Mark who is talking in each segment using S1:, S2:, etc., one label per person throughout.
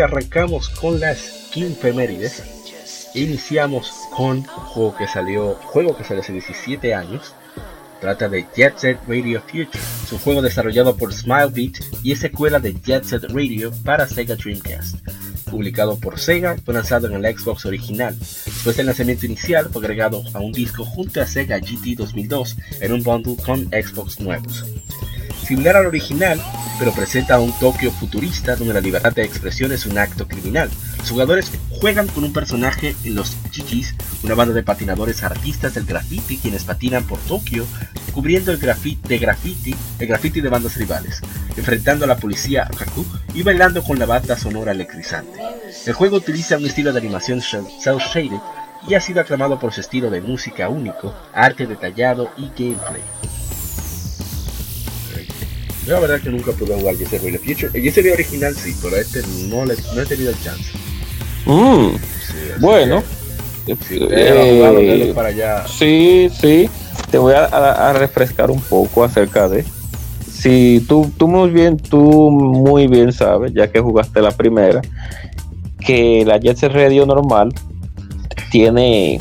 S1: Arrancamos con las Quinfemérides. Iniciamos con un juego que salió, juego que salió hace 17 años. Trata de Jet Set Radio Future. Es un juego desarrollado por Smilebeat y es secuela de Jet Set Radio para Sega Dreamcast. Publicado por Sega, fue lanzado en el Xbox original. Después del lanzamiento inicial, fue agregado a un disco junto a Sega GT 2002 en un bundle con Xbox nuevos similar al original, pero presenta un Tokio futurista donde la libertad de expresión es un acto criminal. Los jugadores juegan con un personaje en los Chichis, una banda de patinadores artistas del graffiti quienes patinan por Tokio, cubriendo el graffiti de graffiti, el graffiti de bandas rivales, enfrentando a la policía Haku y bailando con la banda sonora electrizante. El juego utiliza un estilo de animación cel shaded y ha sido aclamado por su estilo de música único, arte detallado y gameplay. Yo la verdad que nunca pude jugar Set Radio Future. El Jet Set original sí, pero este no, le, no he tenido el chance.
S2: Mm,
S1: Sí,
S2: bueno,
S1: que, si
S2: eh,
S1: para allá.
S2: sí, sí. Te voy a, a- a refrescar un poco acerca de. Si tú, tú muy bien, tú muy bien sabes, ya que jugaste la primera, que la Jet Set Radio normal tiene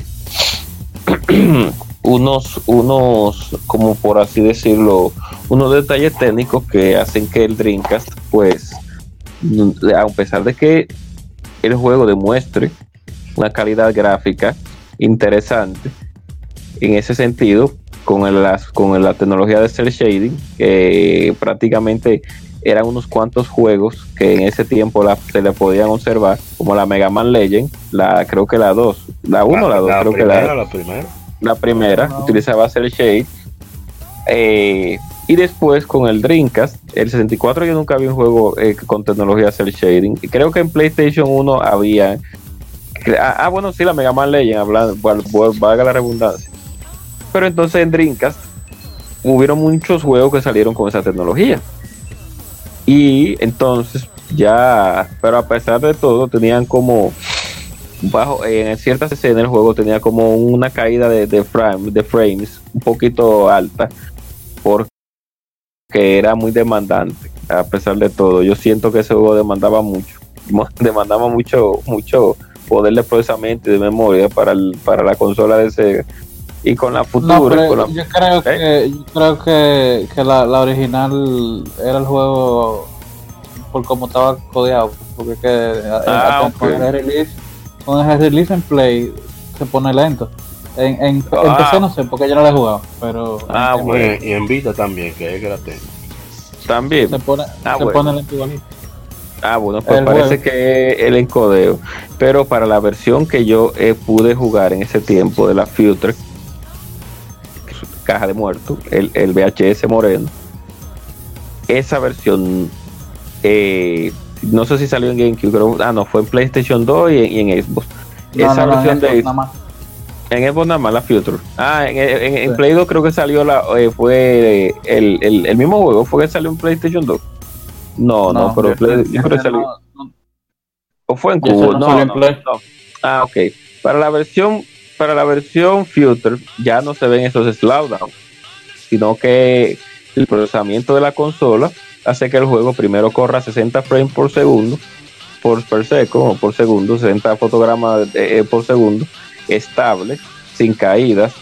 S2: unos, unos, como por así decirlo, unos detalles técnicos que hacen que el Dreamcast, pues, a pesar de que el juego demuestre una calidad gráfica interesante, en ese sentido, con, el, las- con la tecnología de cel shading, que prácticamente eran unos cuantos juegos que en ese tiempo la- se le podían observar, como la Mega Man Legend, la creo que la 2, la 1 o la 2, creo que la
S1: primera, la primera.
S2: La primera utilizaba Cell Shade. Eh, y después con el Dreamcast, el 64 yo nunca vi un juego eh, con tecnología Cell Shading. Creo que en PlayStation 1 había. Ah, ah, bueno, sí, la Mega Man Legend, hablando, val- val- valga la redundancia. Pero entonces en Dreamcast hubieron muchos juegos que salieron con esa tecnología. Y entonces ya, pero a pesar de todo, tenían como bajo en ciertas escenas el juego tenía como una caída de, de, frame- de frames un poquito alta porque era muy demandante a pesar de todo yo siento que ese juego demandaba mucho demandaba mucho mucho poder de procesamiento y de memoria para el, para la consola de Sega y con la
S3: No,
S2: futura
S3: pero
S2: con la-
S3: yo creo que, yo creo que, que la, la original era el juego por cómo estaba codeado. Porque que, eh,
S2: Ah,
S3: el release, con el release en play se pone lento. En, en, en
S2: Ah.
S3: PC no sé, porque yo no lo he jugado, pero
S2: Ah,
S3: en-
S2: bueno.
S1: Y en Vita también, que es que la tengo.
S2: también
S3: se pone,
S2: Ah,
S3: se
S2: bueno.
S3: pone lento igualito.
S2: Ah, bueno, pues
S3: El
S2: parece
S3: juego.
S2: que el encodeo. Pero para la versión que yo eh, pude jugar en ese tiempo de la Future, caja de muerto, el, el VHS moreno, esa versión, eh, no sé si salió en GameCube, creo, ah, no, fue en PlayStation 2 y en, y en Xbox.
S3: No,
S2: esa
S3: no, no,
S2: versión
S3: en Xbox
S2: de
S3: nada más.
S2: en Xbox nada más la Future. Ah, en, en- en
S3: Sí.
S2: Play 2 creo que salió la, eh, fue el, el, el mismo juego, fue que salió en PlayStation 2. No, no,
S3: No,
S2: pero Play- yo creo que salió.
S3: no- no-
S2: ¿O fue en cubo?
S3: en Play.
S2: no. Ah, ok. Para la versión, para la versión Future ya no se ven esos slowdowns, sino que el procesamiento de la consola hace que el juego primero corra 60 frames por segundo, por per seco o por segundo, 60 fotogramas eh, por segundo, estable, sin caídas.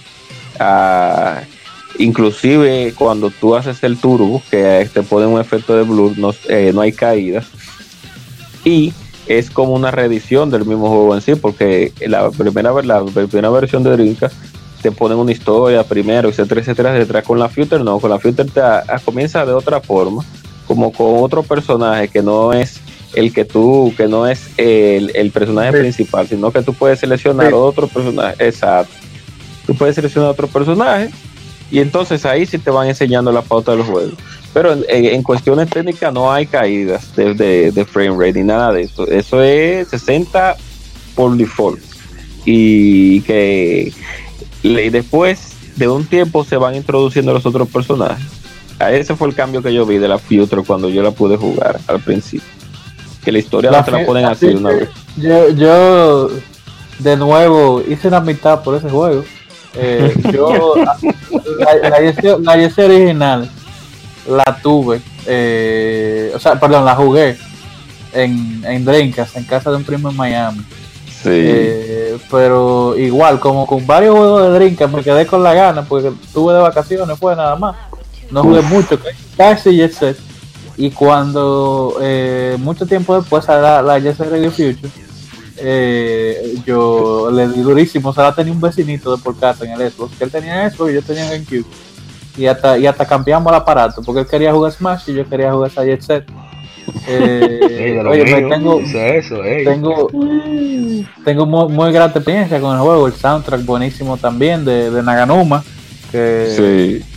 S2: Ah, inclusive cuando tú haces el turbo, que te pone un efecto de blur, no, eh, no hay caídas. Y es como una reedición del mismo juego en sí, porque la primera, la primera versión de Dreamcast te ponen una historia primero, etcétera, etcétera, etcétera. Con la Future no, con la Future te comienza de otra forma como con otro personaje que no es el que tú, que no es el, el personaje
S3: Sí.
S2: principal, sino que tú puedes seleccionar
S3: Sí.
S2: otro personaje. Exacto. Tú puedes seleccionar otro personaje y entonces ahí sí te van enseñando la pauta del juego. Pero en, en- en cuestiones técnicas no hay caídas de, de- de frame rate ni nada de eso. Eso es 60 por default. Y que y después de un tiempo se van introduciendo los otros personajes. A ese fue el cambio que yo vi de la Future cuando yo la pude jugar al principio. Que la historia
S3: La
S2: no te la ponen así una vez.
S3: Yo, yo de nuevo hice una mitad por ese juego. Eh, yo la, la la original la tuve, eh, o sea, perdón, la jugué en, en Dreamcast, en casa de un primo en Miami.
S2: Sí.
S3: Eh, pero igual, como con varios juegos de Dreamcast me quedé con la gana porque tuve de vacaciones, fue nada más. No jugué
S2: Uf.
S3: mucho, casi Jet Set. Y cuando eh, mucho tiempo después salió la, la Jet Set Radio Future, eh, yo le di durísimo. O sea, tenía un vecinito de por casa en el Xbox, que él tenía Xbox y yo tenía GameCube. Y hasta, y hasta cambiamos el aparato, porque él quería jugar Smash y yo quería jugar esa Jet Set. Eh, oye,
S1: mío,
S3: tengo,
S1: eso,
S3: tengo tengo muy, muy grata experiencia con el juego el soundtrack buenísimo también de, de Naganuma que
S2: sí.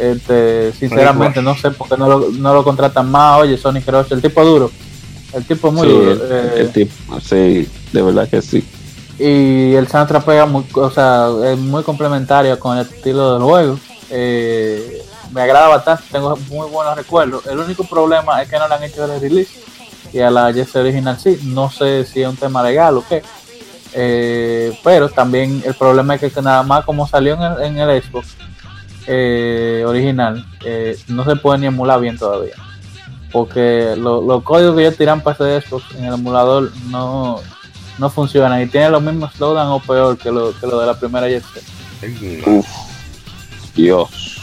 S3: Este, sinceramente no sé por qué no lo, no lo contratan más oye Sonic Rush el tipo duro el tipo muy
S2: Sí,
S3: duro
S2: el,
S3: eh,
S2: el tipo, sí, de verdad que sí.
S3: y el soundtrack pega muy, o sea, es muy complementario con el estilo del juego. Eh, me agrada bastante, tengo muy buenos recuerdos. El único problema es que no le han hecho el release y a la Jesse original sí. No sé si es un tema legal o qué. Eh, pero también el problema es que, que nada más como salió en el, en el Xbox eh, original, eh, no se puede ni emular bien todavía. Porque lo- los códigos que ellos tiran para ese Xbox en el emulador no, no funcionan y tienen los mismos slowdown o peor que lo, que lo de la primera Jet.
S1: Ey,
S2: Uf, Dios.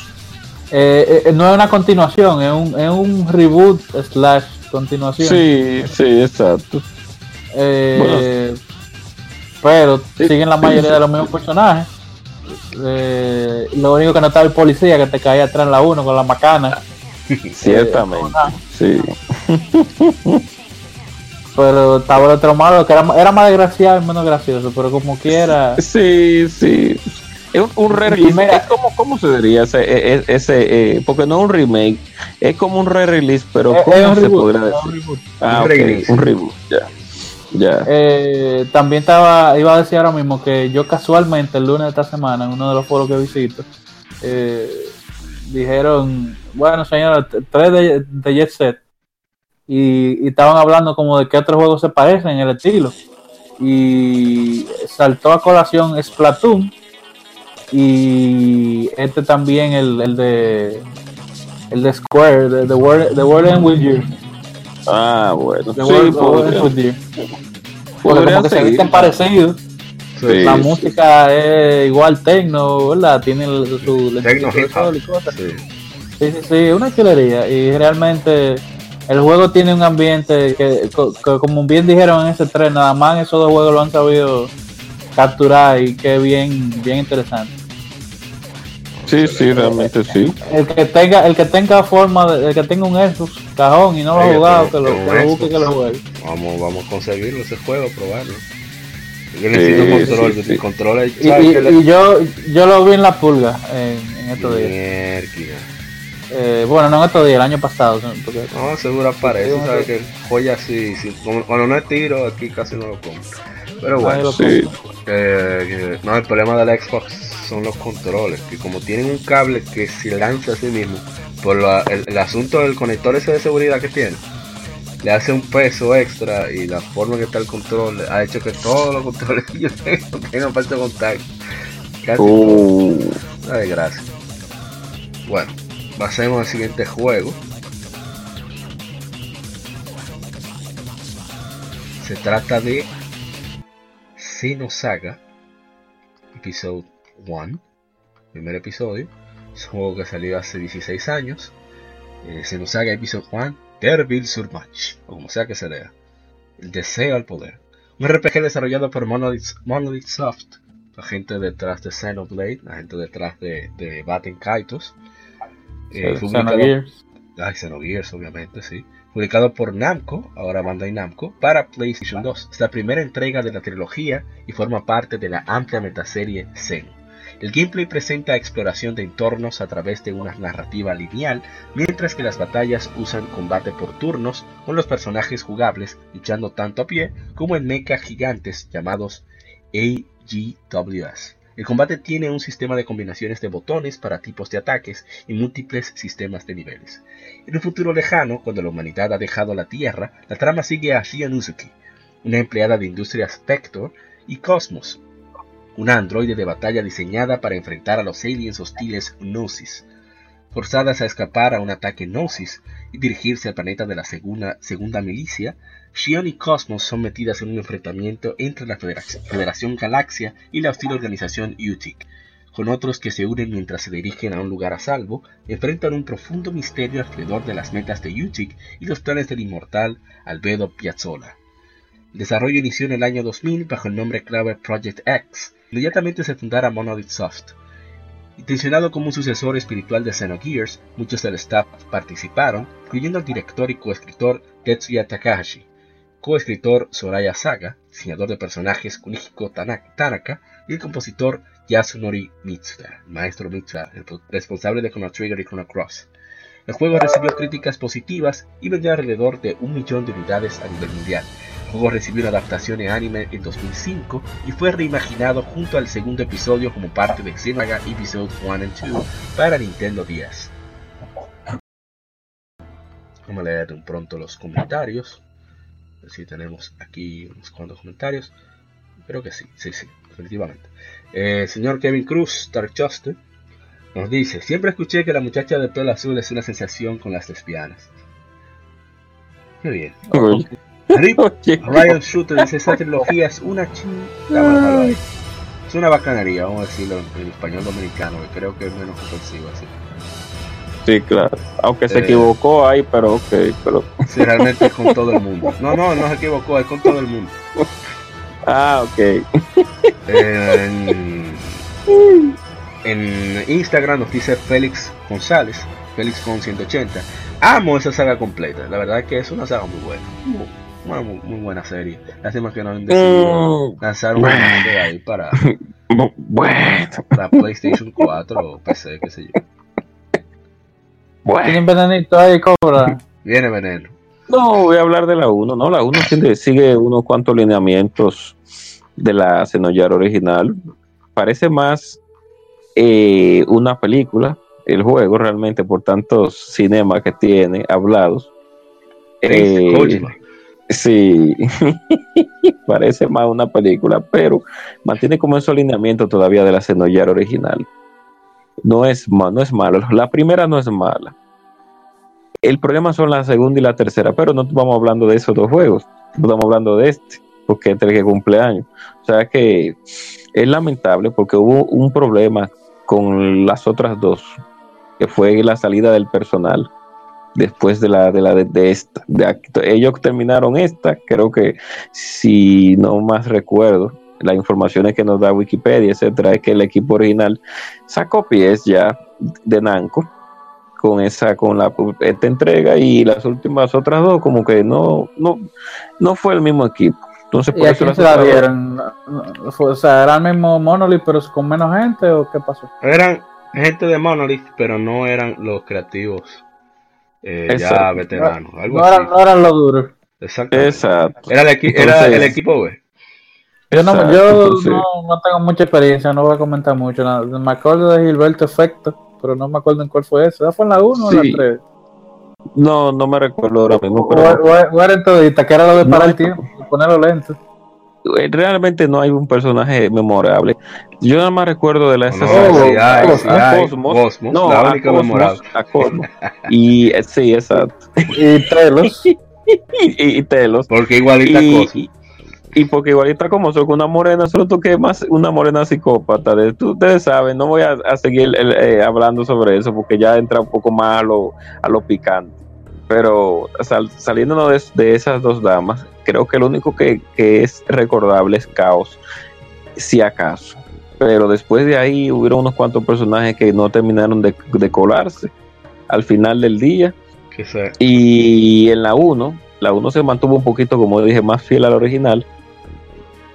S3: Eh, eh, no es una continuación, es un, es un reboot slash continuación.
S2: Sí, sí, exacto.
S3: Eh, Pero siguen la mayoría de los mismos personajes. Eh, lo único que no estaba el policía que te caía atrás en la 1 con la macana.
S2: Ciertamente. Sí.
S3: Pero estaba el otro malo que era, era más desgraciado y menos gracioso, pero como quiera.
S2: Sí, sí. Es un, un re-release. Es como, ¿Cómo se diría ese? e- e- ese eh, porque no es un remake, es como un re-release, pero ¿cómo se
S3: reboot,
S2: podría decir?
S3: un reboot.
S2: Ah,
S1: Un
S2: ok,
S1: re-release.
S2: un reboot, ya.
S3: Eh, también estaba, iba a decir ahora mismo que yo casualmente el lunes de esta semana, en uno de los foros que visito, eh, dijeron, bueno señora, t- tres de, Jet Set, y, estaban hablando como de qué otros juegos se parecen en el estilo. Y saltó a colación Splatoon y este también el, el de el de Square, de The World, the World Ends With You.
S2: Ah, bueno. Sí, podría.
S3: Porque como que se visten parecidos.
S2: Sí,
S3: la
S2: sí.
S3: música es igual tecno, ¿verdad? Tiene el- su
S1: hip hop.
S3: y cosas.
S1: Sí.
S3: Sí, sí, sí, una chulería. Y realmente el juego tiene un ambiente que, que como bien dijeron en ese tren, nada más en esos dos juegos lo han sabido capturar y que bien, bien interesante.
S2: Sí, sí, realmente sí.
S3: El que tenga, el que tenga forma, de, el que tenga un Xbox cajón y no lo ha jugado, que lo, que lo busque, que lo juegue.
S1: Vamos, vamos a conseguirlo ese juego, probarlo. Yo necesito
S2: Sí,
S1: control,
S2: sí,
S1: mi
S2: sí.
S1: control ahí,
S3: Y,
S1: ¿sabes
S3: y- y yo, yo lo vi en la pulga en, en estos días.
S1: Mierda.
S3: Eh, bueno, no en estos días, el año pasado. porque-
S1: No, seguro aparece,
S3: Sí,
S1: sabes
S3: sí.
S1: que joya así, cuando no es tiro, aquí casi no lo compro. Pero bueno,
S2: Sí.
S1: eh, no, el problema del Xbox son los controles, que como tienen un cable que se lanza a sí mismo, por la- el, el asunto del conector ese de seguridad que tiene, le hace un peso extra y la forma en que está el control ha hecho que todos los controles que yo tengo tengan falta de contacto. Casi
S2: Uh,
S1: una desgracia. Bueno, pasemos al siguiente juego. Se trata de Xenosaga Episode 1, primer episodio. Es un juego que salió hace 16 años. Eh, Xenosaga Episode 1, Devil Surmatch, o como sea que se lea. El deseo al poder. Un RPG desarrollado por Monolith, Monolith Soft, la gente detrás de Xenoblade, la gente detrás de, de Batten Kaitos. Eh,
S3: Xenogears.
S1: Ay, Xenogears, obviamente, sí. Publicado por Namco, ahora Bandai Namco, para PlayStation 2. Es la primera entrega de la trilogía y forma parte de la amplia metaserie Zen. El gameplay presenta exploración de entornos a través de una narrativa lineal, mientras que las batallas usan combate por turnos con los personajes jugables luchando tanto a pie como en mecha gigantes llamados AGWS. El combate tiene un sistema de combinaciones de botones para tipos de ataques y múltiples sistemas de niveles. En un futuro lejano, cuando la humanidad ha dejado la Tierra, la trama sigue a Shion Uzuki, una empleada de industria Spector, y Cosmos, una androide de batalla diseñada para enfrentar a los aliens hostiles Gnosis. Forzadas a escapar a un ataque Gnosis y dirigirse al planeta de la segunda, segunda milicia, Shion y Cosmos son metidas en un enfrentamiento entre la Federación Galaxia y la hostil organización UTIC. Con otros que se unen mientras se dirigen a un lugar a salvo, enfrentan un profundo misterio alrededor de las metas de UTIC y los planes del inmortal Albedo Piazzolla. El desarrollo inició en el año 2000 bajo el nombre clave Project X. Inmediatamente se fundara Monolith Soft. Intencionado como un sucesor espiritual de Xenogears, muchos del staff participaron, incluyendo el director y coescritor Tetsuya Takahashi, coescritor Soraya Saga, diseñador de personajes Kunihiko Tanaka y el compositor Yasunori Mitsuda, maestro Mitsuda, el responsable de Chrono Trigger y Chrono Cross. El juego recibió críticas positivas y vendió alrededor de un millón de unidades a nivel mundial. Juego recibió una adaptación en anime en 2005 y fue reimaginado junto al segundo episodio como parte de Xenosaga Episode 1 y 2 para Nintendo 10. Vamos a leer un pronto los comentarios. A ver si tenemos aquí unos cuantos comentarios. Creo que sí, sí, sí, definitivamente. Eh, señor Kevin Cruz, Dark Justice, nos dice, siempre escuché que la muchacha de pelo azul es una sensación con las lesbianas. Qué bien. Rip Ryan Shooter dice, esa trilogía es una chingada. Es una bacanería, vamos a decirlo en español dominicano, que creo que es menos ofensivo así.
S2: Sí, claro. Aunque se
S1: Eh.
S2: equivocó ahí, pero ok. Pero...
S1: Sí, realmente es con todo el mundo. No, no, no se equivocó, es con todo el mundo.
S2: Ah, ok.
S1: En, en Instagram nos dice Félix González, Félix con 180. Amo esa saga completa. La verdad es que es una saga muy buena. Muy, una muy, muy buena serie. Lástima que no han decidido
S2: Mm,
S1: lanzar un
S2: bueno.
S1: de ahí para
S2: bu- bueno,
S1: la PlayStation 4 o PC, qué sé yo.
S2: bueno.
S3: Tienen venenito ahí, cobra.
S1: Viene veneno.
S2: No, voy a hablar de la 1, ¿no? La 1 sigue, unos cuantos lineamientos de la Xenogears original. Parece más eh, una película, el juego realmente, por tantos cinemas que tiene hablados. Eh. Sí, parece más una película, pero mantiene como esos lineamientos todavía de la Xenogears original. No es, no es malo, la primera no es mala. El problema son la segunda y la tercera, pero no estamos hablando de esos dos juegos, estamos hablando de este, porque este es el que cumple años. O sea que es lamentable porque hubo un problema con las otras dos, que fue la salida del personal después de la de la de, de esta. De ellos terminaron esta, creo que si no más recuerdo, las informaciones que nos da Wikipedia, etcétera, es que el equipo original sacó pies ya de Namco con esa con la esta entrega y las últimas otras dos como que no no no fue el mismo equipo. Entonces
S3: ¿Y
S2: por
S3: a
S2: eso
S3: se la dieron? O sea, ¿era el mismo Monolith pero con menos gente o qué pasó?
S1: Eran gente de Monolith, pero no eran los creativos eh, ya
S2: Exacto.
S1: veteranos. Algo
S3: No
S1: así.
S3: eran, no eran los duros.
S1: Exactamente.
S2: Exacto.
S1: Era, el equi- era
S2: Entonces-
S1: el equipo B.
S3: Yo, no,
S2: Exacto,
S3: yo no, no tengo mucha experiencia, no voy a comentar mucho. nada. Me acuerdo de Gilberto Efecto, pero no me acuerdo en cuál fue eso. ¿Esa fue en la 1 o en
S2: Sí,
S3: la 3?
S2: No, no me recuerdo ahora mismo,
S3: O,
S2: pero
S3: o- o era en todita, que era lo de
S2: No,
S3: parar el tiempo y ponerlo lento.
S2: Eh, realmente no hay un personaje memorable. Yo nada más recuerdo de la. Cosmos.
S1: Cosmos,
S2: No,
S1: la
S2: a
S1: única
S2: Cosmos,
S1: memorable.
S2: a Cosmos. Y sí, exacto.
S3: Y Telos.
S2: Y, y, y Telos.
S1: Porque igualita
S2: Y,
S1: cosa.
S2: y, y porque igualita como soy una morena, solo toqué más una morena psicópata. De, tú- ustedes saben, no voy a, a seguir el- eh, hablando sobre eso porque ya entra un poco más a lo, a lo picante. Pero sal- saliéndonos de, de esas dos damas, creo que lo único que, que es recordable es Caos, si acaso. Pero después de ahí hubieron unos cuantos personajes que no terminaron de, de colarse al final del día. Y en la 1, la 1 se mantuvo un poquito, como dije, más fiel al original.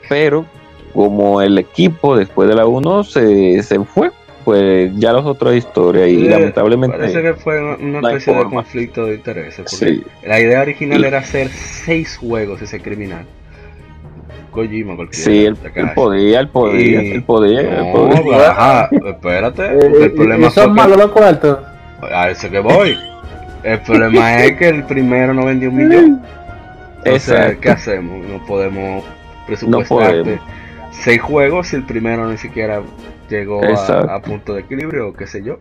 S2: Pero como el equipo después de la 1 se, se fue, pues ya las otras historias. Y
S1: Eh,
S2: lamentablemente.
S1: Parece que fue una- especie de
S2: forma.
S1: conflicto de intereses. Porque
S2: Sí.
S1: La idea original
S2: Y-
S1: era hacer seis juegos ese criminal. Kojima cualquiera.
S2: Sí, él, podía, él podía,
S1: Y-
S2: él podía. él
S1: No,
S2: podía.
S1: pues, ajá, espérate.
S3: Eh,
S1: el
S3: y-
S1: problema
S3: son
S1: que-
S3: malos los cuartos.
S1: A eso que voy. El problema es que el primero no vendió un millón. Entonces,
S2: Exacto.
S1: ¿qué hacemos? No podemos
S2: No
S1: presupuestarte
S2: podemos.
S1: seis juegos si el primero ni siquiera llegó a, punto de equilibrio o qué sé yo.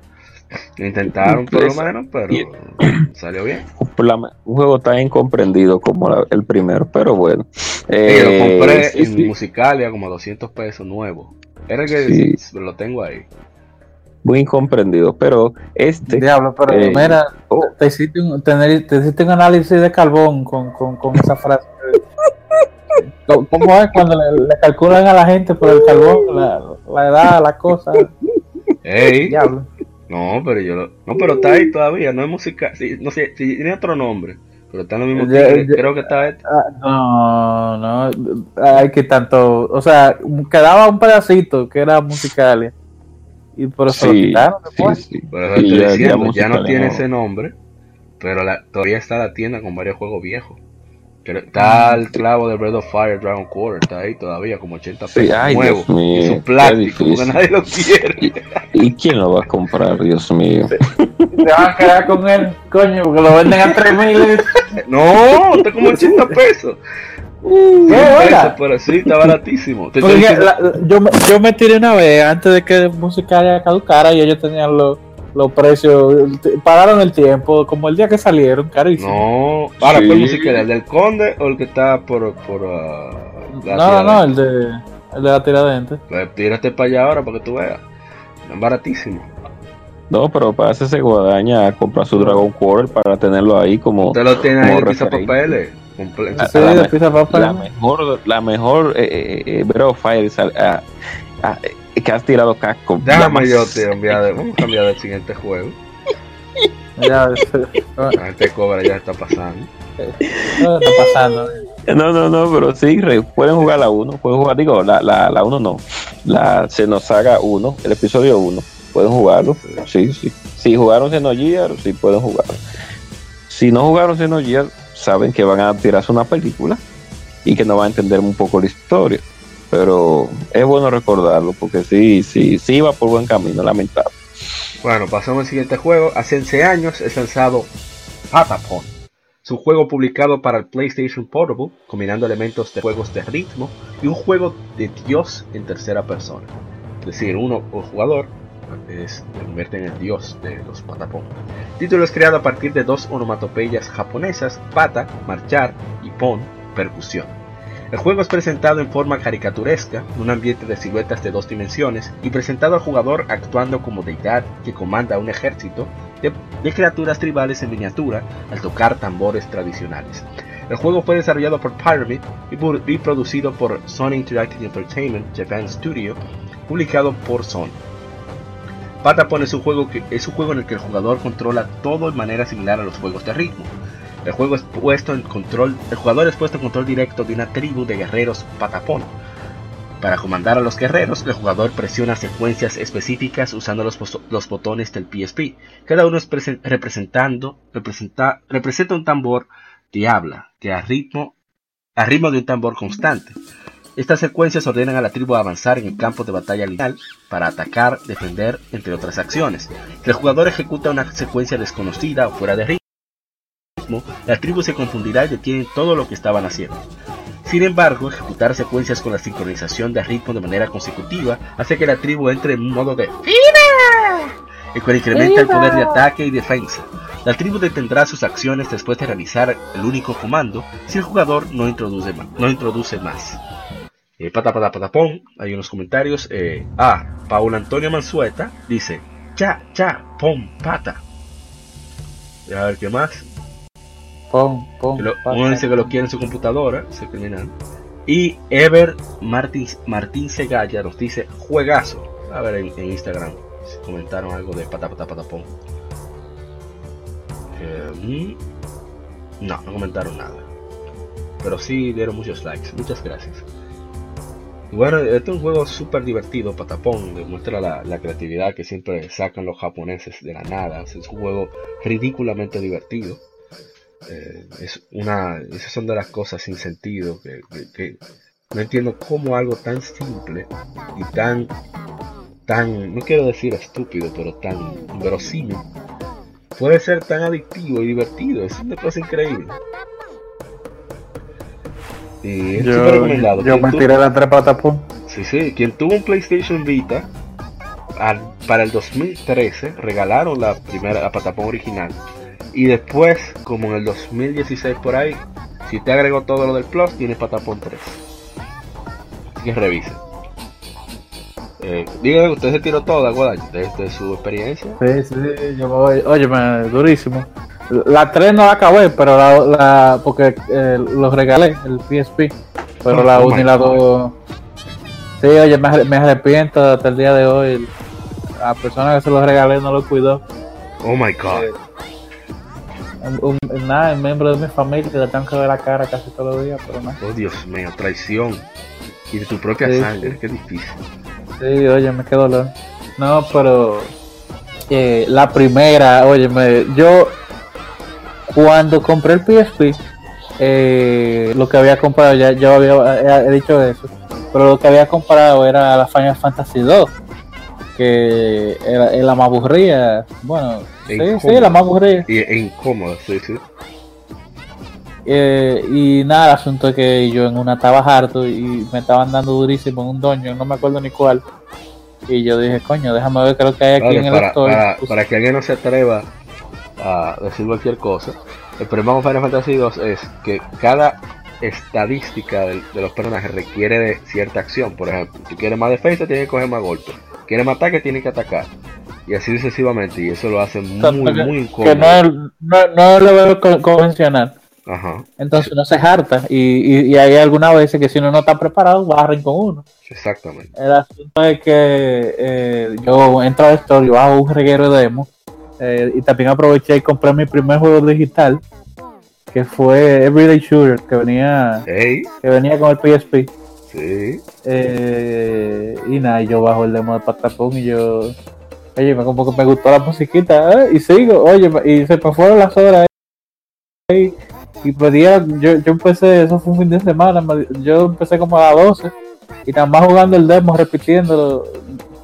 S1: Intentaron por lo menos, pero
S2: Y-
S1: salió bien.
S2: Un juego tan incomprendido como la- el primero, pero bueno.
S1: Y lo
S2: Eh,
S1: compré
S2: sí,
S1: en
S2: sí,
S1: Musicalia como a 200 pesos nuevo. Era que
S2: Sí.
S1: lo tengo ahí.
S2: muy incomprendido, pero este.
S3: Diablo, pero
S2: Eh,
S3: mira,
S2: oh.
S3: te, hiciste un, tener- te hiciste un análisis de carbón con, con, con esa frase. ¿Cómo- ¿Cómo es cuando le, le calculan a la gente por el carbón, la, la edad, la cosa?
S1: Ey,
S3: Diablo.
S1: no, pero yo lo, no, pero está ahí todavía, no es música, sí, no sé, sí, tiene otro nombre, pero está en lo mismo
S3: Ya, ya.
S1: creo que está este.
S3: Ah, No, no, hay que tanto, o sea, quedaba un pedacito que era musical y por eso lo
S2: Sí,
S3: quitaron
S2: sí,
S3: después.
S2: sí.
S1: Pero eso
S2: Sí,
S1: estoy
S2: ya- ya
S1: diciendo, ya,
S2: Musical
S1: no tiene ese nombre, pero la- todavía está la tienda con varios juegos viejos. Está el clavo de Breath of Fire Dragon Quarter, está ahí todavía como 80
S2: Sí,
S1: pesos
S2: ay,
S1: nuevo.
S2: Dios mío,
S1: y su
S2: qué
S1: plástico, porque nadie lo quiere.
S2: ¿Y quién lo va a comprar, Dios mío?
S3: Se van a quedar con él, coño, porque lo venden a 3000.
S1: No, está como 80 pesos.
S3: ¿Qué,
S1: 100 pesos, pero sí, está baratísimo. Te
S3: Porque
S1: diciendo-
S3: la- yo, me- yo me tiré una vez antes de que Musicalia caducara y ellos tenían los, los precios, pagaron el tiempo, como el día que salieron, carísimo.
S1: No, ahora
S2: Sí.
S1: ¿cuál música era? ¿El del Conde o el que está por, por la
S3: No, no, no,
S1: Tiradentes?
S3: el de, el de la tiradente.
S1: Pues tírate para allá ahora para que tú veas. Es baratísimo.
S2: No, pero para ese guadaña a comprar su Dragon Quarter para tenerlo ahí como
S1: Usted lo tiene ahí en pizza papeles.
S2: Ah,
S3: Sí,
S2: la
S3: de pizza
S2: la mejor, la mejor eh, eh, eh, Breath of Fire sal- ah, ah, eh, que has tirado casco.
S1: Déjame
S2: La
S1: yo te de, vamos a cambiar del siguiente juego.
S3: Ya,
S1: La gente cobra ya está pasando.
S3: ¿qué está pasando?
S2: No, no, no, pero sí, re- pueden jugar la 1, pueden jugar, digo, la, la, la 1 no, la Xenosaga 1, el episodio 1, pueden jugarlo, sí, sí. Si jugaron Xenogear, sí pueden jugarlo. Si no jugaron Xenogear, saben que van a tirarse una película y que no van a entender un poco la historia. Pero es bueno recordarlo porque sí, sí, sí va por buen camino, lamentable.
S1: Bueno, pasamos al siguiente juego. Hace 11 años es lanzado Patapon. Un juego publicado para el PlayStation Portable, combinando elementos de juegos de ritmo y un juego de dios en tercera persona. Es decir, uno o jugador es, convierte en el dios de los Patapon. El título es creado a partir de dos onomatopeyas japonesas, pata, marchar y pon, percusión. El juego es presentado en forma caricaturesca, un ambiente de siluetas de dos dimensiones, y presentado al jugador actuando como deidad que comanda un ejército de, criaturas tribales en miniatura al tocar tambores tradicionales. El juego fue desarrollado por Pyramid y producido por Sony Interactive Entertainment Japan Studio, publicado por Sony. Patapon es un, juego que, es un juego en el que el jugador controla todo de manera similar a los juegos de ritmo. El juego es puesto en control, el jugador es puesto en control directo de una tribu de guerreros Patapon. Para comandar a los guerreros, el jugador presiona secuencias específicas usando los, botones del PSP. Cada uno es presen- representando, representa, representa un tambor que habla, que a ritmo, a ritmo de un tambor constante. Estas secuencias ordenan a la tribu avanzar en el campo de batalla lineal para atacar, defender, entre otras acciones. El jugador ejecuta una secuencia desconocida o fuera de ritmo, la tribu se confundirá y detiene todo lo que estaban haciendo. Sin embargo, ejecutar secuencias con la sincronización de ritmo de manera consecutiva hace que la tribu entre en un modo de ¡Viva! el cual incrementa el poder de ataque y defensa. La tribu detendrá sus acciones después de realizar el único comando si el jugador no introduce, no introduce más. Eh, pata pata patapón, hay unos comentarios. Eh, ah, Paul Antonio Mansueta dice: Cha, cha, pom, pata. A ver qué más. Que lo-
S3: pasa.
S1: uno dice que lo quiere en su computadora, ese criminal. Y Ever Martín, Martín Segalla nos dice juegazo. A ver en, en Instagram si comentaron algo de pata pata patapón. Eh, no, no comentaron nada. Pero sí dieron muchos likes. Muchas gracias. Y bueno, este es un juego súper divertido, Patapón. Demuestra la, la, creatividad que siempre sacan los japoneses de la nada. Es un juego ridículamente divertido. Eh, es una, esas son de las cosas sin sentido que, que, que no entiendo cómo algo tan simple y tan, tan, no quiero decir estúpido, pero tan verosímil puede ser tan adictivo y divertido. Es una cosa increíble. Y es
S3: Yo,
S1: recomendado.
S3: yo me tiré la tres patapón.
S1: Sí, sí. Quien tuvo un PlayStation Vita, al- para el 2013 regalaron la primera, la Patapón original. Y después, como en el 2016 por ahí, si te agregó todo lo del Plus, tienes Patapón 3. Así que revisen. Eh, dígame, usted se tiró todo, Guadaño, desde su experiencia.
S3: Sí, sí, yo voy. Oye, durísimo. La 3 no la acabé, pero la, la porque eh, los regalé, el PSP. Pero
S1: Oh,
S3: la
S1: oh
S3: 1
S1: my
S3: y la
S1: God.
S3: 2. Sí, oye, me, me arrepiento hasta el día de hoy. La persona que se los regalé no lo cuidó.
S1: Oh my god.
S3: Un, un- nada, un miembro de mi familia que le tengo que ver la cara casi todos los días, pero nada.
S1: Oh Dios mío, traición. Y de tu propia
S3: Sí,
S1: sangre,
S3: sí.
S1: qué difícil.
S3: Sí, oye, me quedo dolor. No, pero eh, la primera, oye, me, yo cuando compré el PSP, eh, lo que había comprado, ya yo había he, dicho eso, pero lo que había comprado era la Final Fantasy 2, que era, era la más aburrida. Bueno, Sí, sí,
S1: incómoda.
S3: la más aburrida.
S1: Y, e incómodo, sí, sí.
S3: Eh, y nada, el asunto es que yo en una estaba harto y me estaban dando durísimo en un doño, no me acuerdo ni cuál. Y yo dije, coño, déjame ver qué es lo que hay aquí
S1: Vale,
S3: en el
S1: para,
S3: store.
S1: para-
S3: Pues,
S1: para que alguien no se atreva a decir cualquier cosa, el problema con Final Fantasy 2 es que cada estadística de, los personajes requiere de cierta acción. Por ejemplo, si quieres más defensa, tienes que coger más golpes. Quieres más ataque, tienes que atacar. Y así sucesivamente. Y eso lo hace muy,
S3: que-
S1: muy
S3: que
S1: incómodo.
S3: no, es- no, no lo veo co- convencional.
S1: Ajá,
S3: Entonces no se harta. Y, y, y hay algunas veces que si uno no está preparado, barren con uno.
S1: exactamente.
S3: El asunto es que eh, yo entro al store y bajo un reguero de demo. eh, y también aproveché y compré mi primer juego digital. Que fue Everyday Shooter, que venía,
S1: Hey,
S3: que venía con el PSP.
S1: sí.
S3: Eh, y nada, y yo bajo el demo de Patapón y yo. Oye, me, como que me gustó la musiquita, ¿eh? y sigo, oye, y se me fueron las horas. ¿eh? Y pedía, yo, yo empecé, eso fue un fin de semana, yo empecé como a las 12 y nada más jugando el demo, repitiéndolo,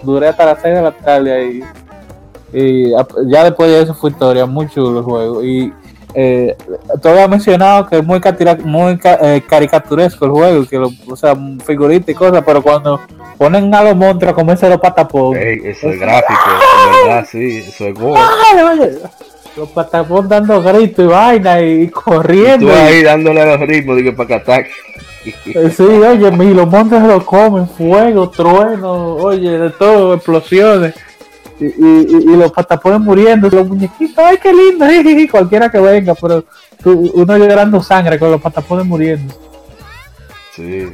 S3: duré hasta las 6 de la tarde y, y ya después de eso fue historia, muy chulo el juego. Y eh, todo ha mencionado que es muy, muy ca- eh, caricaturesco el juego, que lo, o sea, figuritas y cosas, pero cuando ponen a los monstruos a comerse los patapón,
S1: Hey, eso es gráfico, en verdad, sí. Eso es.
S3: ¡ay, oye! los patapón dando gritos y vaina y,
S1: Y
S3: corriendo.
S1: tú ahí dándole los ritmos, digo, para que ataque.
S3: Eh, Sí, oye, y los montes lo comen, fuego, trueno, oye, de todo, explosiones. Y, y, y- y los patapones muriendo, los muñequitos, ay, qué lindo, cualquiera que venga, pero tú- uno llorando sangre con los patapones muriendo.
S1: Sí.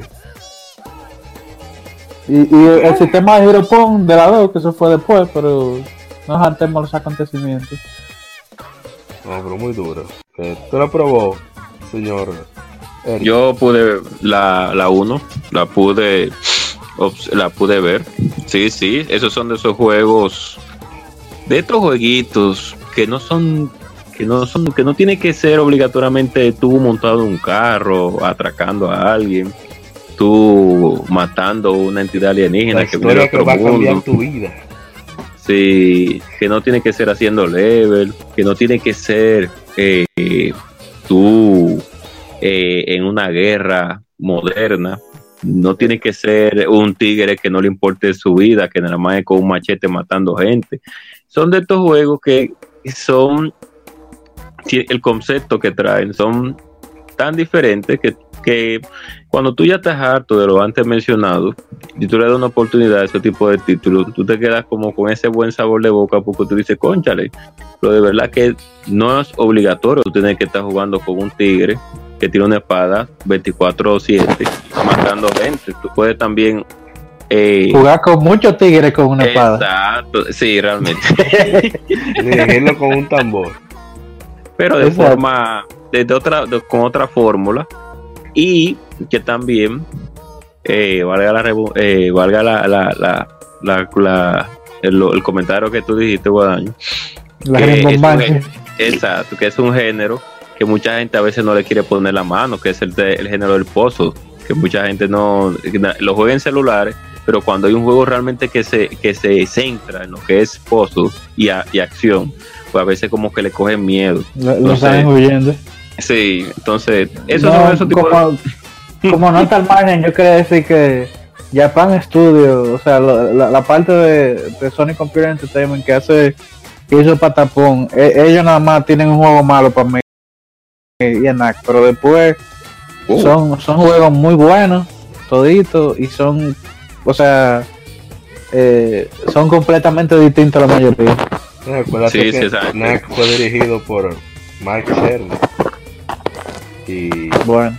S3: Y, y el, sistema de Hero Pong de la 2, que eso fue después, pero no saltemos los acontecimientos.
S1: No, pero muy duro. Eh, ¿Tú lo probó, señor Eric?
S2: Yo pude la, la 1, la pude obs- la pude ver. Sí, sí, esos son de esos juegos de estos jueguitos que no son que no son que no tiene que ser obligatoriamente tú montado en un carro atracando a alguien, tú matando a una entidad alienígena
S1: La
S2: que viene de
S1: historia que
S2: otro
S1: va a cambiar
S2: mundo.
S1: tu vida.
S2: Sí, que no tiene que ser haciendo level, que no tiene que ser eh, tú eh, en una guerra moderna, no tiene que ser un tigre que no le importe su vida, que nada más es con un machete matando gente. Son de estos juegos que son, el concepto que traen son tan diferentes que, que cuando tú ya estás harto de lo antes mencionado, y tú le das una oportunidad a ese tipo de títulos, tú te quedas como con ese buen sabor de boca porque tú dices, conchale, pero de verdad que no es obligatorio tú tienes que estar jugando con un tigre que tiene una espada 24-7 matando gente. Tú puedes también... eh,
S3: Jugar con muchos tigres con una espada.
S2: Exacto, sí, realmente.
S1: Dirigirlo con un tambor.
S2: pero de forma, de, otra, con otra fórmula y que también eh, valga la eh, valga la, la, la, el, comentario que tú dijiste Guadaño exacto que es un género que mucha gente a veces no le quiere poner la mano que es el, el género del pozo que mucha gente no lo juega en celulares pero cuando hay un juego realmente que se que se centra en lo que es pozo y, y acción pues a veces como que le cogen miedo.
S3: Lo, están huyendo.
S2: sí entonces eso
S3: no, eso tipo como nota al margen, yo quería decir que Japan Studio, o sea, la, parte de, Sony Computer Entertainment que hace que hizo Patapón, e, ellos nada más tienen un juego malo para mí y Enac, pero después uh. son, son juegos muy buenos, toditos, y son, o sea, eh, son completamente distintos a la mayoría.
S1: sí, sí, fue dirigido por Mike Cerny. Y
S3: bueno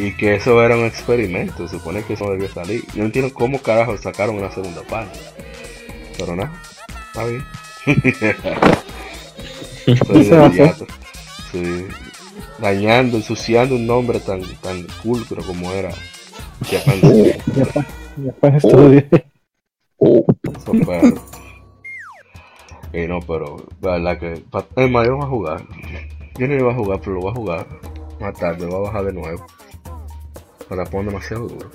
S1: y que eso era un experimento, supone que eso no debió salir. No entiendo cómo carajo sacaron una segunda parte. Pero nada, está bien. sí. Dañando, ensuciando un nombre tan, tan culto como era Japan
S3: Studio.
S1: Super. Y no, pero la que el mayor va a jugar. Yo no iba a jugar, pero lo voy a jugar. Más tarde, lo voy a bajar de nuevo para poner demasiado duro.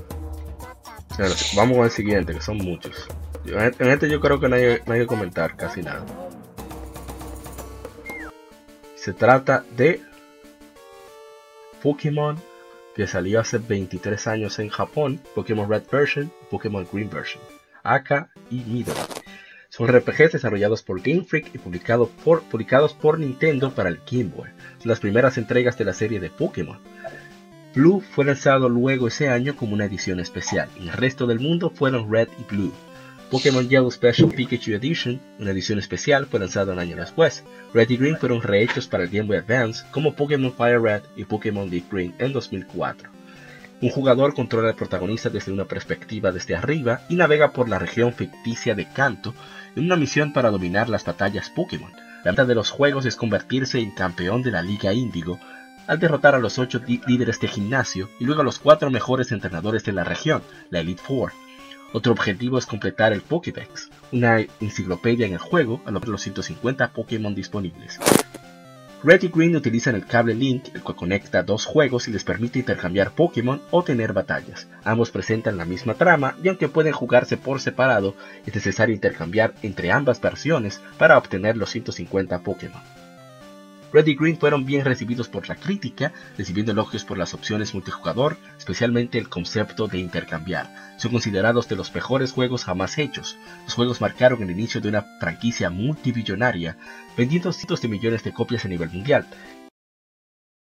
S1: vamos al siguiente, que son muchos. En este yo creo que no hay, que comentar casi nada. Se trata de Pokémon que salió hace 23 años en Japón, Pokémon Red Version y Pokémon Green Version, Aka y Midori. Son RPGs desarrollados por Game Freak y publicados por, publicados por Nintendo para el Game Boy. Son las primeras entregas de la serie de Pokémon. Blue fue lanzado luego ese año como una edición especial. En el resto del mundo fueron Red y Blue. Pokémon Yellow Special Pikachu Edition, una edición especial, fue lanzado un año después. Red y Green fueron rehechos para el Game Boy Advance, como Pokémon Fire Red y Pokémon Leaf Green en 2004. Un jugador controla al protagonista desde una perspectiva desde arriba y navega por la región ficticia de Kanto en una misión para dominar las batallas Pokémon. La meta de los juegos es convertirse en campeón de la Liga Índigo, al derrotar a los 8 líderes de gimnasio y luego a los 4 mejores entrenadores de la región, la Elite Four. Otro objetivo es completar el Pokédex, una enciclopedia en el juego a lo de los 150 Pokémon disponibles. Red y Green utilizan el cable Link, el cual conecta dos juegos y les permite intercambiar Pokémon o tener batallas. Ambos presentan la misma trama y aunque pueden jugarse por separado, es necesario intercambiar entre ambas versiones para obtener los 150 Pokémon. Red y Green fueron bien recibidos por la crítica, recibiendo elogios por las opciones multijugador, especialmente el concepto de intercambiar. Son considerados de los mejores juegos jamás hechos. Los juegos marcaron el inicio de una franquicia multibillonaria, vendiendo cientos de millones de copias a nivel mundial.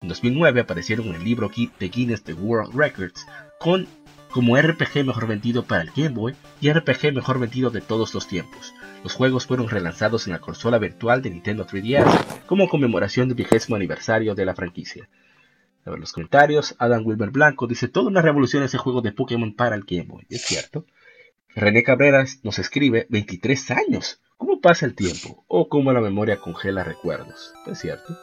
S1: En 2009 aparecieron en el libro de Guinness de World Records con como RPG mejor vendido para el Game Boy y RPG mejor vendido de todos los tiempos. Los juegos fueron relanzados en la consola virtual de Nintendo 3DS como conmemoración del vigésimo aniversario de la franquicia. A ver los comentarios, Adam Wilber Blanco dice toda una revolución ese juego de Pokémon para el Game Boy. Es cierto. René Cabreras nos escribe 23 años. ¿Cómo pasa el tiempo? O cómo la memoria congela recuerdos. Es cierto.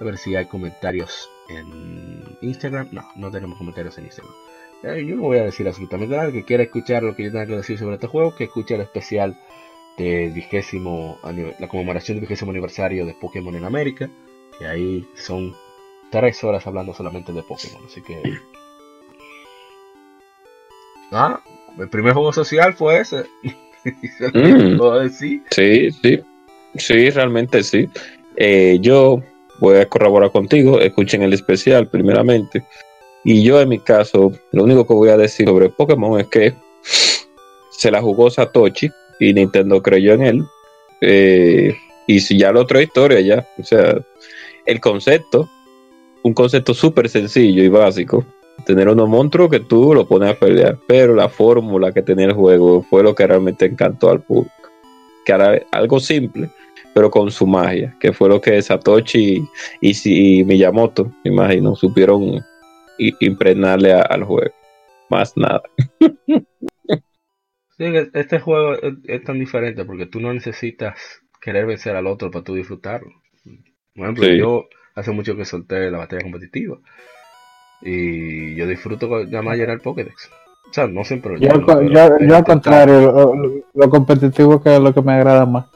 S1: A ver si hay comentarios en Instagram. No, no tenemos comentarios en Instagram. Eh, yo no voy a decir absolutamente nada. que quiera escuchar lo que yo tenga que decir sobre este juego, que escuche el especial de vigésimo, la conmemoración del vigésimo aniversario de Pokémon en América. Que ahí son tres horas hablando solamente de Pokémon. Así que. Ah, el primer juego social fue ese.
S2: mm, sí, sí. Sí, realmente sí. Eh, yo voy a corroborar contigo. Escuchen el especial primeramente. Y yo en mi caso, lo único que voy a decir sobre Pokémon es que se la jugó Satoshi y Nintendo creyó en él. Eh, y si ya la otra historia ya, o sea, el concepto, un concepto súper sencillo y básico, tener unos monstruos que tú lo pones a pelear, pero la fórmula que tenía el juego fue lo que realmente encantó al público. Que era algo simple, pero con su magia, que fue lo que Satoshi y, y Miyamoto, me imagino, supieron impregnarle al juego. Más nada.
S1: Sí, este juego es, tan diferente porque tú no necesitas querer vencer al otro para tú disfrutarlo. Por ejemplo,
S2: Sí.
S1: yo hace mucho que solté la batalla competitiva. Y yo disfruto con llamar a llenar el Pokédex. O sea, no siempre lo
S3: Yo,
S1: lleno,
S3: yo,
S1: pero
S3: yo al
S1: intentar-
S3: contrario, lo, lo- lo competitivo que es lo que me agrada más.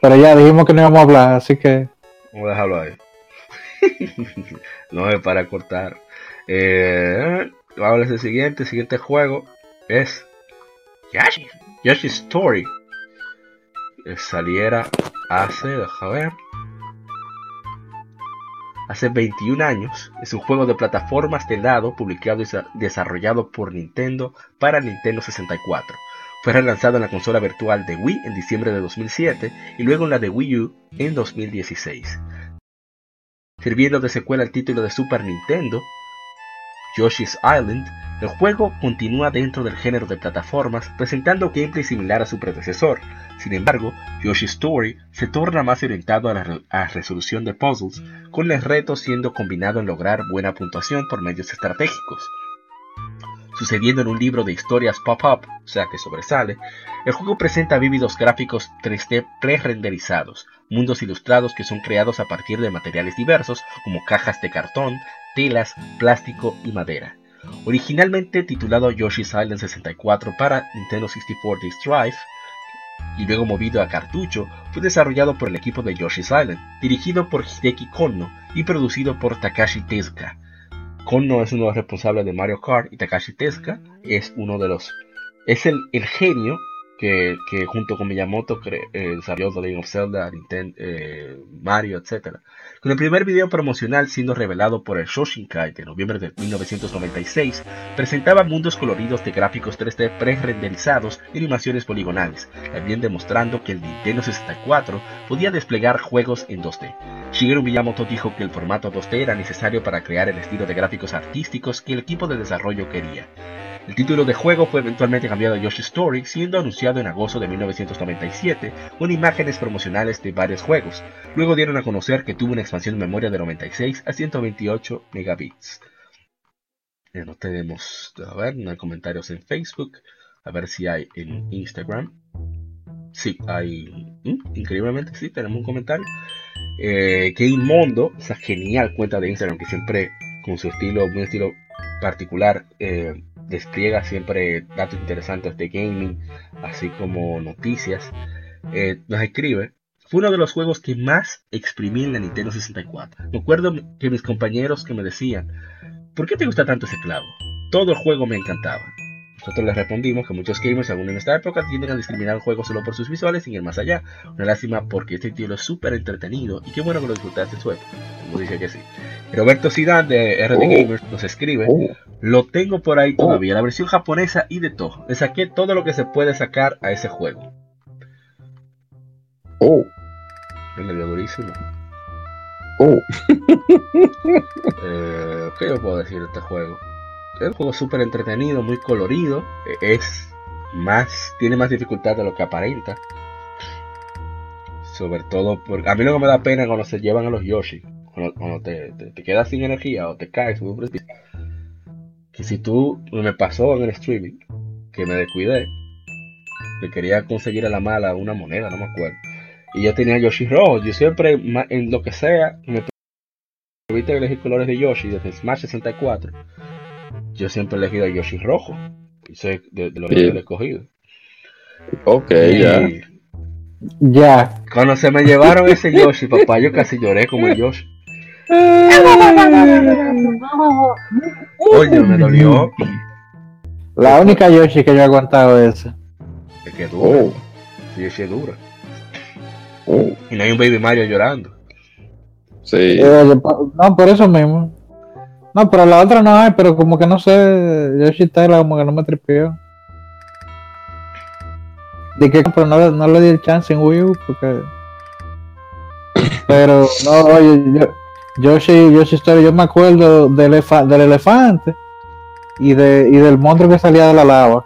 S3: Pero ya dijimos que no íbamos a hablar, así que
S1: Vamos a dejarlo ahí. no es para cortar. Eh, vamos a ver el siguiente. El siguiente juego es Yoshi. Yoshi Story. Eh, Saliera hace, deja ver. Hace 21 años. Es un juego de plataformas de lado publicado y desa- desarrollado por Nintendo para Nintendo 64. Fue relanzado en la consola virtual de Wii en diciembre de 2007 y luego en la de Wii U en 2016 sirviendo de secuela al título de Super Nintendo, Yoshi's Island, el juego continúa dentro del género de plataformas, presentando gameplay similar a su predecesor. Sin embargo, Yoshi's Story se torna más orientado a la resolución de puzzles, con el reto siendo combinado en lograr buena puntuación por medios estratégicos. Sucediendo en un libro de historias pop-up, o sea que sobresale, el juego presenta vívidos gráficos 3D pre-renderizados, mundos ilustrados que son creados a partir de materiales diversos como cajas de cartón, telas, plástico y madera. Originalmente titulado Yoshi's Island 64 para Nintendo 64 Disk Drive, y luego movido a cartucho, fue desarrollado por el equipo de Yoshi's Island, dirigido por Hideki Konno y producido por Takashi Tezuka. Konno es uno de los responsables de Mario Kart y Takashi Tezuka es uno de los es el, el genio que, junto con Miyamoto eh, desarrolló The Legend of Zelda, Nintendo, eh, Mario, etc. Con el primer video promocional siendo revelado por el Shoshinkai de noviembre de 1996, presentaba mundos coloridos de gráficos 3D pre-renderizados y animaciones poligonales, también demostrando que el Nintendo 64 podía desplegar juegos en 2D. Shigeru Miyamoto dijo que el formato 2D era necesario para crear el estilo de gráficos artísticos que el equipo de desarrollo quería. El título de juego fue eventualmente cambiado a Yoshi Story, siendo anunciado en agosto de 1997 con imágenes promocionales de varios juegos. Luego dieron a conocer que tuvo una expansión de memoria de 96 a 128 megabits. Eh, no tenemos, a ver, no hay comentarios en Facebook, a ver si hay en Instagram. Sí, hay, mm, increíblemente sí, tenemos un comentario. Eh, Game Mondo, esa genial cuenta de Instagram que siempre con su estilo, muy estilo particular, eh, despliega siempre datos interesantes de gaming, así como noticias. Eh, nos escribe, fue uno de los juegos que más exprimí en la Nintendo 64. Me acuerdo que mis compañeros que me decían, ¿por qué te gusta tanto ese clavo? Todo el juego me encantaba. Nosotros les respondimos que muchos gamers, aún en esta época, tienden a discriminar el juego solo por sus visuales sin ir más allá. Una lástima porque este título es súper entretenido y qué bueno que lo disfrutaste en su época. Como dice que sí. Roberto Zidane de RD
S2: Oh.
S1: Gamers nos escribe,
S2: Oh,
S1: lo tengo por ahí todavía, la versión japonesa y de todo. Le saqué todo lo que se puede sacar a ese juego.
S2: oh,
S1: Me le dio durísimo.
S2: oh.
S1: Eh, ¿Qué yo puedo decir de este juego? Es un juego súper entretenido, muy colorido. eh, Es más, tiene más dificultad de lo que aparenta. Sobre todo, porque a mí lo que me da pena cuando se llevan a los Yoshi. Cuando, cuando te, te- te quedas sin energía o te caes. precipicio. Que si tú, me pasó en el streaming, que me descuidé, le quería conseguir a la mala una moneda, no me acuerdo. Y yo tenía Yoshi rojo. Yo siempre, en lo que sea, me permite elegir colores de Yoshi desde Smash 64. Yo siempre he elegido a Yoshi rojo. Y soy de, de lo que yo he escogido.
S2: Ok,
S1: Y
S2: ya.
S3: ya.
S1: Cuando se me llevaron ese Yoshi, papá, yo casi lloré como el Yoshi. Oye, me dolió.
S3: La única Yoshi que yo he aguantado es esa.
S1: Es que dura.
S2: Oh,
S1: Sí, Yoshi es dura.
S2: oh.
S1: Y no hay un Baby Mario llorando.
S2: Sí.
S3: Eh, no, por eso mismo. No, pero la otra no hay, pero como que no sé, Yoshi Tela como que no me tripió. De que, pero no, le- no le di el chance en Wii U porque... Pero, no, oye, yo, Yoshi, Yoshi Story, yo me acuerdo del, elefa- del elefante y, de, y del monstruo que salía de la lava.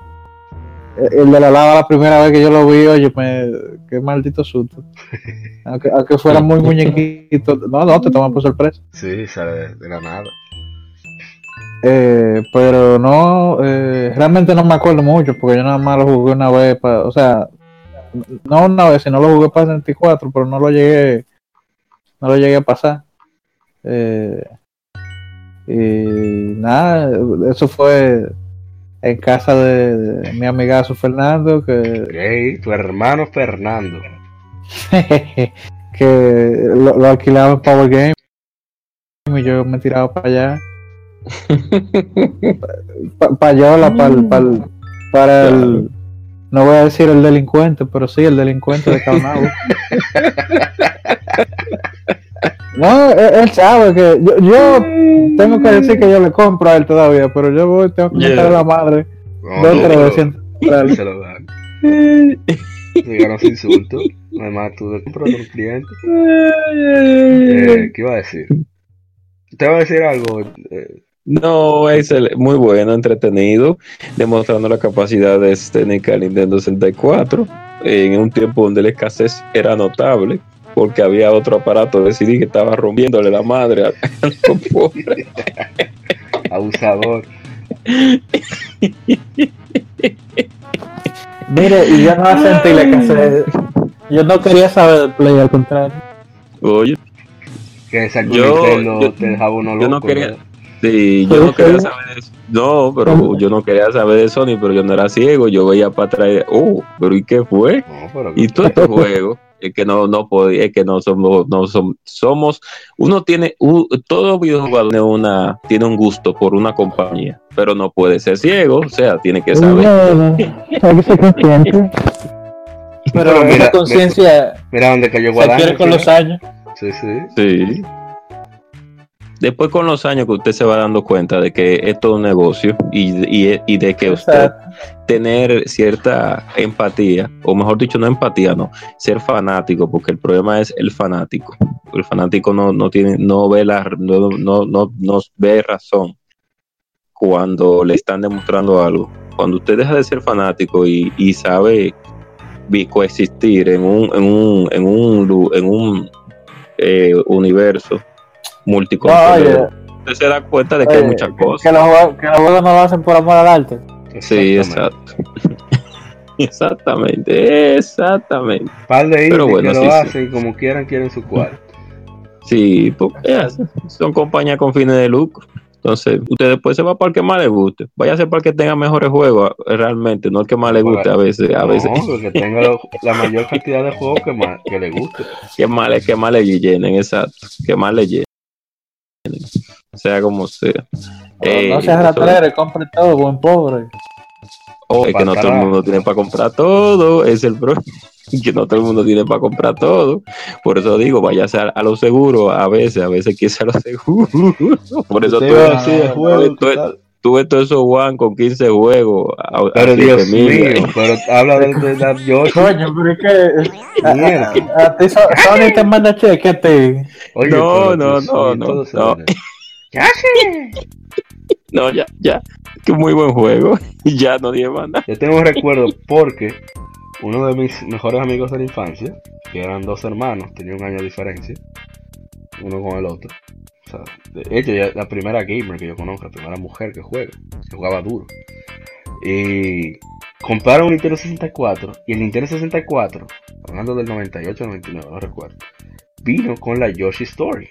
S3: El el de la lava la primera vez que yo lo vi, oye, me, qué maldito susto. Aunque, aunque fuera muy muñequito, no, no, te toman por sorpresa.
S1: Sí, sale de, de la nada.
S3: Eh, pero no, eh, realmente no me acuerdo mucho porque yo nada más lo jugué una vez, pa- o sea, no una vez, sino lo jugué para 64, pero no lo llegué no lo llegué a pasar. Eh, y nada, eso fue en casa de, de mi amigazo Fernando, que,
S1: Hey, tu hermano Fernando.
S3: que lo, lo alquilaba en Power Game y yo me tiraba para allá. Pa- Payola para el, para el, para el- no voy a decir el delincuente, pero sí el delincuente de Carnavo. No, él, sabe que yo, yo tengo que decir que yo le compro a él todavía, pero yo voy, tengo que
S2: Yeah.
S3: meter a la madre
S1: No,
S3: dos
S1: no,
S3: tres
S1: pero-
S3: veces en central.
S1: Se lo dan. Se ganó su insulto. Además, tú le compras a un cliente. Eh, ¿Qué iba a decir? Te voy a decir algo. eh,
S2: No, es el- muy bueno, entretenido, demostrando las capacidades técnicas del Nintendo 64 en un tiempo donde la escasez era notable, porque había otro aparato de CD que estaba rompiéndole la madre a, los pobres.
S1: abusador.
S3: Mire, y yo no sentí la que Yo no quería saber del play, al contrario.
S2: Oye,
S1: Que esa
S2: Yo- yo-
S1: te dejaba uno
S2: yo no
S1: loco.
S2: quería-
S1: ¿no?
S2: sí, yo no quería saber de eso. No, pero yo no quería saber de Sony, pero yo no era ciego, yo veía para atrás, oh, pero ¿y qué fue?
S1: No, pero
S2: Y todo este juego es que no no podía, es que no somos no somos, somos uno tiene un, todo videojugador tiene una tiene un gusto por una compañía, pero no puede ser ciego, o sea, tiene que saber.
S3: Hay que ser consciente. Pero
S1: Pero mira,
S3: conciencia
S1: mira dónde cayó
S3: se
S1: Guadalajara.
S3: adquiere con los años.
S1: Sí, sí.
S2: Sí. Después con los años que usted se va dando cuenta de que es todo un negocio y, y, y de que usted
S3: Exacto.
S2: tener cierta empatía, o mejor dicho, no empatía, no, ser fanático, porque el problema es el fanático. El fanático no, no tiene, no ve la, no, no, no, no ve razón cuando le están demostrando algo. Cuando usted deja de ser fanático y, y sabe coexistir en un, en un, en un, en un eh, universo multicultural,
S3: Oye,
S2: usted se da cuenta de que hay muchas cosas.
S3: Que los, juegos, que los juegos no lo hacen por amor al arte.
S2: Sí,
S1: Exactamente.
S2: exacto. Exactamente, exactamente.
S1: Par de
S2: Pero bueno,
S1: que
S2: sí,
S1: lo
S2: sí.
S1: hacen como quieran, quieren su cuarto.
S2: Sí, porque son compañías con fines de lucro. Entonces, usted después se va para el que más le guste. Váyase para el que tenga mejores juegos, realmente, no el que más le guste a veces. A veces,
S1: No, que tenga lo- la mayor cantidad de juegos que, más, que le guste.
S2: que más, que más le llenen, exacto. Que más le llenen. Sea como sea. Eh,
S3: no seas
S2: eso-
S3: ratrero, compre todo, buen pobre.
S2: Oh, es que no todo el mundo tiene para comprar todo, es el problema. Que no todo el mundo tiene para comprar todo. Por eso digo, váyase a, a lo seguro a veces, a veces que sea lo seguro. Por eso
S1: a decir de
S2: ves todos esos One con 15 juegos. A, a
S1: Pero
S2: 7
S1: Dios
S2: mil.
S1: mío, pero habla de, de la Yoshi.
S3: Coño, pero es que. a-
S1: Mierda.
S3: a- a ti So- Sony te manda cheque a ti.
S1: Oye,
S2: No, no, no, no, no. No, ya, ya. Que muy buen juego. Y ya no tiene más nada.
S1: Yo tengo un recuerdo porque uno de mis mejores amigos de la infancia, que eran dos hermanos, tenía un año de diferencia, uno con el otro. De hecho, ya la primera gamer que yo conozco, la primera mujer que juega, que jugaba duro. Y compraron un Nintendo 64 y el Nintendo 64, hablando del 98 99, no recuerdo, vino con la Yoshi Story.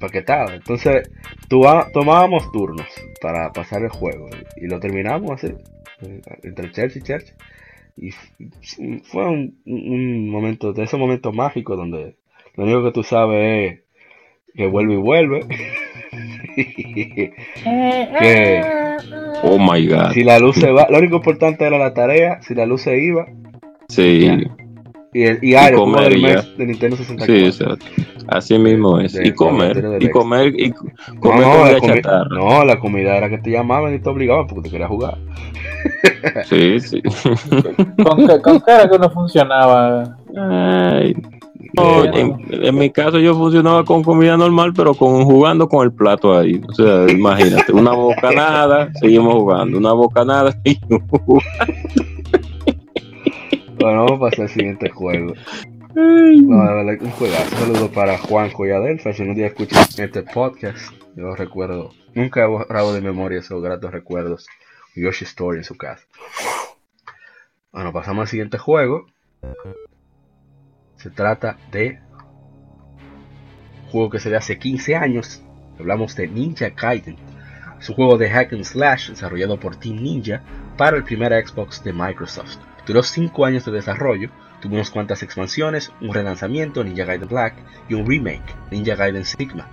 S1: Paquetada. Entonces, tomábamos turnos para pasar el juego y lo terminamos así, eh, entre Chelsea y Church. Y fue un, un momento, de esos momentos mágicos donde lo único que tú sabes es que vuelve y vuelve. que
S2: Oh my god.
S1: si la luz se va, lo único importante era la tarea, si la luz se iba
S2: Sí,
S1: y, el, y Ario,
S2: comer
S1: del mes de Nintendo 64.
S2: sí, exacto. Así mismo es.
S1: De-
S2: Y comer, y comer, y comer
S1: no, la comi-
S2: chatarra.
S1: no, la comida era que te llamaban y te obligaban porque te querías jugar.
S2: Sí, sí.
S3: ¿Con qué, con qué era que no funcionaba?
S2: Ay, no,
S1: Eh,
S2: en, en mi caso yo funcionaba con comida normal, pero con jugando con el plato ahí. O sea, imagínate, una bocanada, seguimos jugando, una bocanada, seguimos jugando.
S1: Bueno, vamos a pasar al siguiente juego. No, de verdad, un juegazo. Un saludo para Juanjo y Adelfa. Si un día escuchan este podcast, yo recuerdo. Nunca he borrado de memoria esos gratos recuerdos. Yoshi Story en su casa. Bueno, pasamos al siguiente juego. Se trata de juego que se ve hace 15 años. Hablamos de Ninja Gaiden. Es un juego de hack and slash desarrollado por Team Ninja para el primer Xbox de Microsoft. Duró 5 años de desarrollo, tuvo unas cuantas expansiones, un relanzamiento Ninja Gaiden Black y un remake Ninja Gaiden Sigma.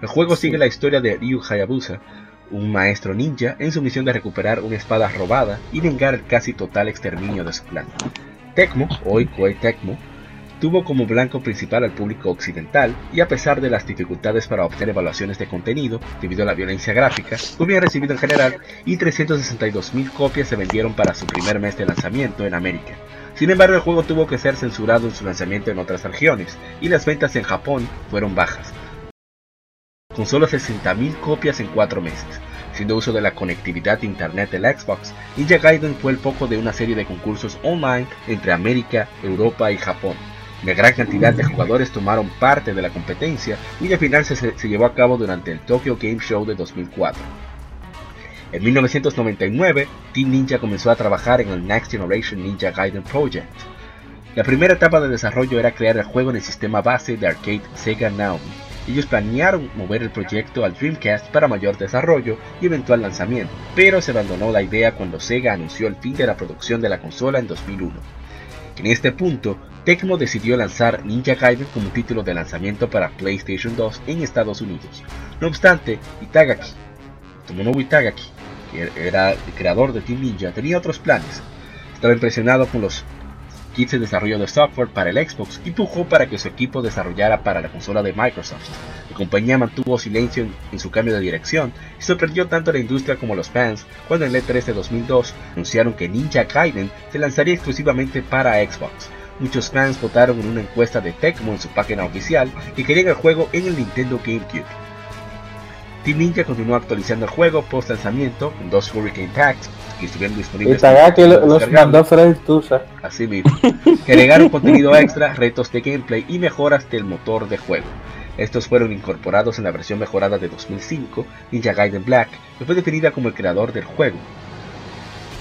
S1: El juego sigue la historia de Ryu Hayabusa, un maestro ninja en su misión de recuperar una espada robada y vengar el casi total exterminio de su clan. Tecmo, hoy Koei Tecmo, tuvo como blanco principal al público occidental y a pesar de las dificultades para obtener evaluaciones de contenido debido a la violencia gráfica, bien recibido en general y 362.000 copias se vendieron para su primer mes de lanzamiento en América. Sin embargo, el juego tuvo que ser censurado en su lanzamiento en otras regiones y las ventas en Japón fueron bajas, con solo 60.000 copias en 4 meses. Siendo uso de la conectividad internet del Xbox, Ninja Gaiden fue el foco de una serie de concursos online entre América, Europa y Japón. Una gran cantidad de jugadores tomaron parte de la competencia la final se, se llevó a cabo durante el Tokyo Game Show de 2004. En 1999, Team Ninja comenzó a trabajar en el Next Generation Ninja Gaiden Project. La primera etapa de desarrollo era crear el juego en el sistema base de arcade Sega Naomi. Ellos planearon mover el proyecto al Dreamcast para mayor desarrollo y eventual lanzamiento, pero se abandonó la idea cuando Sega anunció el fin de la producción de la consola en 2001. En este punto, Tecmo decidió lanzar Ninja Gaiden como título de lanzamiento para PlayStation 2 en Estados Unidos. No obstante, Itagaki, Tomonobu Itagaki, que era el creador de Team Ninja, tenía otros planes. Estaba impresionado con los kits de desarrollo de software para el Xbox y empujó para que su equipo desarrollara para la consola de Microsoft. La compañía mantuvo silencio en, su cambio de dirección y sorprendió tanto a la industria como a los fans cuando en el E3 de 2002 anunciaron que Ninja Gaiden se lanzaría exclusivamente para Xbox. Muchos fans votaron en una encuesta de Tecmo en su página oficial y querían el juego en el Nintendo GameCube. Team Ninja continuó actualizando el juego post lanzamiento con dos Hurricane Packs que estuvieron disponibles.
S3: Itagaki los mandó Fred Tusa.
S1: Así mismo. Que agregaron contenido extra, retos de gameplay y mejoras del motor de juego. Estos fueron incorporados en la versión mejorada de 2005, Ninja Gaiden Black, que fue definida como el creador del juego.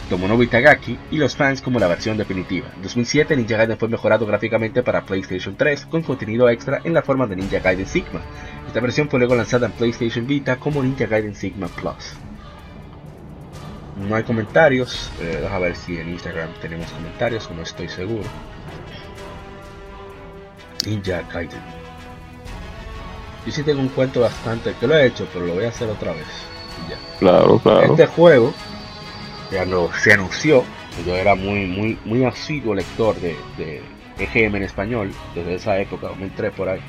S1: Tomonobu Itagaki y los fans como la versión definitiva. En 2007 Ninja Gaiden fue mejorado gráficamente para PlayStation 3 con contenido extra en la forma de Ninja Gaiden Sigma. Esta versión fue luego lanzada en PlayStation Vita como Ninja Gaiden Sigma Plus. No hay comentarios, eh, a ver si en Instagram tenemos comentarios, no estoy seguro. Ninja Gaiden. Yo sí tengo un cuento bastante que lo he hecho, pero lo voy a hacer otra vez. Ya.
S2: Claro, claro.
S1: Este juego se anunció, yo era muy muy muy asiduo lector de, de EGM en español desde esa época, me entré por ahí.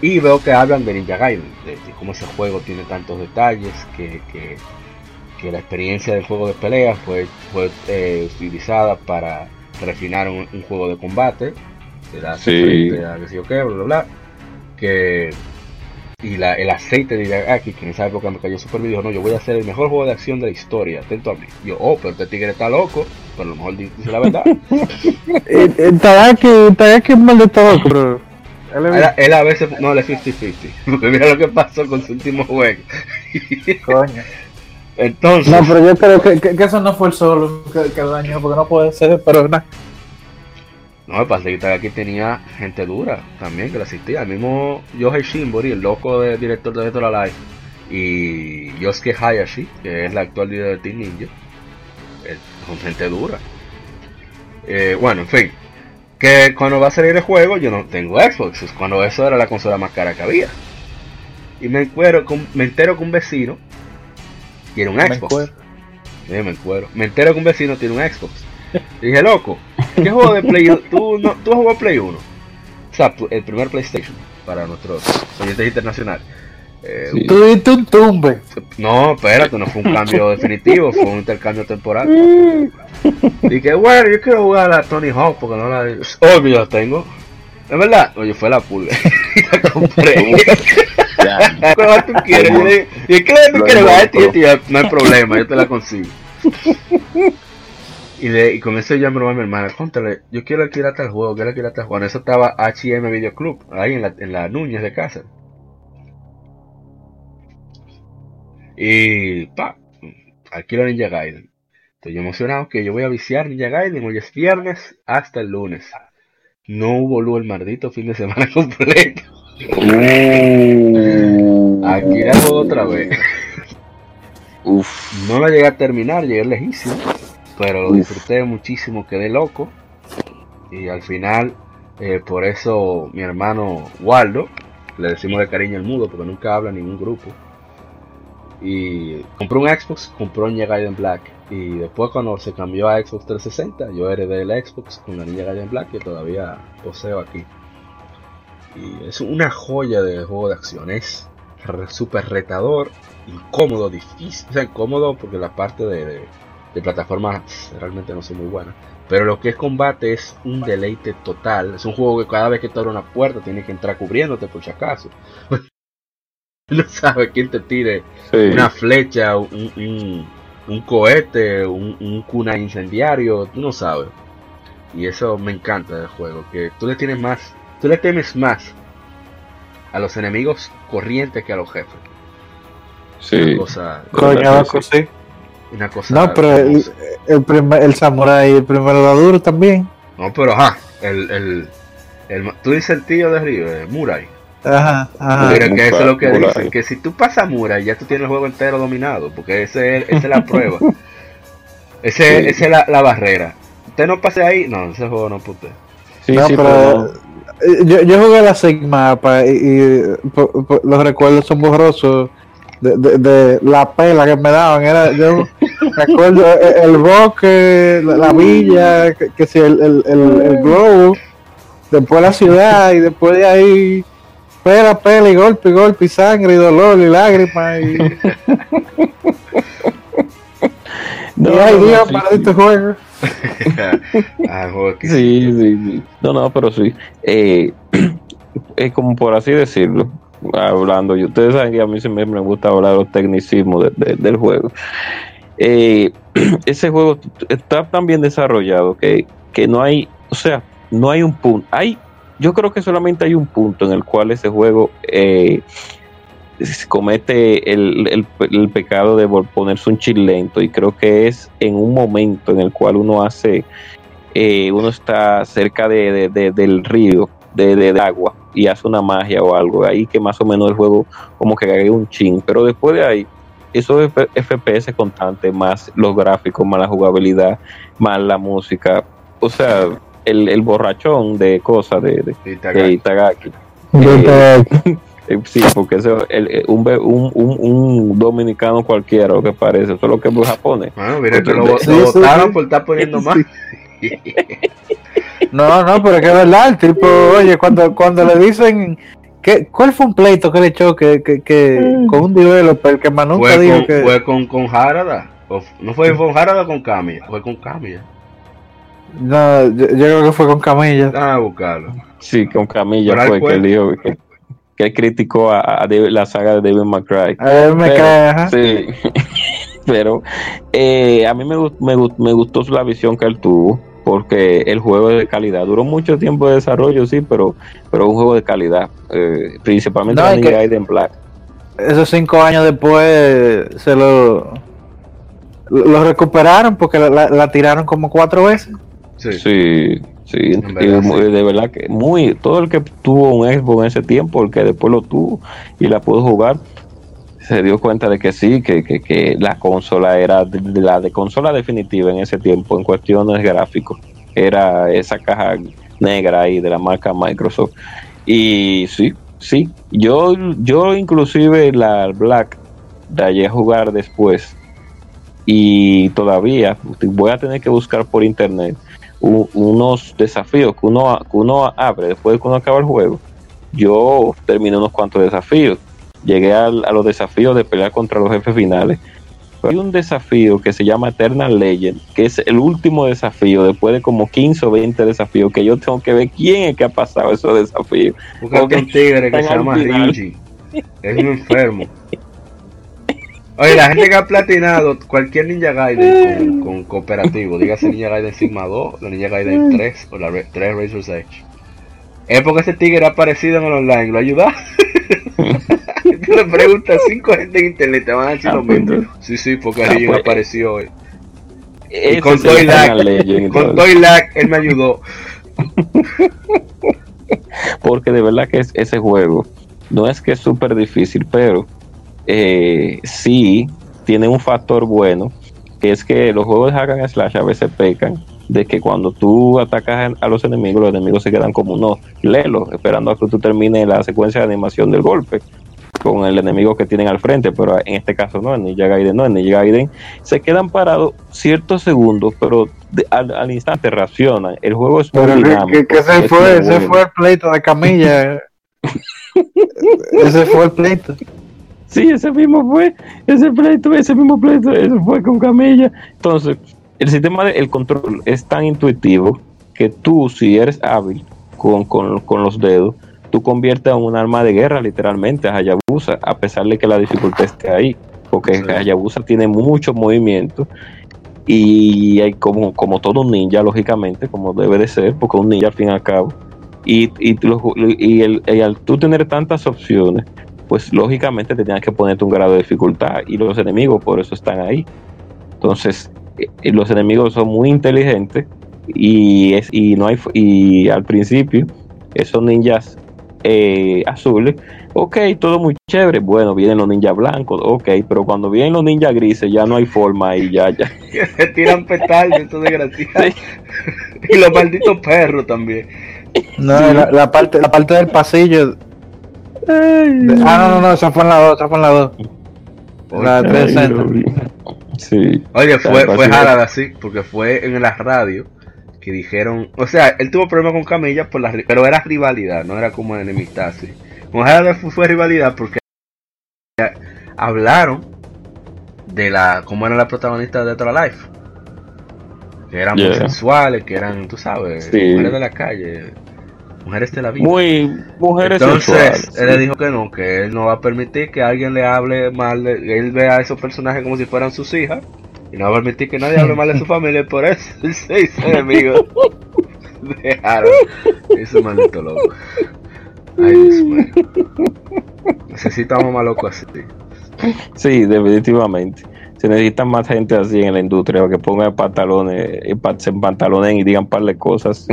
S1: Y veo que hablan de Ninja Gaiden, de, de cómo ese juego tiene tantos detalles, que, que, que la experiencia del juego de peleas fue, fue eh, utilizada para refinar un, un, juego de combate, que da
S2: Sí.
S1: a que bla bla bla, que y la, el aceite de Itagaki, que en esa época me cayó súper bien, dijo, no, yo voy a hacer el mejor juego de acción de la historia, atento a mí. Yo, oh, pero este tigre está loco, pero a lo mejor dice la verdad.
S3: Itagaki, Itagaki es mal de todo, pero. Él
S1: a veces, no, él es 50-50, porque mira lo que pasó con su último juego.
S3: Coño.
S1: Entonces,
S3: No, pero yo creo que, que, que eso no fue el solo que, que dañó, porque no puede ser, pero nada.
S1: No, pasa que Itagaki tenía gente dura también que le asistía. El mismo Yohei Shimbori, el loco de, director de Retro Live, y Yosuke Hayashi, que es la actual líder de Team Ninja, eh, son gente dura. Eh, bueno, en fin, que cuando va a salir el juego yo no tengo Xbox, es cuando eso era la consola más cara que había. Y me, encuero con- me entero que un vecino tiene un
S3: Me
S1: Xbox.
S3: encuero.
S1: Sí, me encuero. Me entero que un vecino tiene un Xbox. Y dije, loco, ¿qué juego de Play 1? ¿Tú, no, ¿Tú has jugado Play 1? O sea, el primer PlayStation para nuestros oyentes internacionales. Eh,
S2: Sí.
S3: Tú diste un tumbe.
S1: No, espérate, no fue un cambio definitivo, fue un intercambio temporal. Dije, bueno, yo quiero jugar a la Tony Hawk porque no la. Oh, yo la tengo. Es verdad, oye, fue la pulga. y la compré. ¿Cuál tú quieres? ¿Y qué tú
S2: Lo
S1: quieres? tío, tío, No hay problema, yo te la consigo. Y, de, y con eso ya me lo va mi hermana. Contale, yo quiero alquilar tal juego, quiero alquilar tal juego. En eso estaba HM Video Club, ahí en la, en la Núñez de casa. Y pa, alquilo Ninja Gaiden. Estoy emocionado que yo voy a viciar Ninja Gaiden. Hoy es viernes hasta el lunes. No hubo luz el maldito fin de semana completo. Aquí la juego otra vez.
S2: uf.
S1: No la llegué a terminar, llegué lejísimo. Pero lo disfruté muchísimo, quedé loco. Y al final, eh, por eso mi hermano Waldo, le decimos de cariño el mudo porque nunca habla en ningún grupo. Y compró un Xbox, compró Ninja Gaiden Black. Y después cuando se cambió a Xbox 360, yo heredé el Xbox con la Ninja Gaiden Black que todavía poseo aquí. Y es una joya de juego de acción. Es súper retador, incómodo, difícil. O sea, incómodo porque la parte de, de, de plataforma realmente no soy muy buena. Pero lo que es combate es un deleite total. Es un juego que cada vez que te abre una puerta tienes que entrar cubriéndote por si acaso. no sabes quién te tire
S2: Sí.
S1: una flecha, un, un, un cohete, un, un cuna incendiario, tú no sabes. Y eso me encanta del juego, que tú le tienes más, tú le temes más a los enemigos corrientes que a los jefes.
S2: Sí.
S1: Una cosa,
S3: Coño, sí.
S1: Una cosa
S3: No, pero el, el, primer, el samurai, el primero da duro también.
S1: No, pero ajá, el, el, el- tú dices el tío de Río, eh, Murai.
S3: Ajá, ajá.
S1: Mira que eso es lo que
S2: Murai.
S1: dicen, que si tú pasas Murai ya tú tienes el juego entero dominado, porque ese es, esa es la prueba. Ese,
S2: Sí.
S1: Esa es la, la barrera. Usted no pase ahí, no, ese juego no.
S2: Sí,
S3: No,
S2: sí,
S3: pero,
S2: pero
S3: eh, yo, yo jugué la Sigma y, y, po- po- los recuerdos son borrosos de, de, de la pela que me daban. Era, yo recuerdo el, el bosque, la, la villa, que, que si el, el, el, el globo, después la ciudad y después de ahí pela, pela y golpe, y golpe y sangre y dolor y lágrimas y,
S2: No,
S3: y ay
S2: no, no,
S3: Dios
S2: sí,
S3: para
S2: sí.
S3: este juego.
S1: ah,
S2: sí, sí. No, no, pero sí. Eh, es como por así decirlo, hablando. Y ustedes saben que a mí siempre me gusta hablar los tecnicismos de- de- del juego. Eh, ese juego está tan bien desarrollado que, que no hay, o sea, no hay un punto. Hay, yo creo que solamente hay un punto en el cual ese juego eh, comete el, el- pecado de ponerse un chil lento y creo que es en un momento en el cual uno hace eh, uno está cerca de- de- del río, de, de- de agua, y hace una magia o algo, ahí que más o menos el juego como que cae un chin, pero después de ahí, esos FPS constantes, más los gráficos, más la jugabilidad, más la música, o sea, el, el borrachón de cosas de, de. Itagaki.
S3: Entonces,
S2: Eh, Sí, porque eso, el- el- un, un, un, un dominicano cualquiera, lo que parece, eso es lo que es japonés.
S1: Bueno, mira que lo, lo
S3: sí,
S1: votaron
S3: sí.
S1: por estar poniendo más.
S3: No, no, pero es que es verdad, el tipo, oye, cuando, cuando le dicen, ¿qué, ¿cuál fue un pleito que le echó que, que, que con un developer que más nunca
S1: fue,
S3: dijo
S1: con,
S3: que...
S1: fue con, con Harada. No fue con Harada o con Kamiya. Fue con Kamiya.
S3: No, yo, yo creo que fue con Camilla.
S1: Ah, buscarlo.
S2: Sí, con Camilla fue que él dijo que, que él criticó a, a David- la saga de David McCray.
S3: A ver, me
S2: Pero-
S3: cae, ajá.
S2: Sí, pero eh, a mí me, gust- me, gust- me gustó la visión que él tuvo, porque el juego es de calidad. Duró mucho tiempo de desarrollo, sí, pero pero un juego de calidad, eh, principalmente
S3: No,
S2: la Gaiden Black.
S3: Esos cinco años después se lo... Lo recuperaron porque la, tiraron como cuatro veces.
S1: Sí.
S2: Sí, sí,
S1: verdad, sí.
S2: de verdad que muy, todo el que tuvo un Xbox en ese tiempo, el que después lo tuvo y la pudo jugar, se dio cuenta de que sí, que, que, que la consola era la de consola definitiva en ese tiempo en cuestiones gráficos. Era esa caja negra ahí de la marca Microsoft. Y sí, sí, yo, yo inclusive la Black la llegué a jugar después y todavía voy a tener que buscar por internet unos desafíos que uno, que uno abre después de que uno acaba el juego. Yo terminé unos cuantos desafíos. Llegué al- a, los desafíos de pelear contra los jefes finales. Pero hay un desafío que se llama Eternal Legend, que es el último desafío después de como 15 o 20 desafíos, que yo tengo que ver quién es que ha pasado esos desafíos. Ok.
S1: un tigre que se llama. Ryuji. Es un enfermo. Oye, la gente que ha platinado cualquier Ninja Gaiden con, con cooperativo, dígase Ninja Gaiden Sigma 2, la Ninja Gaiden 3 o la Re- 3 Razor's Edge. Es porque ese tigre ha aparecido en el online, lo ayuda. Le preguntas a cinco gente en internet, te van a decir
S2: Ah,
S1: lo
S2: pues,
S1: mismo. Sí, sí, porque
S2: ah,
S1: Ryuji
S2: pues,
S1: apareció hoy. Y
S2: Ese
S1: con Toy
S2: Legend,
S1: con. Toy Lag, él me ayudó.
S2: Porque de verdad que es, ese juego no es que es súper difícil, pero eh, sí tiene un factor bueno, que es que los juegos de hack and slash a veces pecan de que cuando tú atacas a los enemigos, los enemigos se quedan como unos lelos, esperando a que tú termines la secuencia de animación del golpe con el enemigo que tienen al frente, pero en este caso no, en Ninja Gaiden no, en Ninja Gaiden se quedan parados ciertos segundos, pero al, instante reaccionan. El juego es
S3: muy dinámico. Que, se fue, ese fue el pleito de Camilla. ese fue el pleito.
S2: Sí, ese mismo fue, ese pleito, ese mismo pleito, ese fue con Camilla. Entonces, el sistema de el control es tan intuitivo que tú, si eres hábil con, con, con los dedos, tú conviertes en un arma de guerra literalmente a Hayabusa, a pesar de que la dificultad esté ahí, porque Hayabusa tiene mucho movimiento y hay como, como todo un ninja, lógicamente, como debe de ser, porque un ninja al fin y al cabo. Y, y, y, el, al tú tener tantas opciones, pues lógicamente te tienes que ponerte un grado de dificultad y los enemigos por eso están ahí. Entonces, eh, los enemigos son muy inteligentes y, es, y, no hay, y al principio esos ninjas eh, azules, ok, todo muy chévere. Bueno, vienen los ninjas blancos, ok, pero cuando vienen los ninjas grises ya no hay forma y ya, ya.
S1: Se tiran petales, estos desgraciados. y los malditos perros también.
S3: No, la, parte, la parte del pasillo. ah, no, no, no, esa fue en la 2, esa fue en la 2. La 3
S1: Sí. Oye, fue, fue así, porque fue en la radio que dijeron, o sea, él tuvo problemas con Camilla, por la, pero era rivalidad, no era como enemistad, sí. Con fue, rivalidad porque hablaron de la cómo era la protagonista de Otra Life. Que eran muy sensuales, que eran, tú sabes, mujeres de la calle, mujeres de la vida.
S2: Muy mujeres
S1: Entonces, él le dijo que no, que él no va a permitir que alguien le hable mal, de, él vea a esos personajes como si fueran sus hijas y no va a permitir que nadie hable mal de su familia, por eso el se hizo enemigo Dejaron ese maldito loco. Ay, Dios mío. Necesitamos más locos así.
S2: Sí, definitivamente. Se necesitan más gente así en la industria que pongan pantalones, se pantalones y digan par de cosas.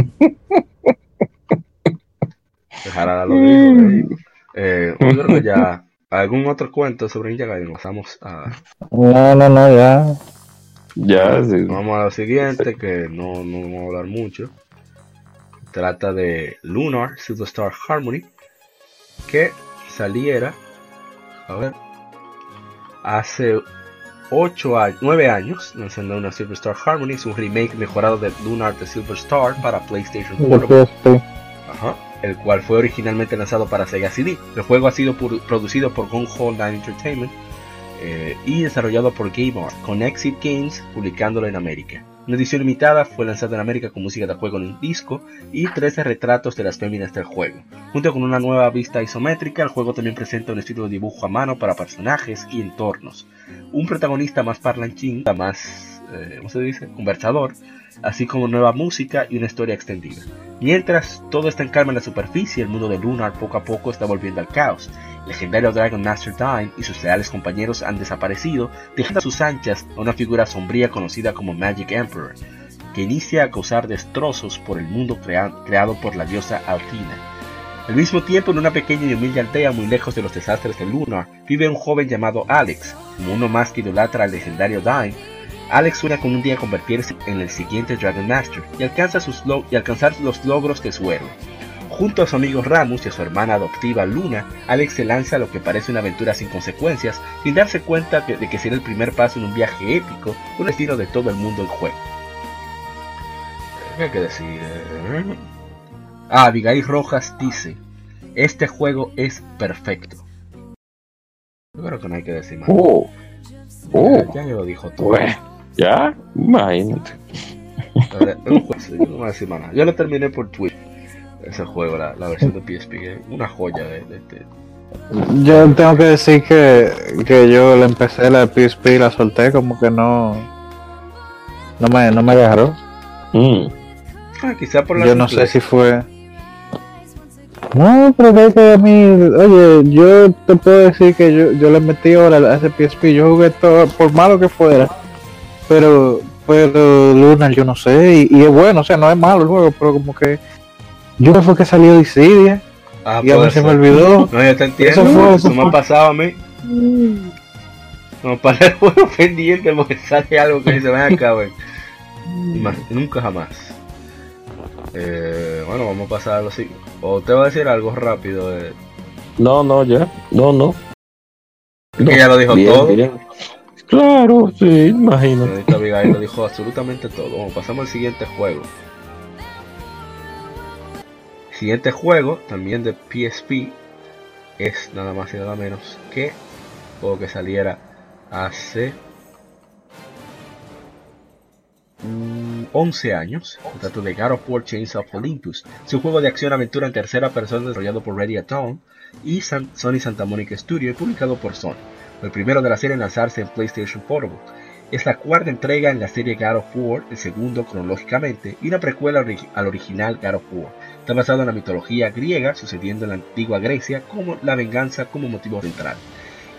S1: Dejar a lo mismo. Eh, yo creo que ya. ¿Algún otro cuento sobre Ninja Gaiden? Pasamos a.
S3: No, no, no, ya.
S2: Ya,
S1: Vamos a lo siguiente, que no, no vamos a hablar mucho. Trata de Lunar Superstar Harmony, que saliera, a ver, hace 8 años, 9 años, lanzando una Superstar Harmony, es un remake mejorado de Lunar the Superstar para PlayStation 4. el cual fue originalmente lanzado para Sega CD. El juego ha sido producido por Gun Hall Entertainment eh, y desarrollado por Game con Exit Games publicándolo en América. Una edición limitada fue lanzada en América con música de juego en un disco y 13 retratos de las féminas del juego. Junto con una nueva vista isométrica, el juego también presenta un estilo de dibujo a mano para personajes y entornos. Un protagonista más parlanchín, más, eh, ¿cómo se dice?, conversador, así como nueva música y una historia extendida. Mientras todo está en calma en la superficie, el mundo de Lunar poco a poco está volviendo al caos, legendario Dragon Master Time y sus leales compañeros han desaparecido, dejando a sus anchas a una figura sombría conocida como Magic Emperor, que inicia a causar destrozos por el mundo creado por la diosa Altina. Al mismo tiempo, en una pequeña y humilde aldea muy lejos de los desastres de Lunar, vive un joven llamado Alex, como uno más que idolatra al legendario Dime. Alex sueña con un día convertirse en el siguiente Dragon Master y, alcanza sus y alcanzar los logros de su héroe. Junto a su amigo Ramus y a su hermana adoptiva Luna, Alex se lanza a lo que parece una aventura sin consecuencias, sin darse cuenta de que será el primer paso en un viaje épico, un destino de todo el mundo en juego. ¿Qué hay que decir? Ah, Abigail Rojas dice, este juego es perfecto. Yo creo que no hay que decir más.
S2: Oh.
S1: Oh. Ya, me lo dijo todo.
S2: ya, imagínate.
S1: Yo lo terminé por Twitter ese juego, la, versión de PSP, una joya de, este.
S3: Yo tengo que decir que, que yo le empecé la PSP y la solté como que no no me, no me agarró.
S1: Mm. Ah, quizá por la
S3: Yo no sé si fue no, pero es que a mí, oye, yo te puedo decir que yo, yo le metí ahora a ese PSP, yo jugué todo, por malo que fuera, pero, pero Lunar yo no sé, y, y, es bueno, o sea, no es malo el juego, pero como que Yo creo que fue que salió Dissidia
S1: Ah,
S3: y a mí se me olvidó.
S1: No, yo te entiendo.
S3: Eso fue-
S1: Eso, me
S3: fue.
S1: pasaba a mí. No, para el juego pendiente porque sale algo que se ven acá. Ima- Nunca jamás. Eh, bueno, vamos a pasar a lo siguiente. O te voy a decir algo rápido. eh.
S2: No, no, ya. No, no.
S1: Que ya lo dijo
S2: Bien,
S1: todo.
S2: bien. Claro, sí, imagino.
S1: Abigail lo dijo absolutamente todo. Vamos, pasamos al siguiente juego. Siguiente juego, también de PSP, es nada más y nada menos que juego que saliera hace mm, 11 años. Se trata de God of War Chains of Olympus. Es un juego de acción-aventura en tercera persona desarrollado por Ready at y Sony Santa Monica Studio y publicado por Sony. El primero de la serie en lanzarse en PlayStation Portable. Es la cuarta entrega en la serie God of War, el segundo cronológicamente, y una precuela al original God of War. Está basado en la mitología griega, sucediendo en la antigua Grecia, como la venganza como motivo central.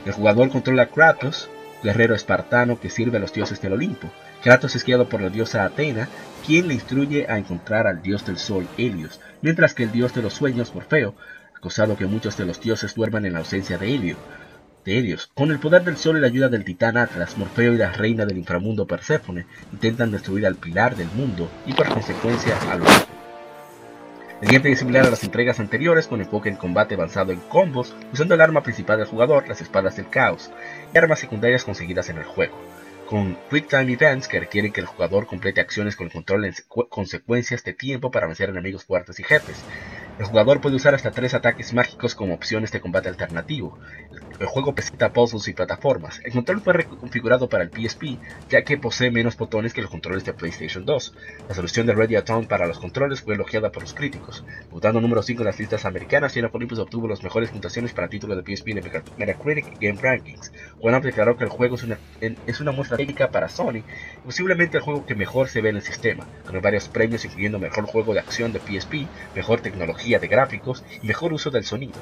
S1: El jugador controla a Kratos, guerrero espartano que sirve a los dioses del Olimpo. Kratos es guiado por la diosa Atena, quien le instruye a encontrar al dios del sol, Helios, mientras que el dios de los sueños, Morfeo, acosado que muchos de los dioses duerman en la ausencia de Helio, de Helios. Con el poder del sol y la ayuda del titán Atlas, Morfeo y la reina del inframundo Perséfone intentan destruir al pilar del mundo y por consecuencia al Olimpo. El es similar a las entregas anteriores con enfoque en combate avanzado en combos, usando el arma principal del jugador, las espadas del caos, y armas secundarias conseguidas en el juego. Con Quick Time Events que requieren que el jugador complete acciones con control en secu- consecuencias de tiempo para vencer enemigos fuertes y jefes. El jugador puede usar hasta tres ataques mágicos como opciones de combate alternativo. El juego presenta puzzles y plataformas. El control fue reconfigurado para el PSP, ya que posee menos botones que los controles de PlayStation 2. La solución de Ready at Dawn para los controles fue elogiada por los críticos. Votando número 5 en las listas americanas, China Olympus obtuvo las mejores puntuaciones para títulos de PSP en Metacritic Game Rankings. One declaró que el juego es una, muestra técnica para Sony posiblemente el juego que mejor se ve en el sistema, con varios premios incluyendo mejor juego de acción de PSP, mejor tecnología de gráficos y mejor uso del sonido.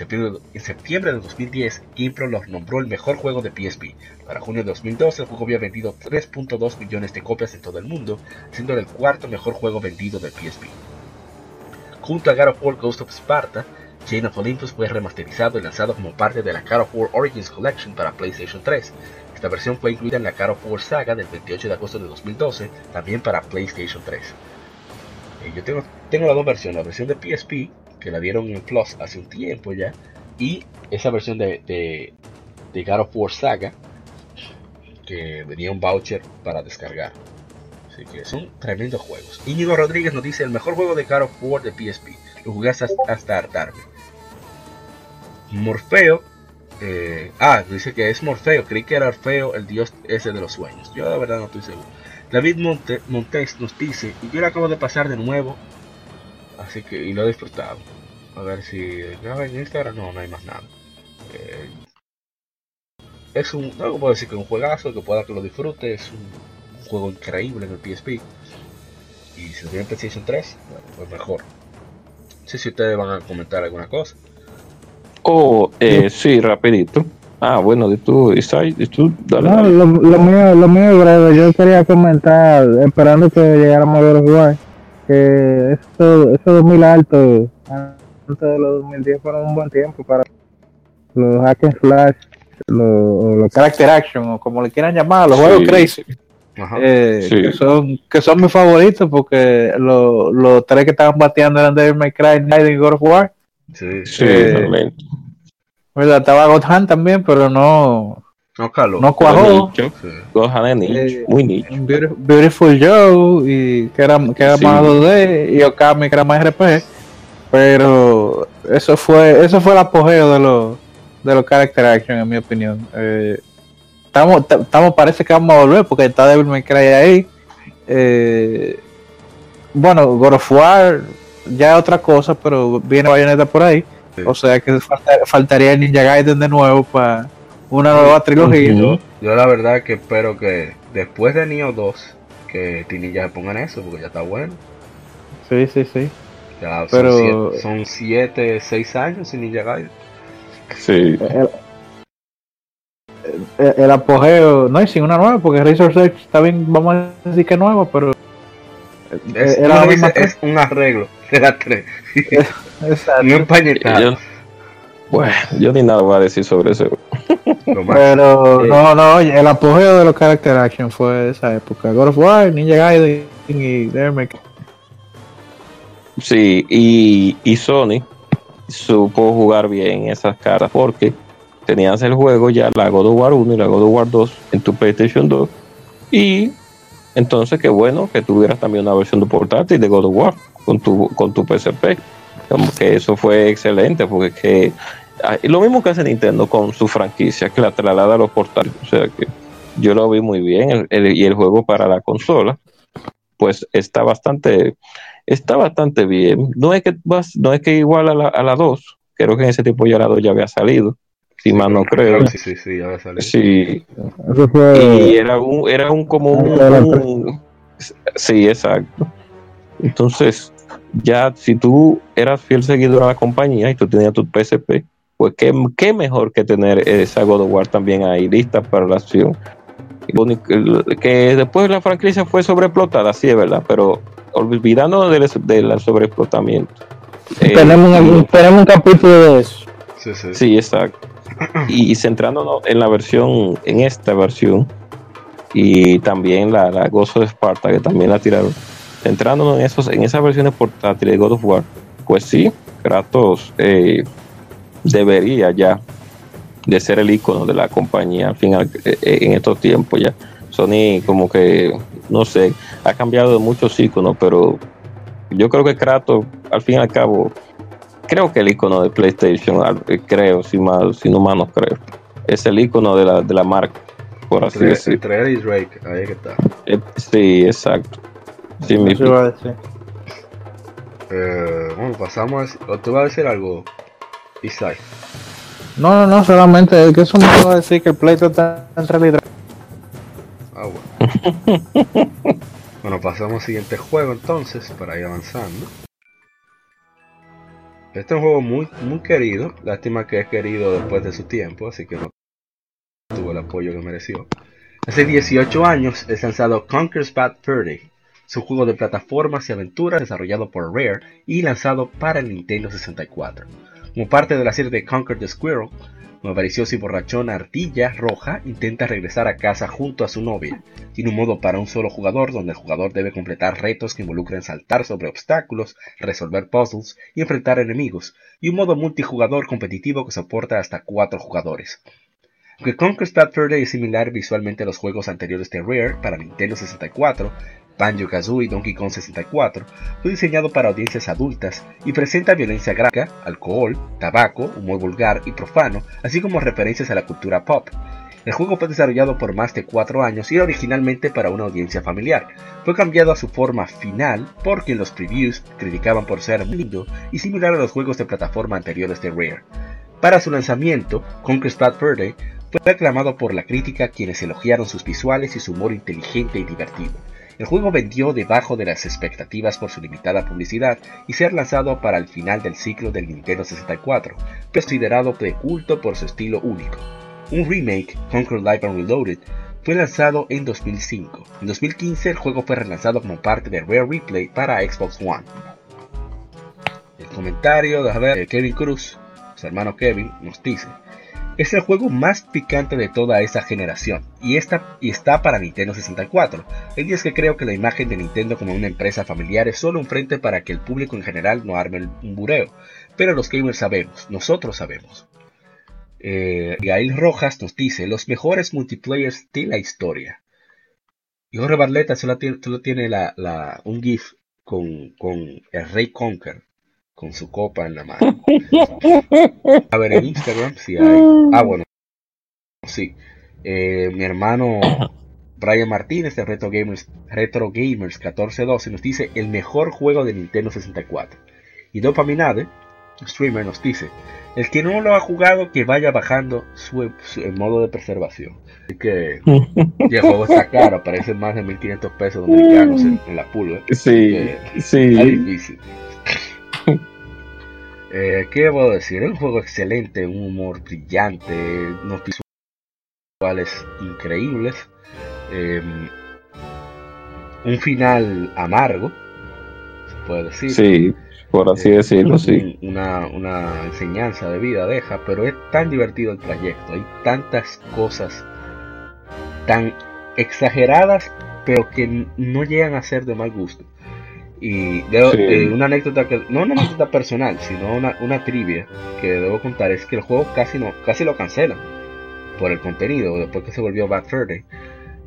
S1: En septiembre, de 2010, GamePro los nombró el mejor juego de PSP. Para junio de 2012, el juego había vendido 3.2 millones de copias en todo el mundo, siendo el cuarto mejor juego vendido de PSP. Junto a God of War Ghost of Sparta, Chain of Olympus fue remasterizado y lanzado como parte de la God of War Origins Collection para PlayStation 3. Esta versión fue incluida en la God of War Saga del 28 de agosto de 2012, también para PlayStation 3. Eh, yo tengo, tengo las dos versiones, la versión de PSP, que la dieron en Plus hace un tiempo ya, y esa versión de, de, de of War Saga, que venía un voucher para descargar. Así que son tremendos juegos. Íñigo Rodríguez nos dice el mejor juego de God of War de PSP. Lo jugué hasta, hasta hartarme. Morfeo. eh, ah, dice que es Morfeo. Creí que era Orfeo, el dios ese de los sueños. Yo la verdad no estoy seguro. David Monte, Montes nos dice, y yo lo acabo de pasar de nuevo. Así que, y lo he disfrutado. A ver si graba en Instagram. No, no hay más nada. Eh, es un, no puedo decir que un juegazo, que pueda que lo disfrute. Es un, un juego increíble en el PSP. Y si lo tiene en PlayStation 3, bueno, pues mejor. No sé si ustedes van a comentar alguna cosa.
S2: Oh, eh, sí, rapidito. Ah, bueno, de tú, Isai, de tú, dale.
S3: No, lo, lo mío, lo mío es breve. Yo quería comentar, esperando que llegáramos a ver jugar, que eso, esos 2000 altos, antes de los 2010, fueron un buen tiempo para los hack and slash, los, character action, o como le quieran llamar, los
S2: Sí,
S3: juegos crazy.
S1: Ajá.
S3: eh,
S2: Sí.
S3: que son que son mis favoritos porque lo- los tres que estaban bateando eran Devil May Cry, Night y God of War.
S1: Sí,
S2: Sí,
S3: eh,
S2: realmente.
S3: ¿Verdad? Estaba God Hand también, pero no,
S1: No caló.
S3: no cuajó.
S2: Nicho,
S1: Sí.
S2: De nicho,
S3: Eh,
S2: muy nicho.
S3: Beautiful, Beautiful Joe y que era, que era
S2: Sí.
S3: más 2D y Okami que era más RPG pero eso fue eso fue el apogeo de los de los character action en mi opinión Eh, estamos parece que vamos a volver porque está Devil May Cry ahí Eh, bueno God of War ya es otra cosa pero viene Bayonetta por ahí
S1: Sí.
S3: o sea que falta- faltaría Ninja Gaiden de nuevo para una nueva trilogía.
S1: Yo la verdad que espero que después de Neo 2, que Tini ya se pongan eso, porque ya está bueno.
S3: sí sí sí
S1: Ya
S3: Pero-
S1: son, siete, son siete, seis años sin Ninja Gaiden.
S2: Sí,
S3: el, el- el apogeo, no, y sin una nueva, porque Razor Edge está bien, vamos a decir que nueva, pero
S1: Es,
S3: era
S1: dice, es un arreglo. Era 3.
S4: Exacto.
S1: Un empañetado.
S2: Bueno, yo ni nada voy a decir sobre eso.
S4: Pero
S2: Eh.
S4: no, no, oye, el apogeo de los character action fue de esa época. God of War, Ninja Gaiden y Dermek.
S2: Sí, y, y Sony supo jugar bien esas cartas porque tenías el juego ya, la God of War 1 y la God of War 2 en tu PlayStation 2. Y entonces, qué bueno que tuvieras también una versión de portátil de God of War con tu, con tu PSP. Como que eso fue excelente porque que, ah, lo mismo que hace Nintendo con su franquicia, que la traslada a los portátiles. O sea que yo lo vi muy bien el- el- y el juego para la consola pues está bastante está bastante bien. No es que no es que igual a la, a la 2, creo que en ese tiempo ya la 2 ya había salido, si mal no creo.
S1: Sí, sí, sí, ya va a salir.
S2: Sí, y era un, era un como un- sí, exacto. Entonces, ya si tú eras fiel seguidor a la compañía y tú tenías tu PSP, pues qué, qué mejor que tener esa God of War también ahí lista para la acción. Que después la franquicia fue sobreexplotada, sí es verdad, pero olvidando del, del sobreexplotamiento. eh,
S4: tenemos, un, tenemos un capítulo de eso.
S1: Sí, sí.
S2: Sí, exacto. Y, y centrándonos en la versión, en esta versión, y también la, la Gozo de Esparta, que también la tiraron, centrándonos en esos, en esas versiones portátiles de God of War, pues sí, Kratos eh, debería ya de ser el icono de la compañía al final eh, en estos tiempos ya. Sony como que, no sé, ha cambiado de muchos iconos, pero yo creo que Kratos, al fin y al cabo, creo que el icono de PlayStation, eh, creo, si, mal, si no creo, es el icono de la, de la marca, por así decirlo.
S1: entre él y Drake, ahí que está.
S2: Eh, sí, exacto. Sí, mi-
S4: Eso iba a decir.
S1: Eh, bueno, pasamos a... ¿O te va a decir algo, Isai?
S4: No, no, no, solamente que eso me va a decir que el pleito está en realidad.
S1: Ah, bueno. bueno, pasamos al siguiente juego entonces, para ir avanzando. Este es un juego muy, muy querido. Lástima que es querido después de su tiempo, así que no tuvo el apoyo que mereció. Hace 18 años es lanzado Conker's Bad Fur Day, su juego de plataformas y aventuras desarrollado por Rare y lanzado para el Nintendo 64. Como parte de la serie de Conquer the Squirrel, una avariciosa y borrachona ardilla roja intenta regresar a casa junto a su novia. Tiene un modo para un solo jugador donde el jugador debe completar retos que involucran saltar sobre obstáculos, resolver puzzles y enfrentar enemigos, y un modo multijugador competitivo que soporta hasta 4 jugadores. Aunque Conquest Bad Fur es similar visualmente a los juegos anteriores de Rare para Nintendo 64, Banjo-Kazooie y Donkey Kong 64, fue diseñado para audiencias adultas y presenta violencia gráfica, alcohol, tabaco, humor vulgar y profano, así como referencias a la cultura pop. El juego fue desarrollado por más de 4 años y era originalmente para una audiencia familiar. Fue cambiado a su forma final porque los previews criticaban por ser lindo y similar a los juegos de plataforma anteriores de Rare. Para su lanzamiento, Conquest Bad Day fue aclamado por la crítica quienes elogiaron sus visuales y su humor inteligente y divertido. El juego vendió debajo de las expectativas por su limitada publicidad y ser lanzado para el final del ciclo del Nintendo 64, considerado de culto por su estilo único. Un remake, Conquer Live and Reloaded, fue lanzado en 2005. En 2015 el juego fue relanzado como parte de Rare Replay para Xbox One. El comentario de Kevin Cruz, su hermano Kevin, nos dice, es el juego más picante de toda esa generación y, está, para Nintendo 64. El es que creo que la imagen de Nintendo como una empresa familiar es solo un frente para que el público en general no arme un bureo. Pero los gamers sabemos, nosotros sabemos. Eh, Gail Rojas nos dice los mejores multiplayers de la historia. Y Jorge Barleta solo tiene, un GIF con, el Rey Conker con su copa en la mano. A ver, en Instagram si hay. Ah, bueno. Sí. Eh, mi hermano Brian Martínez de Retro Gamers, Retro Gamers 1412 nos dice el mejor juego de Nintendo 64. Y Dopaminade, streamer, nos dice el que no lo ha jugado que vaya bajando su, su- el modo de preservación. Así que el juego está caro, parece más de 1500 pesos dominicanos en, en la pulga.
S2: Sí,
S1: Está
S2: sí.
S1: difícil. Eh, ¿Qué puedo decir? Es un juego excelente, un humor brillante, unos visuales increíbles, eh, un final amargo, puede decir.
S2: Sí, por así
S1: Eh,
S2: decirlo,
S1: un-
S2: sí.
S1: Una, una enseñanza de vida deja, pero es tan divertido el trayecto. Hay tantas cosas tan exageradas, pero que no llegan a ser de mal gusto. Y debo-
S2: Sí.
S1: eh, una anécdota que, no una anécdota personal, sino una, una trivia que debo contar es que el juego casi no, casi lo cancelan por el contenido, después que se volvió Bad Fur Day.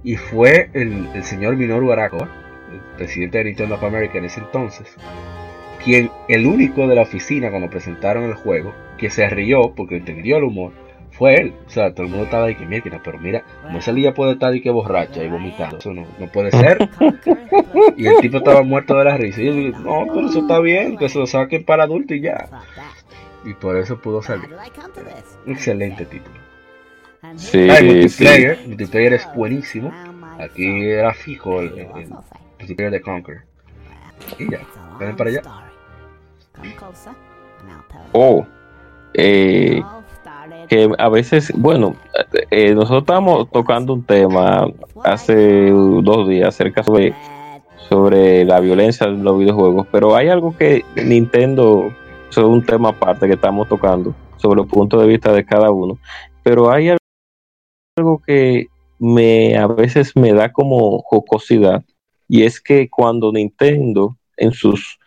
S1: Y fue el, el señor Minoru Arakawa, el presidente de Nintendo of America en ese entonces, quien, el único de la oficina cuando presentaron el juego, que se rió porque entendió el humor, fue él. O sea, todo el mundo estaba de que mierda, pero mira, como esa liga puede estar de que borracha y vomitando, eso no, no puede ser. Y el tipo estaba muerto de la risa. Y yo digo, no, pero eso está bien, que se lo saquen para adultos y ya. Y por eso pudo salir. Un excelente título.
S2: Sí,
S1: Ah, el
S2: sí.
S1: multiplayer, el multiplayer es buenísimo. Aquí era fijo el, el- el multiplayer de Conquer. Y ya, ven para allá.
S2: Oh, eh, que a veces, bueno, eh, nosotros estábamos tocando un tema hace dos días acerca sobre, sobre la violencia en los videojuegos, pero hay algo que Nintendo, es un tema aparte que estamos tocando, sobre los puntos de vista de cada uno, pero hay algo que me a veces me da como jocosidad y es que cuando Nintendo en sus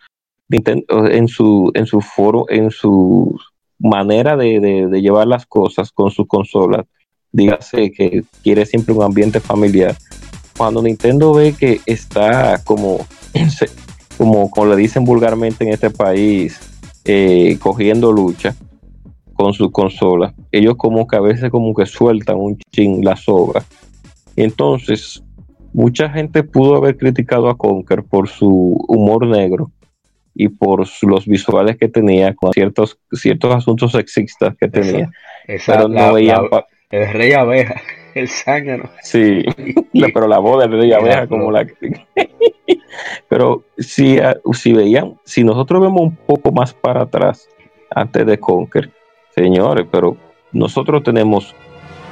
S2: Nintendo, en su en su foro en su manera de, de- llevar las cosas con sus consolas dígase que quiere siempre un ambiente familiar. Cuando Nintendo ve que está como como, como le dicen vulgarmente en este país eh, cogiendo lucha con su consola ellos como que a veces como que sueltan un chin la sobra. Entonces mucha gente pudo haber criticado a Conker por su humor negro y por los visuales que tenía con ciertos ciertos asuntos sexistas que tenía.
S1: Esa,
S2: pero
S1: la-
S2: no
S1: la-
S2: pa-
S1: el rey abeja, el zángano.
S2: sí pero la voz del rey
S1: La
S2: abeja como la pero si, ah, si veían si nosotros vemos un poco más para atrás antes de Conker señores pero nosotros tenemos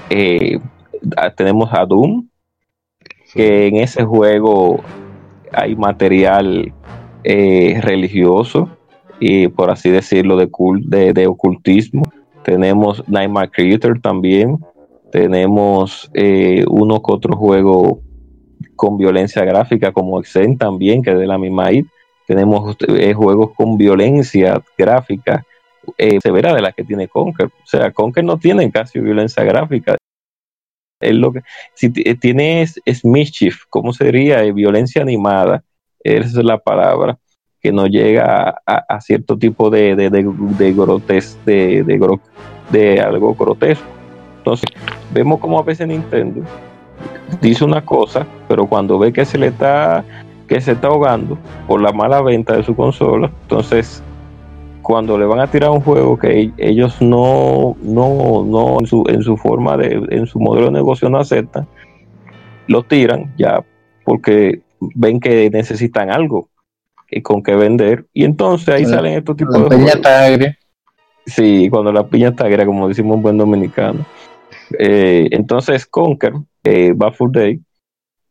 S2: eh, a- tenemos a Doom que en ese juego hay material eh, religioso y por así decirlo de, cul- de, ocultismo. Tenemos Nightmare Creator también. Tenemos eh, uno que otro juego con violencia gráfica como Exen también que es de la misma ID tenemos eh, juegos con violencia gráfica eh, severa de la que tiene Conker. O sea Conker no tiene casi violencia gráfica. Es lo que si eh, tienes es mischief, ¿cómo sería? Violencia animada, esa es la palabra, que no llega a, cierto tipo de, de, de, grotes- de, de gro- de algo grotesco. Entonces, vemos como a veces Nintendo dice una cosa, pero cuando ve que se le está que se está ahogando por la mala venta de su consola, entonces cuando le van a tirar un juego que ellos no, no, no en su, en su forma de, en su modelo de negocio no aceptan, lo tiran ya porque ven que necesitan algo que- con que vender y entonces ahí
S4: La-
S2: salen estos tipos
S4: La
S2: de juegos.
S4: está agria.
S2: Sí, cuando la piña está agria, como decimos un buen dominicano. Eh, entonces, Conker, eh, Bafur Day,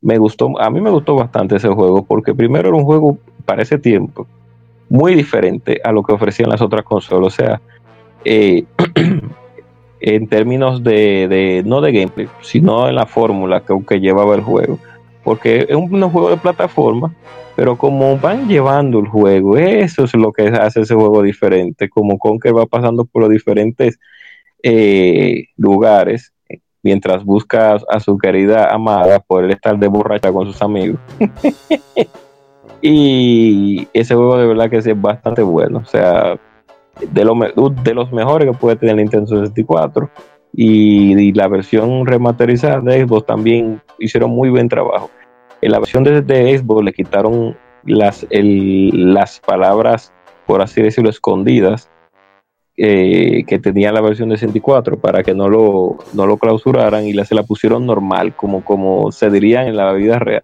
S2: me gustó, a mí me gustó bastante ese juego, porque primero era un juego para ese tiempo muy diferente a lo que ofrecían las otras consolas. O sea, eh, en términos de, de- no de gameplay, sino en la fórmula que, que llevaba el juego. Porque es un, juego de plataforma, pero como van llevando el juego, eso es lo que hace ese juego diferente. Como Conker va pasando por los diferentes eh, lugares mientras busca a su querida amada por él estar de borracha con sus amigos. y ese juego de verdad que es bastante bueno. O sea, de, de los mejores que puede tener Nintendo 64. Y, la versión remasterizada de Xbox también hicieron muy buen trabajo. En la versión de, de Xbox le quitaron las, las palabras, por así decirlo, escondidas eh, que tenía la versión de 64 para que no lo, no lo clausuraran y se la pusieron normal, como, como se diría en la vida real,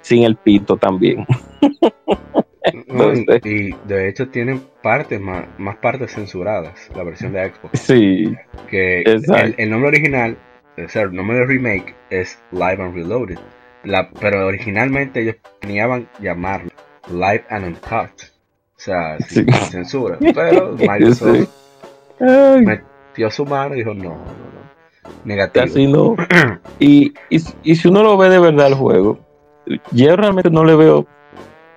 S2: sin el pito también.
S1: No, y, de hecho tienen partes más, más partes censuradas, la versión de Xbox.
S2: Sí,
S1: Que el, el nombre original, o sea, el nombre de remake es Live and Reloaded. La, pero originalmente ellos planeaban llamarlo Live and Uncut. O sea, sin
S2: Sí.
S1: censura. Pero Microsoft
S2: Sí.
S1: Metió su mano y dijo no, no, no. Negativo.
S2: Así no. Y, y, y si uno lo ve de verdad el juego, yo realmente no le veo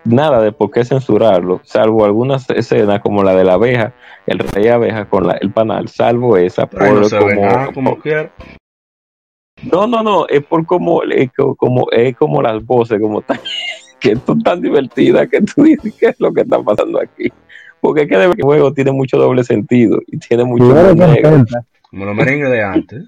S2: nada de por qué censurarlo, salvo algunas escenas como la de la abeja, el rey abeja con la- el panal, salvo esa
S1: no
S2: por
S1: ve
S2: como,
S1: nada como
S2: no, no, no, es por como, es co- como, es como las voces, como tan, que son tan divertidas que tú dices qué es lo que está pasando aquí. Porque es que el juego tiene mucho doble sentido y tiene mucho.
S1: Como los merengues de antes.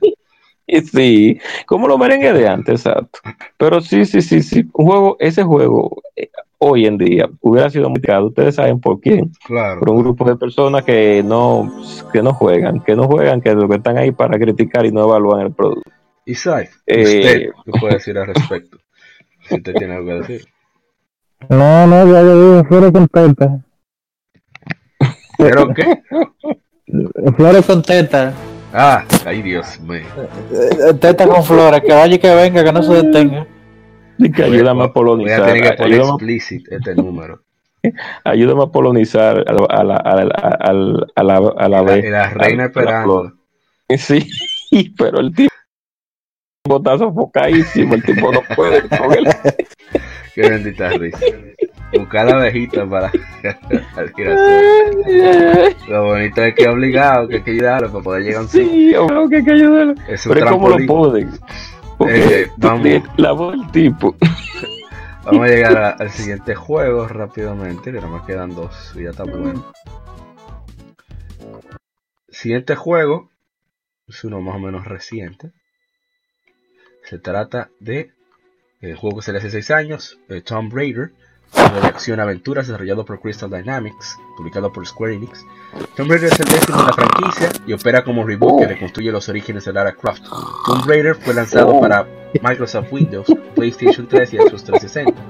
S2: Sí, como los merengues de antes, exacto. Pero sí, sí, sí, sí. Un juego, ese juego eh, hoy en día hubiera sido muy caro. Ustedes saben por quién.
S1: Claro.
S2: Por un grupo de personas que no, que no juegan, que no juegan, que lo que están ahí para criticar y no evalúan el producto.
S1: Isaac,
S2: Eh,
S1: usted, ¿qué puede decir al respecto? Si usted tiene algo que decir.
S3: No, no, ya yo digo, Flores contenta.
S1: ¿Pero qué?
S3: Flores contenta.
S1: Ah, ay Dios mío.
S3: Eh, Teta con Flores, que vaya y que venga, que no se detenga.
S2: Y que ayúdame a
S1: Voy a
S2: polonizar.
S1: tener que poner
S2: Ayúdame,
S1: explicit este número.
S2: ayúdame a polonizar a la, a la, a la, a la, a la, a la
S1: Y la,
S2: vez.
S1: la reina esperando.
S2: Sí, pero el tipo está sofocadísimo, el tipo no puede con él.
S1: Qué bendita risa. Buscar la abejita para al girasol. Lo bonito es que es obligado, que hay que ayudarlo para poder llegar a un sitio.
S2: Sí, yo que hay que ayudarlo.
S1: Es un
S2: Pero es como lo. Porque
S1: Eh, vamos.
S2: la voz del tipo.
S1: Vamos a llegar a- al siguiente juego rápidamente, que nada más quedan dos y ya está bueno. Siguiente juego es uno más o menos reciente. Se trata de el juego que sale hace 6 años, eh, Tomb Raider, juego de acción aventuras desarrollado por Crystal Dynamics, publicado por Square Enix. Tomb Raider es el décimo de la franquicia y opera como reboot que reconstruye los orígenes de Lara Croft. Tomb Raider fue lanzado para Microsoft Windows, PlayStation 3 y Xbox 360.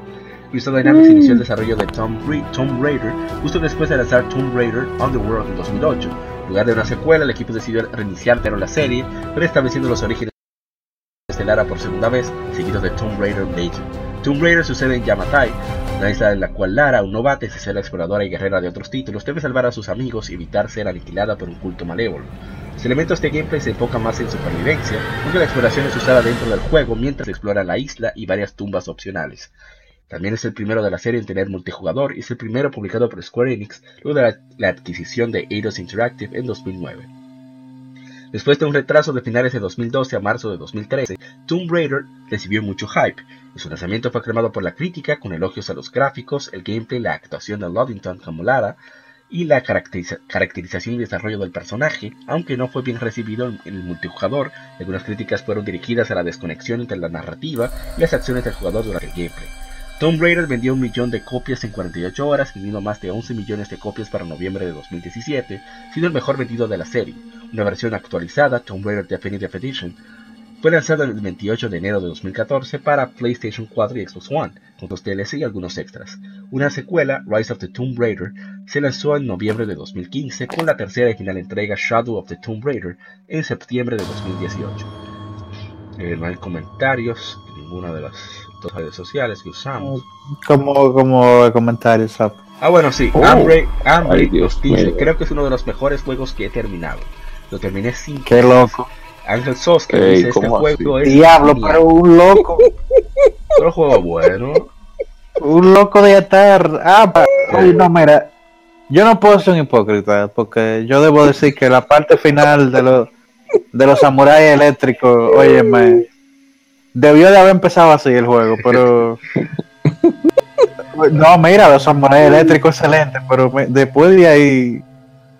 S1: Crystal Dynamics inició el desarrollo de Tomb, Ra- Tomb Raider justo después de lanzar Tomb Raider Underworld en 2008. En lugar de una secuela, el equipo decidió reiniciar pero la serie, restableciendo los orígenes de Lara por segunda vez, seguidos de Tomb Raider Legend. Tomb Raider sucede en Yamatai, una isla en la cual Lara, un ser la exploradora y guerrera de otros títulos, debe salvar a sus amigos y evitar ser aniquilada por un culto malévolo. Los elementos de gameplay se enfocan más en supervivencia, aunque la exploración es usada dentro del juego mientras se explora la isla y varias tumbas opcionales. También es el primero de la serie en tener multijugador y es el primero publicado por Square Enix luego de la, la adquisición de Eidos Interactive en 2009. Después de un retraso de finales de 2012 a marzo de 2013, Tomb Raider recibió mucho hype su lanzamiento fue aclamado por la crítica con elogios a los gráficos, el gameplay, la actuación de Loddington como y la caracteriza- caracterización y desarrollo del personaje, aunque no fue bien recibido en el multijugador, algunas críticas fueron dirigidas a la desconexión entre la narrativa y las acciones del jugador durante el gameplay. Tomb Raider vendió un millón de copias en 48 horas, vendiendo más de 11 millones de copias para noviembre de 2017, siendo el mejor vendido de la serie. Una versión actualizada, Tomb Raider Definitive Edition, fue lanzada el 28 de enero de 2014 para PlayStation 4 y Xbox One, con dos DLC y algunos extras. Una secuela, Rise of the Tomb Raider, se lanzó en noviembre de 2015 con la tercera y final entrega Shadow of the Tomb Raider en septiembre de 2018. Eh, no hay comentarios en ninguna de las dos redes sociales que usamos.
S3: Como, como comentarios, ¿sabes?
S1: Ah, bueno, sí.
S2: Oh.
S1: Ambre, Ambre
S2: Ay, Dios
S1: dice,
S2: mío.
S1: creo que es uno de los mejores juegos que he terminado. Lo terminé sin
S3: Qué loco.
S1: Ángel Sos, que
S2: Ey,
S1: dice, este
S2: ¿cómo
S1: juego es
S3: Diablo,
S1: genial".
S3: pero un loco.
S1: Otro juego bueno.
S3: Un loco de atar. Ah, pa- Oye, no, mira. Yo no puedo ser un hipócrita, porque yo debo decir que la parte final de los de los samuráis eléctricos, óyeme, debió de haber empezado así el juego, pero no, mira, los samuráis eléctricos excelentes, pero me- después de ahí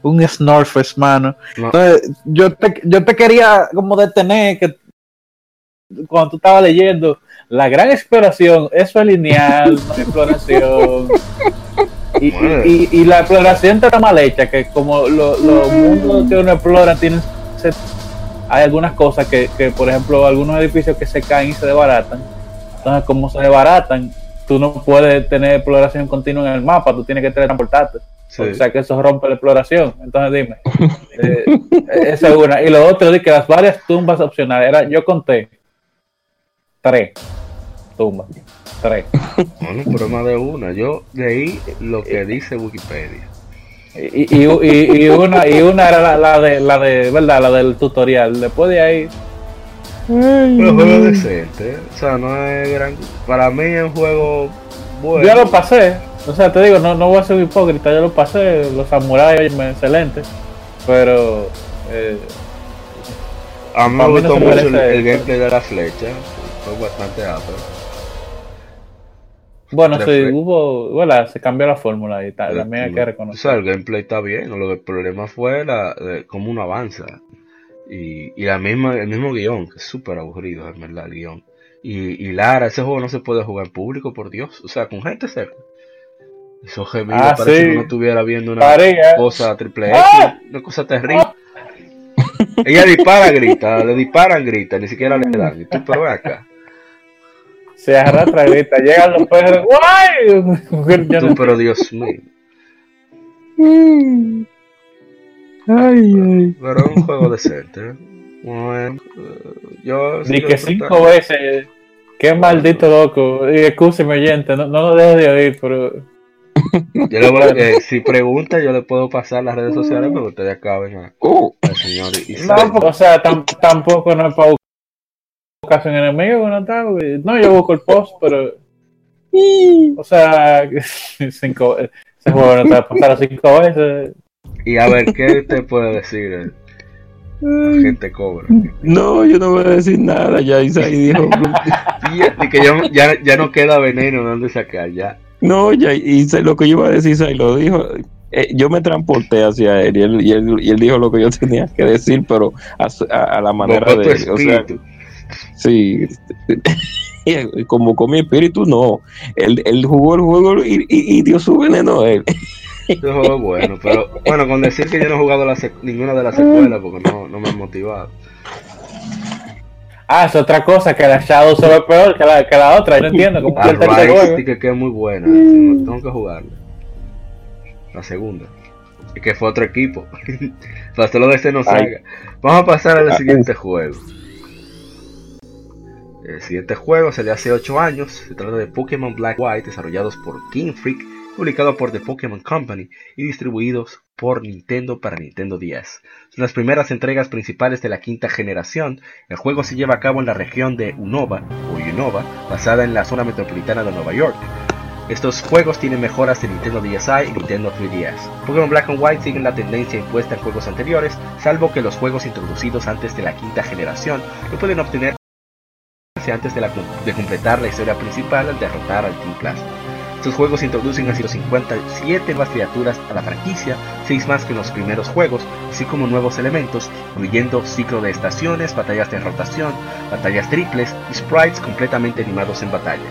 S3: un Snorfest, mano.
S1: No.
S3: Entonces, yo te, yo te quería como detener que cuando tú estabas leyendo la gran exploración, eso es lineal, no hay exploración. Y, y, y la exploración está mal hecha, que como lo- los mundos que uno explora tienen hay algunas cosas que, que, por ejemplo, algunos edificios que se caen y se desbaratan. Entonces, como se desbaratan, tú no puedes tener exploración continua en el mapa, tú tienes que teletransportarte.
S1: Sí.
S3: O sea que eso rompe la exploración. Entonces dime. eh, esa es una. Y lo otro es que las varias tumbas opcionales, era, yo conté tres tumba. Tres.
S1: Bueno, pero más de una. Yo leí lo que dice Wikipedia.
S3: Y, y, y, y una, y una era la, la de, la de, ¿verdad? La del tutorial. Después de ahí.
S1: Pero juego decente. O sea, no es gran. Para mí es un juego bueno.
S3: Yo lo pasé. O sea, te digo, no, no voy a ser un hipócrita. Yo lo pasé. Los samuráis, excelente. Pero. Eh,
S1: A mí me
S3: no
S1: gustó mucho el, gameplay de la flecha. Fue bastante ápero.
S3: bueno,
S1: Tres
S3: sí, hubo. Bueno, se cambió la fórmula y tal. También hay que
S1: O sea,
S3: reconocer.
S1: el gameplay está bien. Lo que el problema fue la, de cómo uno avanza. Y, y la misma, el mismo guion, que es súper aburrido, es verdad, el guion. Y, y Lara, ese juego no se puede jugar en público, por Dios. O sea, con gente cerca. Esos gemidos
S3: Ah,
S1: parece
S3: sí.
S1: que uno estuviera viendo una cosa triple X,
S3: ¡Ah!
S1: una cosa terrible. Ella dispara, grita, le disparan, grita, ni siquiera le dan. Y tú, pero acá.
S3: Se arrastra, grita. Llegan los perros. ¡Guay!
S1: Tú, pero Dios mío.
S2: Ay, ay.
S1: Pero es un juego decente. ¿eh? Bueno, eh, yo sigo
S3: que cinco veces. Qué maldito loco. Y excúseme, oyente. No, no lo dejo de oír, pero.
S1: Yo le voy a- eh, si pregunta, yo le puedo pasar las redes sociales que ustedes acaben a-
S2: Uh,
S1: al señor
S3: No, o sea, tam- tampoco no es para buscarse un enemigo, no está. güey. No, yo busco el post, pero. O sea, cinco, ese juego no te va a pasar cinco veces.
S1: Y a ver, ¿qué usted puede decir? eh? La gente cobra.
S2: no, yo no voy a decir nada. Ya Isai dijo.
S1: Y, y que ya, ya, ya no queda veneno donde sacar, ya.
S2: No, ya Isai, lo que yo iba a decir, Isai lo dijo. Eh, yo me transporté hacia él y, él y él y él dijo lo que yo tenía que decir, pero a, a- a la manera de él. O sea, sí. Y Como con mi espíritu, no. Él, él jugó el juego y, y- y dio su veneno a él.
S1: Bueno, pero bueno, con decir que yo no he jugado la ninguna de las secuelas porque no, no me han motivado.
S3: Ah, es otra cosa, que la Shadow se ve peor que la, que la otra. Yo no entiendo cómo
S1: A
S3: fue el tercer
S1: Rise dije que es muy buena, tengo que jugarla. La segunda. Y que fue otro equipo. Pasó lo de este no salga. Vamos a pasar al siguiente juego. El siguiente juego salió hace 8 años. Se trata de Pokémon Black White, desarrollados por Game Freak, publicado por The Pokémon Company y distribuidos por Nintendo para Nintendo 10. Las primeras entregas principales de la quinta generación. El juego se lleva a cabo en la región de Unova o Unova, basada en la zona metropolitana de Nueva York. Estos juegos tienen mejoras de Nintendo DSi y Nintendo 3DS. Pokémon Black and White siguen la tendencia impuesta en juegos anteriores, salvo que los juegos introducidos antes de la quinta generación no pueden obtener antes de, de completar la historia principal al derrotar al Team Plasma. Estos juegos introducen a 157 nuevas criaturas a la franquicia, 6 más que en los primeros juegos, así como nuevos elementos, incluyendo ciclo de estaciones, batallas de rotación, batallas triples y sprites completamente animados en batalla.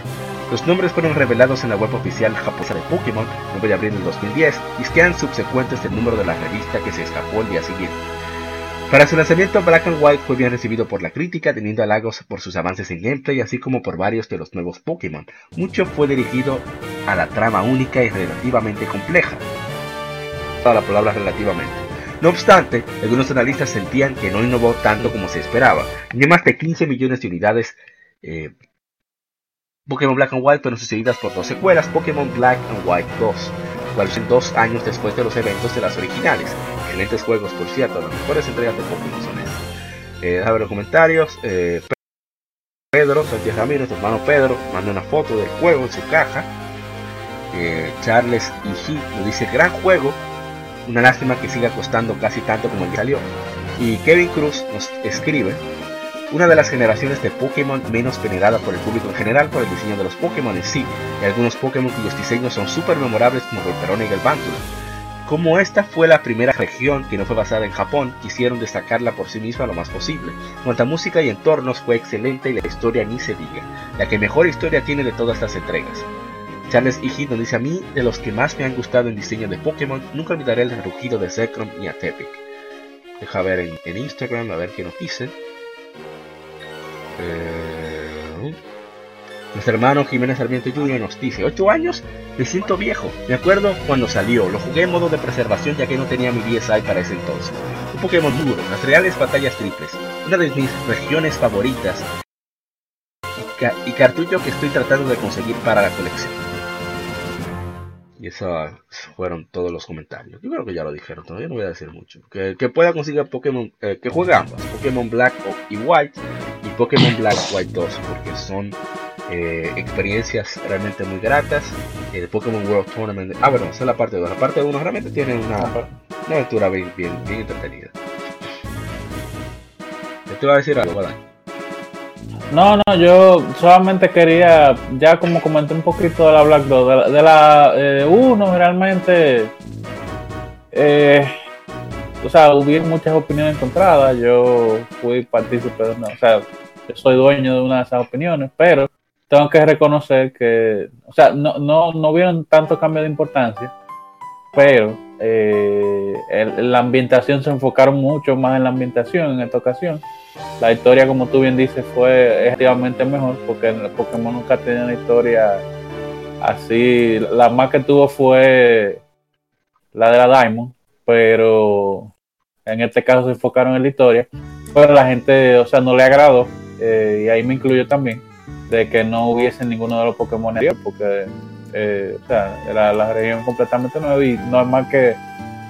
S1: Los nombres fueron revelados en la web oficial japonesa de Pokémon, 9 de abril del 2010, y scan subsecuentes del número de la revista que se escapó el día siguiente. Para su lanzamiento, Black and White fue bien recibido por la crítica, teniendo halagos por sus avances en gameplay, así como por varios de los nuevos Pokémon. Mucho fue dirigido a la trama única y relativamente compleja. La palabra relativamente. No obstante, algunos analistas sentían que no innovó tanto como se esperaba. Ni más de 15 millones de unidades eh, Pokémon Black and White fueron sucedidas por dos secuelas, Pokémon Black and White 2, cuales son dos años después de los eventos de las originales. Excelentes juegos, por cierto, las mejores entregas de Pokémon son esas. Eh, déjame los comentarios. Eh, Pedro, Santiago Ramírez, tu hermano Pedro, manda una foto del juego en su caja. Eh, Charles y nos dice gran juego. Una lástima que siga costando casi tanto como el salió. Y Kevin Cruz nos escribe una de las generaciones de Pokémon menos venerada por el público en general por el diseño de los Pokémon en sí, y algunos Pokémon cuyos diseños son súper memorables como Volperona y Galvantula. Como esta fue la primera región que no fue basada en Japón, quisieron destacarla por sí misma lo más posible. Cuanto a música y entornos fue excelente y la historia ni se diga, la que mejor historia tiene de todas las entregas. Charles Iji nos dice a mí, de los que más me han gustado en diseño de Pokémon, nunca olvidaré el rugido de Zekrom y Atepic. Deja ver en, en Instagram a ver qué nos dicen. Eh, nuestro hermano Jiménez Sarmiento Jr. nos dice, 8 años, me siento viejo. Me acuerdo cuando salió, lo jugué en modo de preservación ya que no tenía mi DSi para ese entonces. Un Pokémon duro, las reales batallas triples, una de mis regiones favoritas. y cartucho que estoy tratando de conseguir para la colección. Y esos fueron todos los comentarios. Yo creo que ya lo dijeron, todavía no voy a decir mucho. Que, pueda conseguir Pokémon, eh, que juegue ambas, Pokémon Black y White y Pokémon Black White 2, porque son eh, experiencias realmente muy gratas. El Pokémon World Tournament, ah bueno, esa es la parte 2. La parte 1 realmente tiene una, una aventura bien, bien, bien entretenida. Te iba a decir algo, ¿verdad?
S3: No, no, yo solamente quería, ya como comenté un poquito de la Black 2, de la, de la 1 realmente, eh, o sea, hubo muchas opiniones encontradas, yo fui partícipe de una, o sea, yo soy dueño de una de esas opiniones, pero tengo que reconocer que, o sea, no, no, no vieron tanto cambio de importancia, pero eh, la ambientación se enfocaron mucho más en la ambientación en esta ocasión. La historia, como tú bien dices, fue efectivamente mejor porque Pokémon nunca tenía una historia así. La más que tuvo fue la de la Diamond, pero en este caso se enfocaron en la historia. Pero la gente, o sea, no le agradó, eh, y ahí me incluyo también, de que no hubiese ninguno de los Pokémon porque, eh, o sea, era la región completamente nueva y no es más que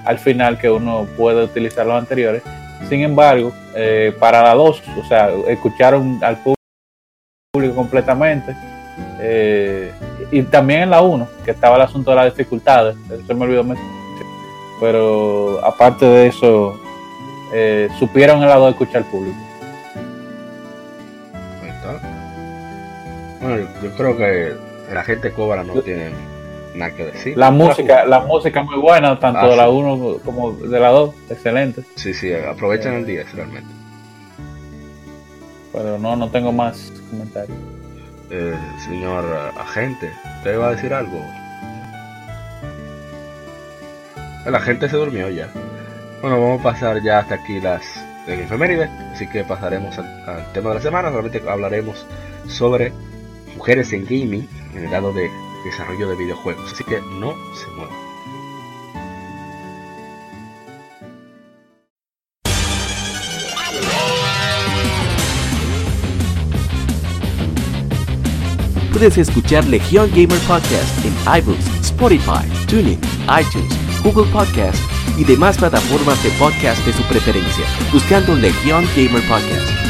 S3: al final que uno puede utilizar los anteriores. Sin embargo, eh, para la 2, o sea, escucharon al público completamente. eh, y también en la 1, que estaba el asunto de las dificultades, se me olvidó. Pero aparte de eso, eh, supieron el lado de escuchar al público.
S1: Bueno, yo, yo creo que la gente cobra no tiene nada que decir.
S3: La música, la música muy buena, tanto
S1: Ah,
S3: de la
S1: sí.
S3: 1 como de la 2, excelente.
S1: Sí, sí, aprovechan el día realmente.
S3: Pero no, no tengo más comentarios.
S1: Eh, señor eh, agente, ¿usted va a decir algo? La gente se durmió ya. Bueno, vamos a pasar ya hasta aquí las eh, efemérides, así que pasaremos al, al tema de la semana. Solamente hablaremos sobre mujeres en gaming en el lado de desarrollo de videojuegos, así que no se muevan.
S5: Puedes escuchar Legión Gamer Podcast en iBooks, Spotify, TuneIn, iTunes, Google Podcast y demás plataformas de podcast de su preferencia, buscando Legión Gamer Podcast.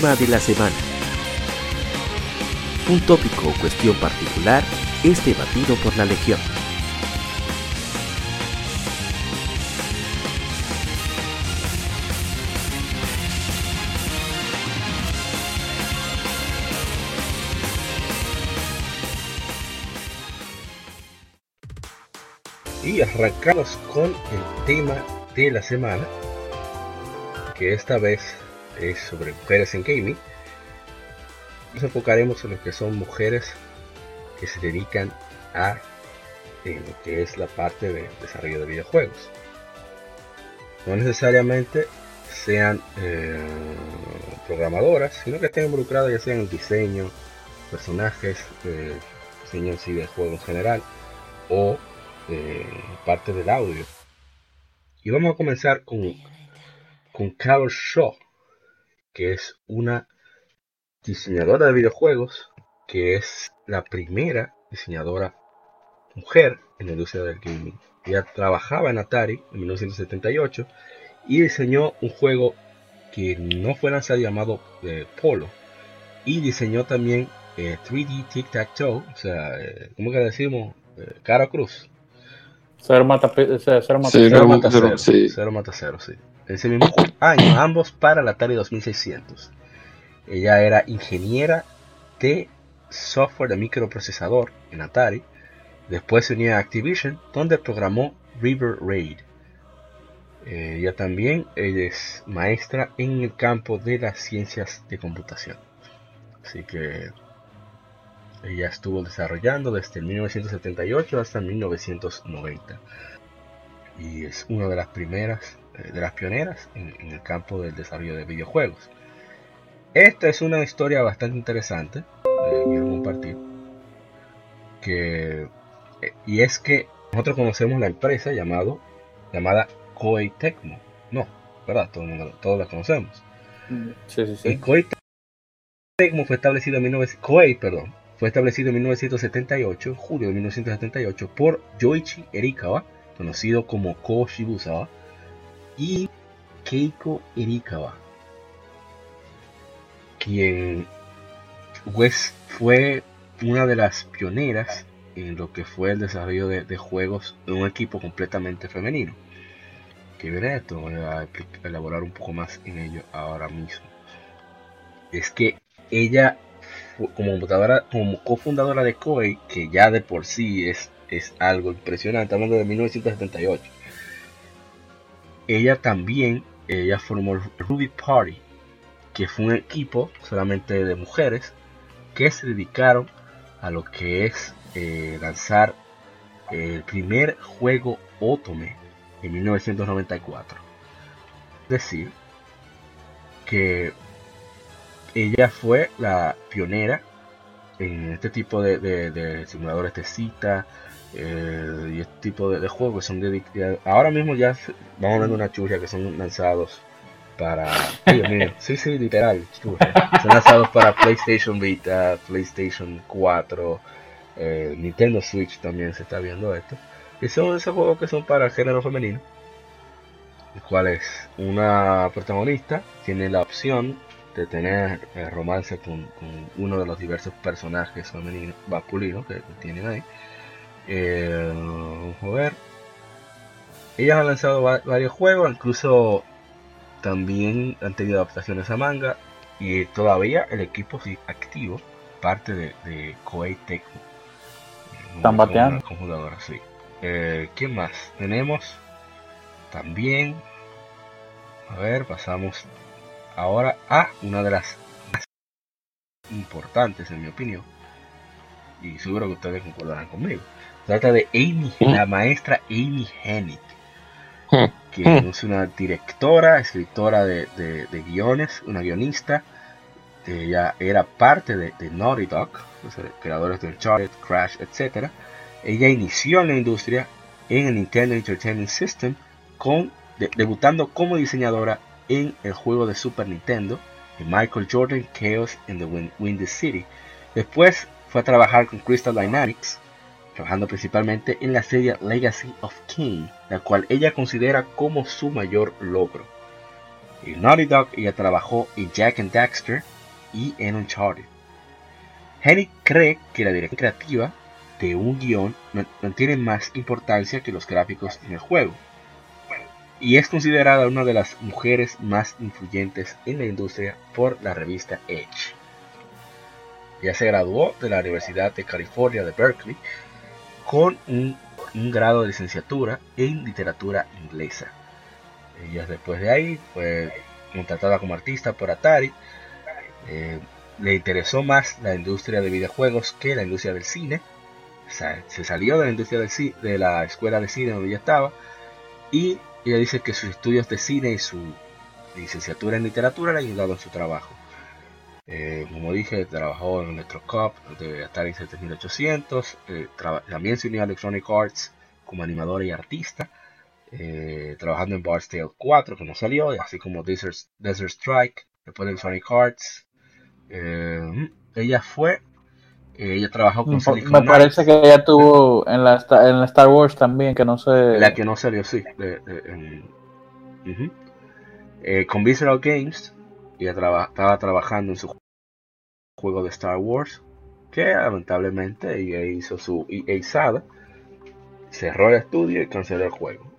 S5: Tema de la semana. Un tópico o cuestión particular es debatido por la Legión.
S1: Y arrancamos con el tema de la semana, que esta vez es sobre mujeres en gaming. Nos enfocaremos en lo que son mujeres que se dedican a eh, lo que es la parte de desarrollo de videojuegos. No necesariamente sean eh, programadoras, sino que estén involucradas ya sea en el diseño, personajes, eh, diseño en sí del juego en general, o eh, parte del audio. Y vamos a comenzar con, con Carol Shaw, que es una diseñadora de videojuegos, que es la primera diseñadora mujer en la industria del gaming. Ella trabajaba en Atari en 1978 y diseñó un juego que no fue lanzado llamado eh, Polo. Y diseñó también eh, 3D Tic Tac Toe, o sea, eh, ¿cómo que decimos? Eh, cara cruz.
S3: Cero mata, cero, cero mata
S2: Sí,
S1: Cero
S2: no,
S1: mata
S2: cero,
S1: cero,
S2: sí.
S1: cero mata cero, sí. Ese mismo año, ambos para la Atari 2600. Ella era ingeniera de software de microprocesador en Atari. Después se unió a Activision, donde programó River Raid. Eh, ella también es maestra en el campo de las ciencias de computación. Así que ella estuvo desarrollando desde 1978 hasta 1990. Y es una de las primeras, de las pioneras en, el campo del desarrollo de videojuegos. Esta es una historia bastante interesante, eh, quiero compartir. Que, y es que nosotros conocemos la empresa llamado, llamada Koei Tecmo. No, ¿verdad? todos la conocemos. Sí, sí, sí. Y Koei Tecmo fue establecido en 19... Koei, perdón, fue establecido en 1978, julio de 1978, por Yoichi Erikawa, conocido como Ko Shibusawa, y Keiko Erikawa, quien pues, fue una de las pioneras en lo que fue el desarrollo de, juegos de un equipo completamente femenino que ver esto, voy a elaborar un poco más en ello ahora mismo. Es que ella, como computadora, como cofundadora de Koei, que ya de por sí es, es algo impresionante, hablando de 1978, ella también, ella formó el Ruby Party, que fue un equipo solamente de mujeres que se dedicaron a lo que es eh, lanzar el primer juego Otome en 1994. Es decir, que ella fue la pionera en este tipo de, simuladores de cita eh, y este tipo de, juegos que son dedicados. Ahora mismo ya vamos a ver una chucha que son lanzados para. sí, sí, literal, Son lanzados para PlayStation Vita, PlayStation 4, eh, Nintendo Switch también se está viendo esto. Y son esos juegos que son para el género femenino. El cual es una protagonista, tiene la opción de tener eh, romance con, uno de los diversos personajes femeninos masculinos que, tienen ahí. Eh, vamos a ver. Ellas han lanzado varios juegos, incluso también han tenido adaptaciones a manga. Y todavía el equipo sigue activo, parte de, de Koei Tecmo.
S3: Están bateando.
S1: sí. Eh, ¿Qué más? Tenemos también, a ver, pasamos ahora a una de las más importantes en mi opinión. Y seguro que ustedes concordarán conmigo. Trata de Amy, ¿Mm? la maestra Amy Hennig, ¿Mm? que ¿Mm? es una directora, escritora de, guiones, una guionista. Ella era parte de, de Naughty Dog, los creadores de Uncharted, Crash, etcétera ella inició en la industria en el Nintendo Entertainment System, con, debutando como diseñadora en el juego de Super Nintendo, de Michael Jordan Chaos in the Windy City. Después fue a trabajar con Crystal Dynamics, trabajando principalmente en la serie Legacy of King, la cual ella considera como su mayor logro. En Naughty Dog ella trabajó en Jack and Daxter y en Uncharted. Henny cree que la dirección creativa de un guion no, tiene más importancia que los gráficos en el juego. Y es considerada una de las mujeres más influyentes en la industria por la revista Edge. Ya se graduó de la Universidad de California de Berkeley con un, grado de licenciatura en literatura inglesa. Ella después de ahí fue contratada como artista por Atari. Eh, le interesó más la industria de videojuegos que la industria del cine se salió de la industria de la escuela de cine donde ella estaba y ella dice que sus estudios de cine y su licenciatura en literatura le han ayudado en su trabajo. Eh, como dije, trabajó en Electrocop de Atari 7800, eh, también se unió a Electronic Arts como animadora y artista, eh, trabajando en Bard's Tale 4 que no salió, así como Desert, Desert Strike, después de Electronic Arts. ella fue ella trabajó con
S3: Silicon Me parece que ella tuvo en la, en la Star Wars también, que no sé.
S1: La que no salió, sí. Eh, con Visceral Games, ella estaba trabajando en su juego de Star Wars, que lamentablemente ella hizo su EA cerró el estudio y canceló el juego.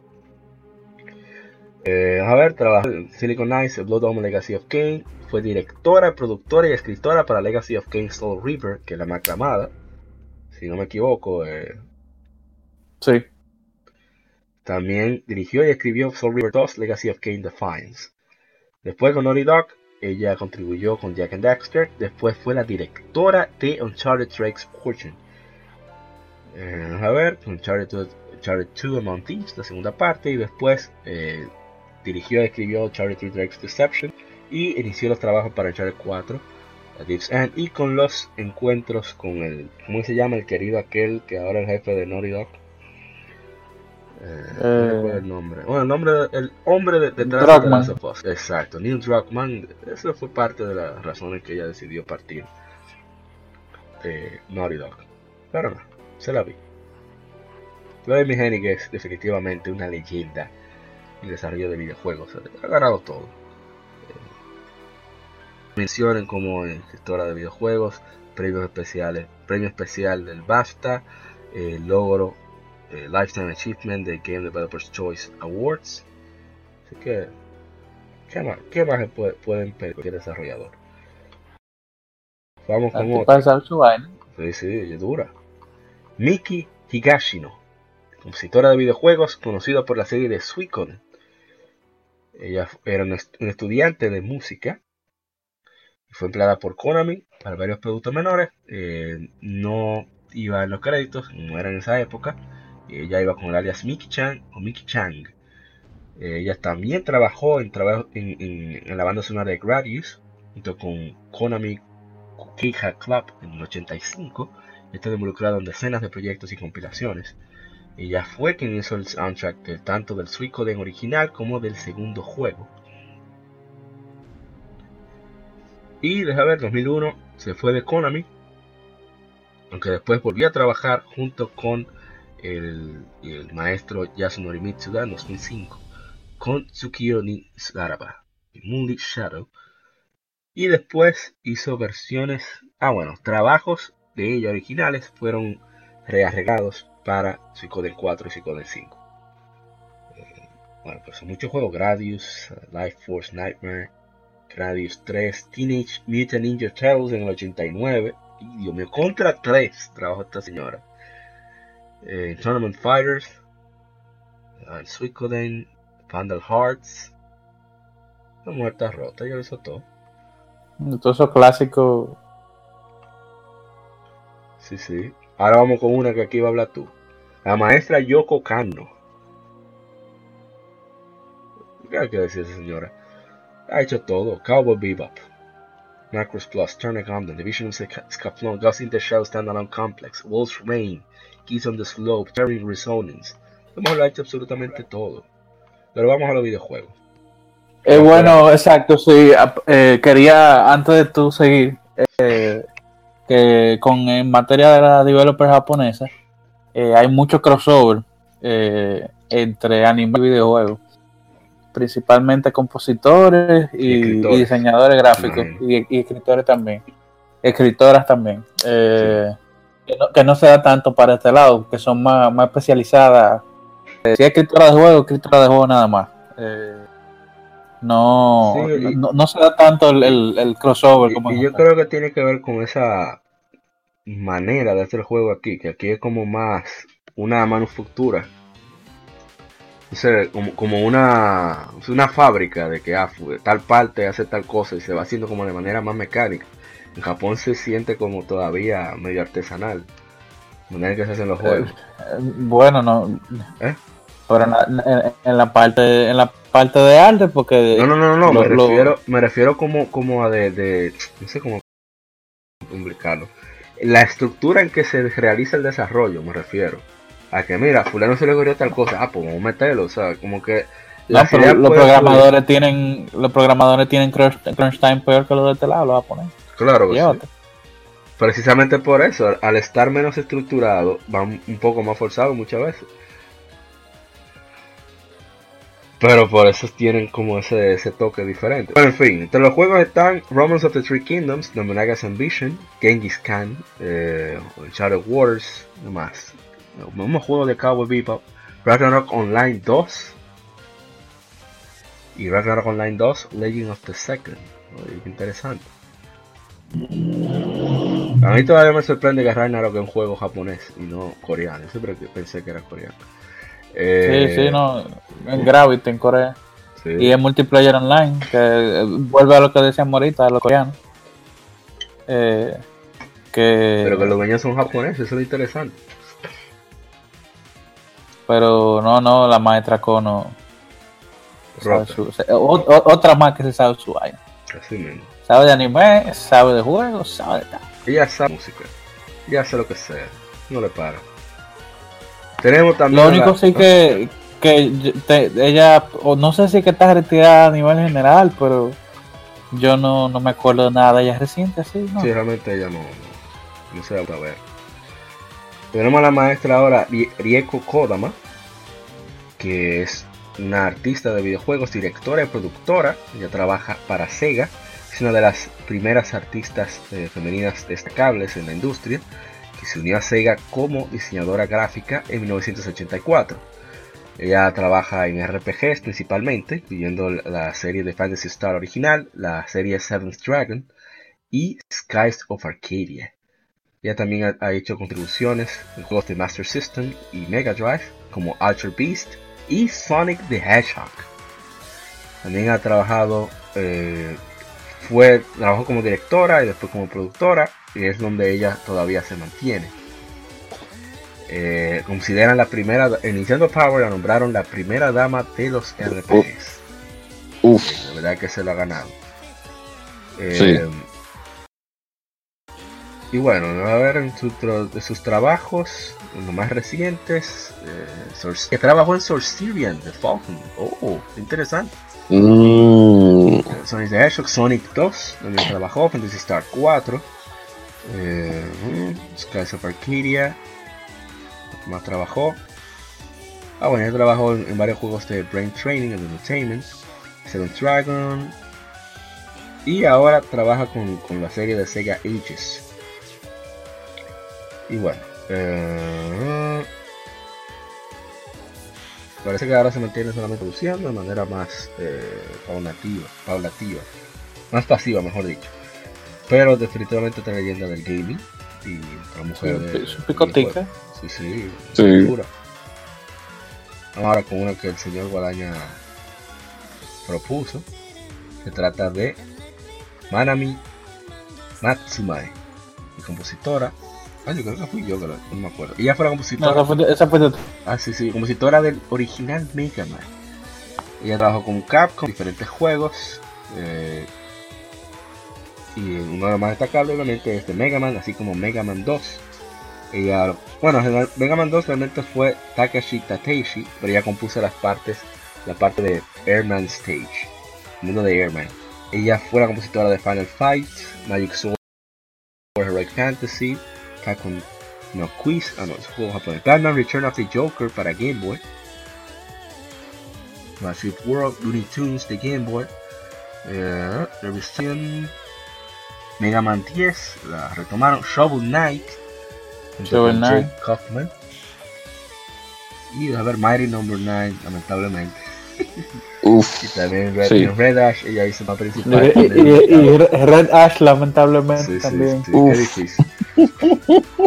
S1: Eh, a ver, trabajó en Silicon Knights, Blood Home Legacy of Kane. Fue directora, productora y escritora para Legacy of Kane Soul Reaper, que es la más aclamada. Si no me equivoco. Eh.
S3: Sí.
S1: También dirigió y escribió Soul Reaper 2 Legacy of Kane Defiance. Después con Naughty Dog, ella contribuyó con Jack and Daxter. Después fue la directora de Uncharted Drake's Fortune. Eh, a ver, Uncharted, Uncharted 2 Among Thieves, la segunda parte. Y después eh, dirigió y escribió Uncharted Drake's Deception. Y inició los trabajos para Uncharted 4. Deep's End, y con los encuentros con el, ¿cómo se llama? El querido aquel que ahora es el jefe de Naughty Dog. Eh, no recuerdo el nombre. Bueno, el nombre, el hombre de, detrás de The Last of Us. Exacto, Neil Druckmann. Eso fue parte de las razones que ella decidió partir de Naughty Dog. Pero no, se la vi. Vladimir Hennig es definitivamente una leyenda en el desarrollo de videojuegos. Ha ganado todo. Eh, mencionen como gestora de videojuegos, premios especiales, premio especial del BAFTA, eh, logro eh, Lifetime Achievement de Game Developers Choice Awards. Así que, ¿qué más, qué más puede, pueden pedir cualquier desarrollador? Vamos con otra. Sí, sí, es dura. Miki Higashino, compositora de videojuegos conocida por la serie de Suicune. Ella era un estudiante de música y fue empleada por Konami para varios productos menores. Eh, no iba en los créditos, no era en esa época. Ella iba con el alias Miki Chang o Miki Chang. Ella también trabajó en, en, la banda sonora de Gradius, junto con Konami Keiha Club en el 85. Está involucrado en decenas de proyectos y compilaciones. Ella fue quien hizo el soundtrack tanto del Suicoden original como del segundo juego. Y deja ver, 2001 se fue de Konami, aunque después volvió a trabajar junto con el, maestro Yasunori Mitsuda en 2005 con Tsukiyo ni Saraba y Moonlit Shadow. Y después hizo versiones, ah bueno, trabajos de ella originales fueron rearreglados para Suicoden 4 y Suicoden 5. Eh, bueno, pues son muchos juegos, Gradius, Life Force Nightmare, Gradius 3, Teenage Mutant Ninja Turtles en el 89, y Dios mío, contra 3 trabajó esta señora eh, Tournament Fighters, uh, Suicoden, Vandal Hearts, La Muerta Rota, ya lo hizo todo.
S3: Todos esos clásicos.
S1: Sí, sí. Ahora vamos con una que aquí va a hablar tú. La maestra Yoko Kano. ¿Qué hay que decir esa señora? Ha hecho todo. Cowboy Bebop. Macros Plus, Turner Camden, Division of Scaflon, Ghost in the Shell Standalone Complex, Wolf's Rain, Keys on the Slope, Turning Resonance. Hemos hecho absolutamente todo. Pero vamos a los videojuegos.
S3: Eh, bueno, exacto, sí. Eh, quería, antes de tú seguir, eh, que con en materia de la developer japonesa, eh, hay mucho crossover entre anime y videojuegos. Principalmente compositores y, diseñadores gráficos y, escritores también. Escritoras también. Eh, que no, se da tanto para este lado, que son más, más especializadas. Eh, si es escritora de juego, escritora de juego nada más. Eh, no, no, se da tanto el, crossover.
S1: como y yo creo que tiene que ver con esa manera de hacer el juego aquí, que aquí es como más una manufactura. como, como una, una fábrica de que ah, tal parte hace tal cosa y se va haciendo como de manera más mecánica. En Japón se siente como todavía medio artesanal. Manera que se hacen los eh, juegos.
S3: bueno, no. ¿Eh? Pero en la, parte en la parte de arte porque
S1: no no no no me refiero me refiero como como a de, no sé cómo publicarlo la estructura en que se realiza el desarrollo me refiero a que mira fulano se le ocurrió tal cosa ah pues vamos a meterlo o sea como que
S3: los programadores tienen los programadores tienen crunch, time peor que los de este lado lo va a poner
S1: Claro que Precisamente por eso, al estar menos estructurado, van un poco más forzados muchas veces. Pero por eso tienen como ese, ese toque diferente. Bueno, en fin, entre los juegos están Romance of the Three Kingdoms, Nobunaga's Ambition, Genghis Khan, eh, Shadow Wars, no más. Un juego de Cowboy Bebop, Ragnarok Online 2, Y Ragnarok Online 2, Legend of the Second. Oye, qué interesante. A mí todavía me sorprende que Ragnarok es un juego japonés y no coreano. Yo siempre pensé que era coreano. Eh,
S3: Sí, sí, no. En Gravity, en Corea.
S1: sí.
S3: Y en multiplayer online, que eh, vuelve a lo que decíamos ahorita, a los coreanos. Eh, que,
S1: Pero que los dueños son japoneses, eso es lo interesante.
S3: pero no, no, la maestra Kono. su- o- o- otra más que se sabe su vaina.
S1: así mismo.
S3: Sabe de anime, sabe de juegos, sabe de tal.
S1: Ella sabe música. Ella hace lo que sea. No le para. Tenemos también.
S3: Lo único
S1: la-
S3: sí que, que te- ella, o no sé si que está retirada a nivel general, pero yo no, no me acuerdo de nada de ella reciente, así, ¿no?
S1: Sí, realmente ella no, no, no se va a ver. Tenemos a la maestra ahora, Rie- Rieko Kodama, que es una artista de videojuegos, directora y productora. Ella trabaja para Sega. Es una de las primeras artistas eh, femeninas destacables en la industria, que se unió a Sega como diseñadora gráfica en 1984. Ella trabaja en RPGs principalmente, incluyendo la serie de Fantasy Star original, la serie Seventh Dragon, y Skies of Arcadia. Ella también ha, hecho contribuciones en juegos de Master System y Mega Drive como Ultra Beast y Sonic the Hedgehog. También ha trabajado, eh, fue, trabajó como directora y después como productora y es donde ella todavía se mantiene. Eh, consideran la primera, en Nintendo Power la nombraron la primera dama de los RPGs.
S2: Uf,
S1: La verdad que se lo ha ganado. Eh,
S2: Sí.
S1: Y bueno, a ver en su de sus trabajos, los más recientes, eh, que trabajó en Sorcerian de Falcon. Oh, interesante.
S2: Mm,
S1: Sonic the Hedgehog, Sonic 2, donde trabajó, Fantasy Star 4, eh, Skies of Arcadia, ¿qué más trabajó? Ah, bueno, ella trabajó en, en varios juegos de Brain Training and Entertainment, Seven Dragon, y ahora trabaja con, con la serie de Sega Ages. Y bueno, eh, parece que ahora se mantiene solamente produciendo de manera más eh, paulativa, paulativa, más pasiva, mejor dicho. Pero definitivamente otra leyenda del gaming y otra mujer de.
S3: su picotica.
S1: Sí, sí,
S2: Sí.
S1: figura. Ahora con una que el señor Guadaña propuso. Se trata de Manami Matsumae, mi compositora. Ah, yo creo que fui yo, la- no me acuerdo. Ella fue la
S3: No,
S1: compositora.
S3: fue, esa fue de-
S1: Ah, sí, sí, compositora del original Mega Man. Ella trabajó con Capcom, diferentes juegos. eh, y uno de los más destacables, obviamente, es de Mega Man, así como Mega Man 2. Ella, bueno, Mega Man 2 realmente fue Takashi Tateishi, pero ella compuso las partes, la parte de Airman Stage, el mundo de Airman. Ella fue la compositora de Final Fight, Magic Sword, Heroic Fantasy, Capcom no, Quiz, ah no, es un juego japonés. Batman Return of the Joker para Game Boy. Massive World, Looney Tunes de Game Boy. Eh, revisión. Mega Man 10, la retomaron. Shovel Knight.
S3: Shovel Knight.
S1: Kaufman. Y a ver, Mighty Number 9, lamentablemente.
S2: uf.
S1: Y también Red,
S2: Sí.
S1: en Red Ash, ella hizo la principal.
S3: y, y- y Red Ash, lamentablemente,
S1: Sí, sí,
S3: también.
S1: qué
S2: Uf.
S1: difícil.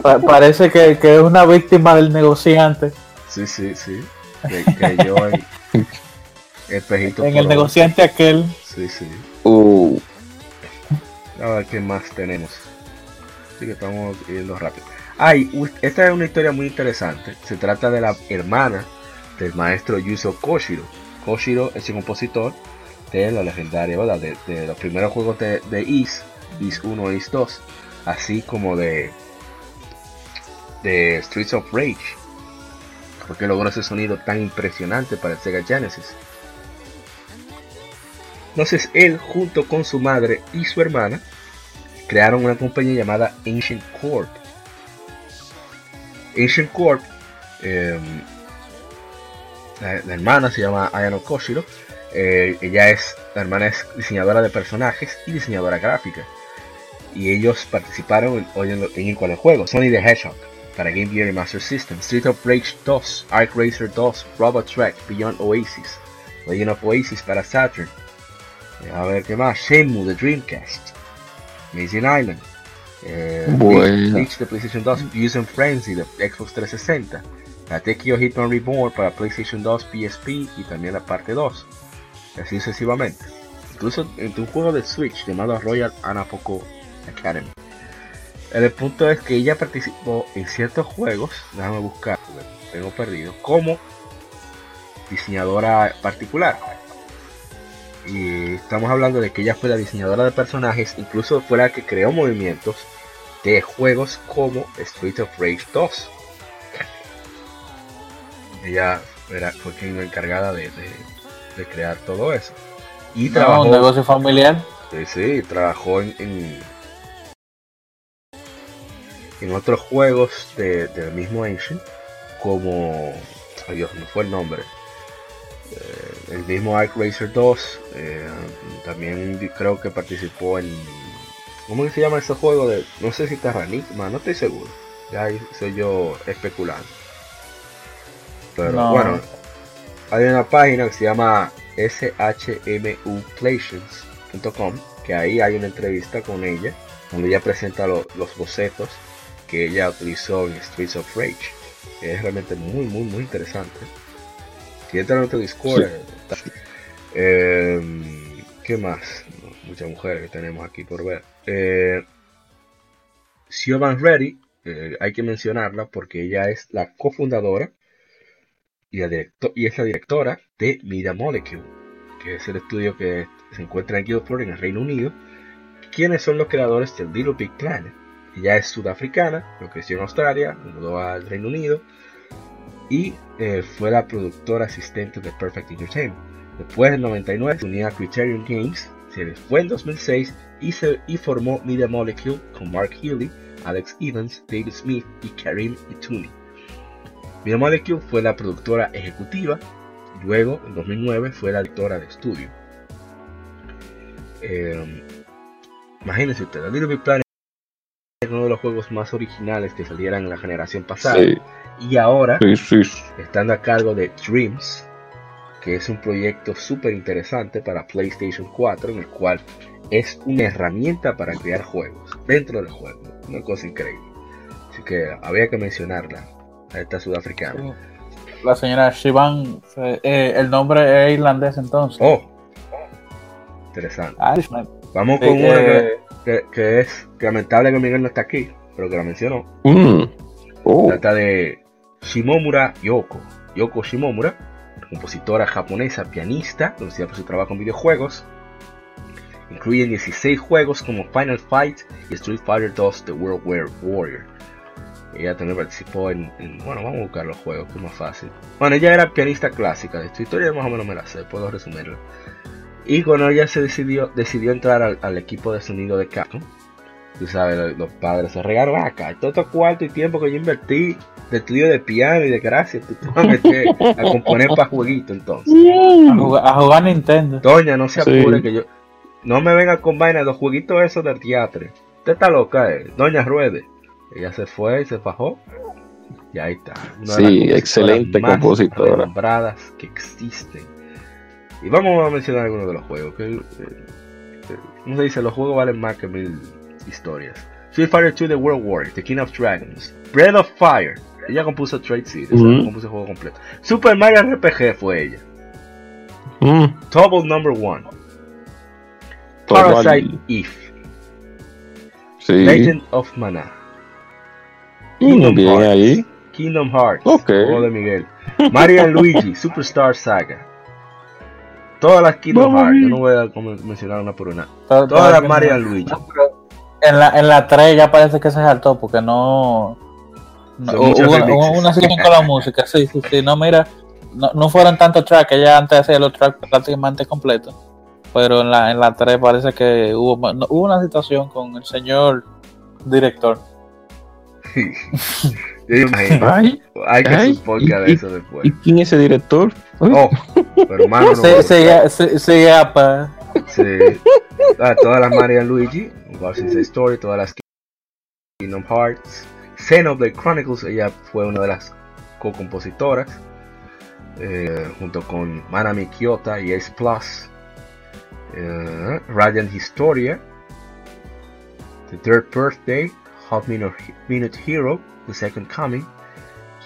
S3: Pa- parece que, que es una víctima del negociante.
S1: Sí, sí, sí. Que, que yo en espejito
S3: En el negociante aquel.
S1: Sí, sí.
S2: Uh,
S1: A ver qué más tenemos. Así que estamos yendo rápido. Ay, esta es una historia muy interesante. Se trata de la hermana del maestro Yuzo Koshiro. Koshiro es el compositor de la legendaria, ¿verdad? De, de los primeros juegos de, de Is, Is 1 e Is 2, así como de, de Streets of Rage. Porque logró ese sonido tan impresionante para el Sega Genesis. Entonces él, junto con su madre y su hermana, crearon una compañía llamada Ancient Corp. Ancient Corp, la, la hermana se llama Ayano Koshiro. eh, ella es, la hermana es diseñadora de personajes y diseñadora gráfica. Y ellos participaron en, hoy en, en cuáles juegos: Sonic the Hedgehog para Game Gear y Master System, Street of Rage 2, Arc Racer 2, Robot Track, Beyond Oasis, Legend of Oasis para Saturn. A ver qué más. Shenmue de Dreamcast. Amazing Island. Eh,
S2: Bueno.
S1: De PlayStation 2. Fuse and Frenzy de Xbox 360. La Tekio Hitman Reborn para PlayStation 2, PSP y también la parte 2. Y así sucesivamente. Incluso entre un juego de Switch llamado Royal Anapoco Academy. El punto es que ella participó en ciertos juegos, déjame buscar, porque tengo perdido, como diseñadora particular. Y estamos hablando de que ella fue la diseñadora de personajes, incluso fue la que creó movimientos de juegos como Street of Rage 2. Ella era, fue quien encargada de, de- de crear todo eso. Y
S3: No,
S1: trabajó,
S3: un negocio familiar.
S1: sí, sí, trabajó en, en, en otros juegos de- del mismo Ancient, como, ay Dios, no fue el nombre, Eh, el mismo Arc Racer 2, eh, también creo que participó en, ¿cómo que se llama ese juego? de No sé si Terranigma, no estoy seguro, ya soy yo especulando. Pero
S3: No.
S1: bueno, hay una página que se llama shmuplations.com que ahí hay una entrevista con ella donde ella presenta lo- los bocetos que ella utilizó en Streets of Rage. Que es realmente muy muy muy interesante. Si entran a nuestro Discord eh, ¿qué más? muchas mujeres que tenemos aquí por ver. Eh, Siobhan Reddy eh, hay que mencionarla porque ella es la cofundadora y, la directo- y es la directora de Media Molecule, que es el estudio que se encuentra en Guildford, en el Reino Unido, quienes son los creadores del Little Big Planet. Ella es sudafricana, lo creció en Australia, mudó al Reino Unido y eh, fue la productora asistente de Perfect Entertainment. Después del 99 se unió a Criterion Games, se les fue en 2006 y, se, y formó Media Molecule con Mark Healy, Alex Evans, David Smith y Karim Ituni. Media Molecule fue la productora ejecutiva, luego en 2009 fue la directora de estudio. Eh, imagínense ustedes, Little Big Planet es uno de los juegos más originales que salieran en la generación pasada
S2: Sí,
S1: y ahora
S2: sí, sí.
S1: estando a cargo de Dreams, que es un proyecto súper interesante para PlayStation 4, en el cual es una herramienta para crear juegos dentro del juego. Una cosa increíble. Así que había que mencionarla a esta sudafricana.
S3: La señora Shivan, eh, eh, el nombre es irlandés entonces.
S1: Oh, interesante.
S3: Irishman.
S1: Vamos
S3: Eh,
S1: con una que,
S3: eh,
S1: que- que es lamentable que Miguel no está aquí, pero que la mencionó.
S2: Mm. Oh,
S1: Trata de Shimomura Yoko. Yoko Shimomura, compositora japonesa, pianista, conocida por su trabajo en videojuegos. Incluye 16 juegos como Final Fight y Street Fighter 2 The World War Warrior. Ella también participó en, en- Bueno, vamos a buscar los juegos, que es más fácil. Bueno, ella era pianista clásica, de esta historia más o menos me la sé, puedo resumirla. Y cuando ella se decidió, decidió entrar al, al equipo de sonido de Capcom, tú sabes, los, padres se regaron acá, todo este cuarto y tiempo que yo invertí de estudio de piano y de gracia, tú te vas a meter a componer para jueguito entonces.
S3: a, jugar, a jugar Nintendo.
S1: Doña, no se
S2: Sí.
S1: apure que yo. No me venga con vaina los jueguitos esos del teatro. Usted está loca, eh. Doña Ruede. Ella se fue y se fajó. Y ahí está. Una de
S2: Sí,
S1: las compositoras
S2: excelente
S1: más
S2: compositora.
S1: renombradas que existen. Y vamos a mencionar algunos de los juegos. Que, eh, eh, ¿Cómo se dice? Los juegos valen más que mil historias. Street Fighter 2 The World War, The King of Dragons, Breath of Fire. Ella compuso Trade Series,
S2: Ujú.
S1: compuso el juego completo. Super Mario RPG fue ella.
S2: mm.
S1: Double Number One. Parasite Eve,
S2: Sí,
S1: Legend of Mana,
S2: Mm, bien
S1: Hearts,
S2: ahí.
S1: Kingdom Hearts,
S2: Ok.
S1: juego de Miguel, Mario Luigi, Superstar Saga, todas las Kingdom Hearts, yo no voy a mencionar una por una, todas las Mario Luigi,
S3: En la, en la 3 ya parece que se saltó porque no. hubo, una situación con la música, sí, sí, sí. No, mira, no, no fueron tantos tracks, ella antes hacía los tracks prácticamente completos. Pero en la, en la 3 parece que hubo, no, hubo una situación con el señor director.
S1: yo imagino,
S2: Ay,
S1: hay que
S2: ay,
S1: hacer podcast
S2: y-
S1: de
S2: y-
S1: eso después,
S2: ¿y quién es ese director?
S1: Oh, pero hermano, no,
S3: sí, ya, pa.
S1: sí. Ah, todas las Mario Luigi, Garcia's Story, todas las Kingdom Hearts, Xenoblade Chronicles, ella fue una de las co-compositoras. eh, junto con Manami Kyoto y Ace Plus. Eh, Radiant Historia, The Third Birthday, Hot Minute, Hero, The Second Coming,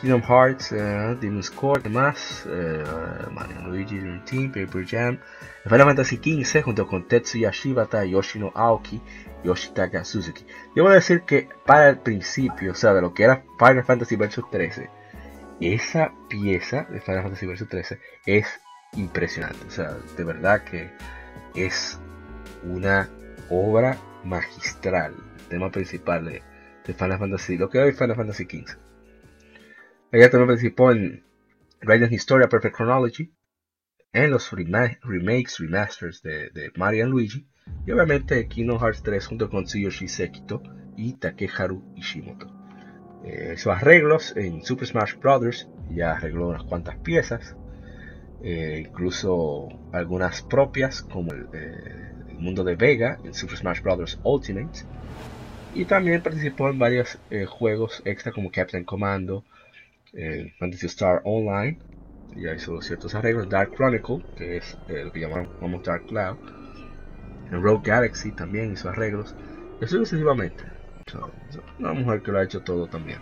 S1: Kingdom Hearts, uh, Demon's Court, demás, uh, Mario Luigi Dream Team, Paper Jam, Final Fantasy XV junto con Tetsuya Shibata, Yoshino Aoki, Yoshitaka Suzuki. Debo decir que para el principio, o sea, de lo que era Final Fantasy Vs 13, esa pieza de Final Fantasy Vs 13 es impresionante. O sea, de verdad que es una obra magistral. El tema principal de, Final Fantasy, lo que hoy Final Fantasy XV. Ella también participó en Radiant Historia Perfect Chronology, en los remakes, remasters de, de Mario Luigi, y obviamente Kingdom Hearts 3 junto con Tsuyoshi Sekito y Takeharu Ishimoto. Eh, hizo arreglos en Super Smash Bros. Ya arregló unas cuantas piezas. Eh, incluso algunas propias como eh, el, mundo de Vega en Super Smash Bros. Ultimate. Y también participó en varios juegos extra como Captain Commando, Fantasy Star Online. Ya hizo ciertos arreglos. Dark Chronicle, que es lo que llamamos Dark Cloud. En Rogue Galaxy también hizo arreglos. Y así sucesivamente. Una mujer que lo ha hecho todo también.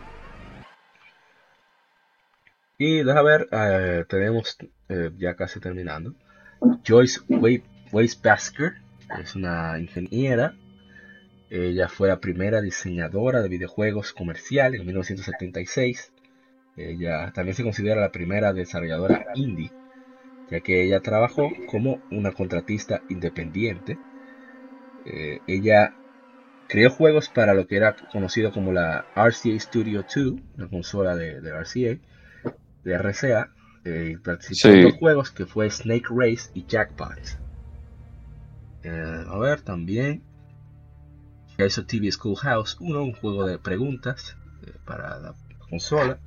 S1: Y deja ver, eh, tenemos eh, ya casi terminando. Joyce Weisbasker es una ingeniera. Ella fue la primera diseñadora de videojuegos comerciales en 1976. Ella también se considera la primera desarrolladora indie, ya que ella trabajó como una contratista independiente. Eh, ella creó juegos para lo que era conocido como la RCA Studio 2, una consola de, RCA, de RCA, eh, participó en dos juegos que fue Snake Race y Jackpot. Eh, a ver, también hizo TV Schoolhouse 1, un juego de preguntas eh, para la consola.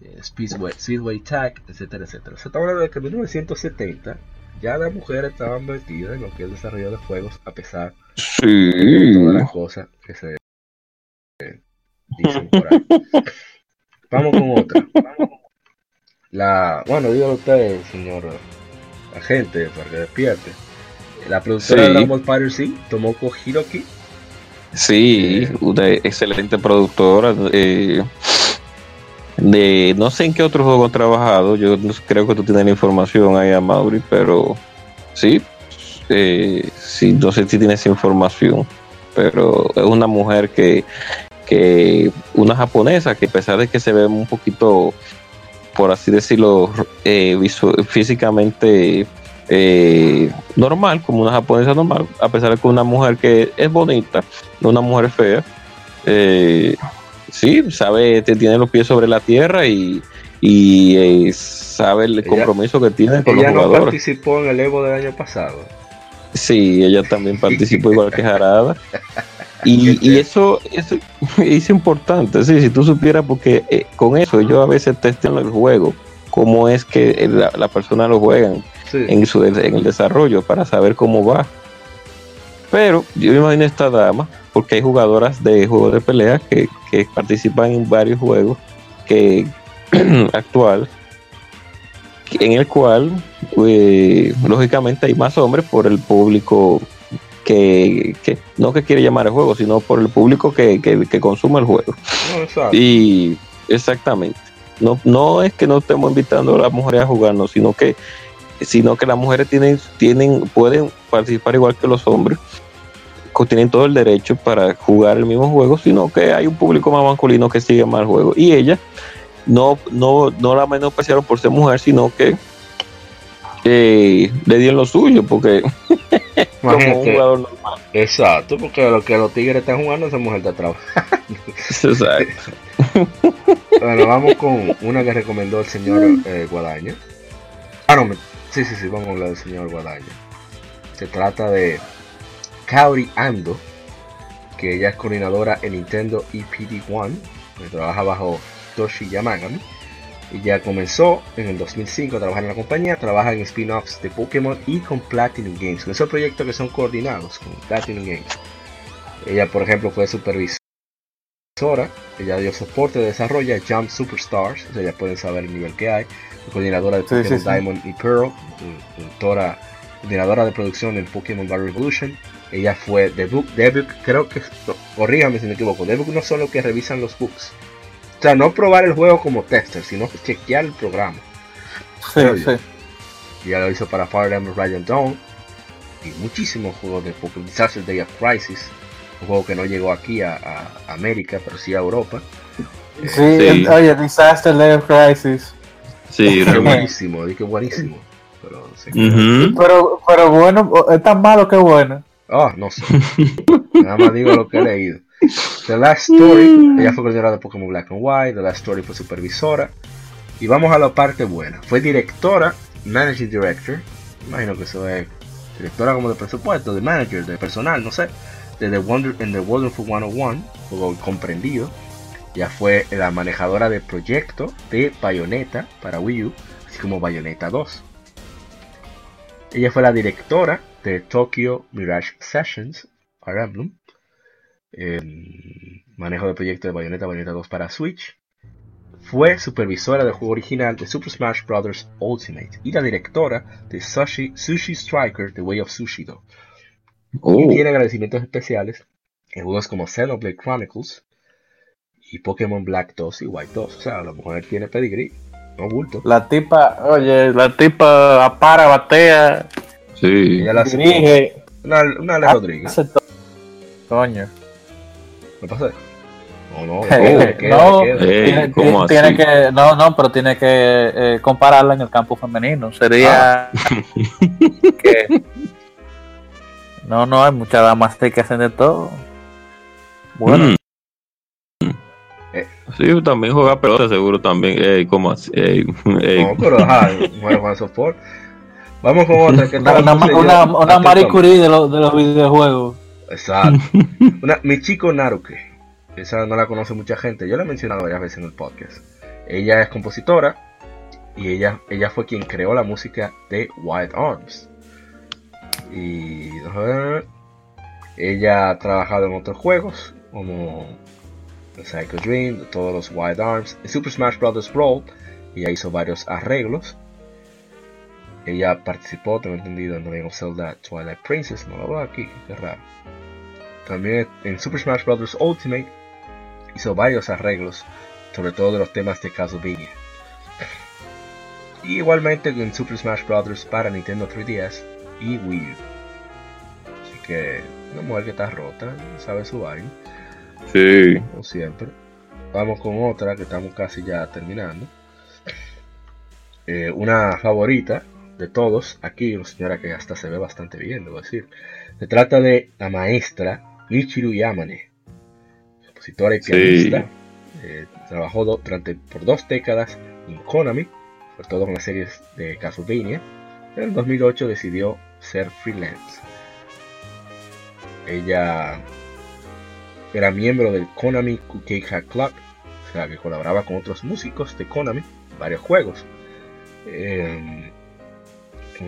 S1: Eh, Speedway, Speedway Tag, etcétera, etcétera. Se está hablando de que en 1970 ya las mujeres estaban metidas en lo que es el desarrollo de juegos a pesar de todas las cosas que se dicen por ahí. Vamos con otra. La, bueno, dígalo usted, señor agente, para que despierte. La productora de Dragon Ball sí, Tomoko Hiroki.
S2: Sí, eh, una excelente productora. Eh, de no sé en qué otro juego han trabajado, yo creo que tú tienes la información ahí a Mauri, pero sí, eh, sí, no sé si tienes información, pero es una mujer que, que, una japonesa que a pesar de que se ve un poquito, por así decirlo, eh, físicamente eh, normal, como una japonesa normal, a pesar de que una mujer que es bonita, no una mujer fea, eh, sí, sabe, tiene los pies sobre la tierra y, y sabe el compromiso que tiene con los jugadores. no
S1: participó en el Evo del año pasado.
S2: Sí, ella también participó igual que Jarada. Y, y eso, eso es importante, sí, si tú supieras, porque eh, con eso ellos a veces testean el juego, cómo es que la, persona lo en, su, en el desarrollo para saber cómo va. Pero yo me imagino esta dama, porque hay jugadoras de juegos de pelea que, participan en varios juegos que actual en el cual eh, lógicamente hay más hombres por el público que, no que quiere llamar el juego sino por el público que, consume el juego. Y exactamente. No, no es que no estemos invitando a las mujeres a jugar sino que sino que las mujeres tienen tienen pueden participar igual que los hombres tienen todo el derecho para jugar el mismo juego, sino que hay un público más masculino que sigue más el juego. Y ella no, no, no la menospreciaron por ser mujer, sino que le dieron lo suyo, porque
S1: como un jugador normal. Exacto, porque lo que los tigres están jugando, esa mujer está trabajando. Exacto. bueno, vamos con una que recomendó el señor eh, Guadaña. Ah, no, sí, sí, sí, vamos a hablar del señor Guadaña. Se trata de Kaori Ando, que ella es coordinadora en Nintendo EPD One, que trabaja bajo Toshi Yamagami. Y ya comenzó en el 2005 a trabajar en la compañía, trabaja en spin-offs de Pokémon y con Platinum Games, con esos proyectos que son coordinados con Platinum Games. Ella, por ejemplo, fue supervisora. Ella dio soporte de desarrollo Jump Superstars, o sea, ya pueden saber el nivel que hay. Coordinadora de Pokémon
S3: sí, sí.
S1: Diamond y Pearl, productora, coordinadora de producción en Pokémon Battle Revolution. Ella fue de book, de book, creo que, no, corrígame si me equivoco, de book no son los que revisan los books. O sea, no probar el juego como tester, sino chequear el programa.
S3: Sí,
S1: ya lo hizo para Fire Emblem Radiant Dawn y muchísimos juegos de Pokémon Disaster Day of Crisis, un juego que no llegó aquí a, a América, pero sí a Europa.
S3: Sí,
S2: Sí.
S3: el- oye, Disaster Day of Crisis.
S2: Sí, realmente.
S1: buenísimo, di que buenísimo. Pero se
S2: Ujú.
S3: Pero, pero bueno, es tan malo que bueno.
S1: Ah, no sé. Nada más digo lo que he leído. The Last Story, ella fue coordinadora de Pokémon Black and White, The Last Story fue supervisora. Y vamos a la parte buena. Fue directora, Managing Director. Imagino que eso es directora como de presupuesto, de manager, de personal, no sé. De The Wonder en The Wonderful 101, juego comprendido. Ya fue la manejadora de proyecto de Bayonetta para Wii U, así como Bayonetta 2. Ella fue la directora de Tokyo Mirage Sessions, Fire Emblem. em, manejo de proyecto de Bayonetta, Bayonetta 2 para Switch. Fue supervisora del juego original de Super Smash Bros. Ultimate y la directora de Sushi, Sushi Striker The Way of Sushido.
S2: Oh,
S1: Y tiene agradecimientos especiales en juegos como Xenoblade Chronicles y Pokémon Black 2 y White 2. O sea, la mujer tiene pedigree, no bulto.
S3: La tipa, oye, la tipa apara, batea,
S2: sí.
S1: Ella la
S3: dirige.
S1: Una, una Ale Rodríguez.
S3: hace todo. Coño.
S1: ¿Me pasé? No, no,
S3: Eh,
S1: queda,
S3: no,
S1: queda.
S2: Eh,
S3: tiene,
S2: ¿cómo
S3: tiene
S2: así?
S3: que, no, no, pero tiene que eh, compararla en el campo femenino. Sería que no, no, hay muchas damas que hacen de todo. Bueno,
S2: Mm.
S1: Eh.
S2: Sí, también juega pelota, seguro también. Ey, ¿cómo así? Ey, ey.
S1: No, pero ajá, Juan Sopor. Vamos con otra que
S3: una, una, una. Marie Curie de, los de los videojuegos.
S1: Exacto. Una, Michiko Naruke. Esa no la conoce mucha gente. Yo la he mencionado varias veces en el podcast. Ella es compositora y ella, ella fue quien creó la música de Wild Arms. Y ella ha trabajado en otros juegos como Psycho Dream, todos los Wild Arms, en Super Smash Bros. Brawl. Ella hizo varios arreglos. Ella participó, tengo entendido, en The of Zelda Twilight Princess. No lo veo aquí, qué raro. También en Super Smash Bros. Ultimate hizo varios arreglos, sobre todo de los temas de Castlevania. Y igualmente en Super Smash Bros. para Nintendo 3DS y Wii U. Así que una mujer que está rota, sabe su vaina,
S2: Sí.
S1: como siempre. Vamos con otra que estamos casi ya terminando. Eh, una favorita de todos, aquí una señora que hasta se ve bastante bien, debo decir. Se trata de la maestra Michiru Yamane, compositora y
S2: Sí.
S1: pianista. Eh, trabajó do- durante, por dos décadas en Konami, sobre todo con las series de Castlevania. En el 2008 decidió ser freelance. Ella era miembro del Konami Kukeika Club, o sea que colaboraba con otros músicos de Konami varios juegos. Eh,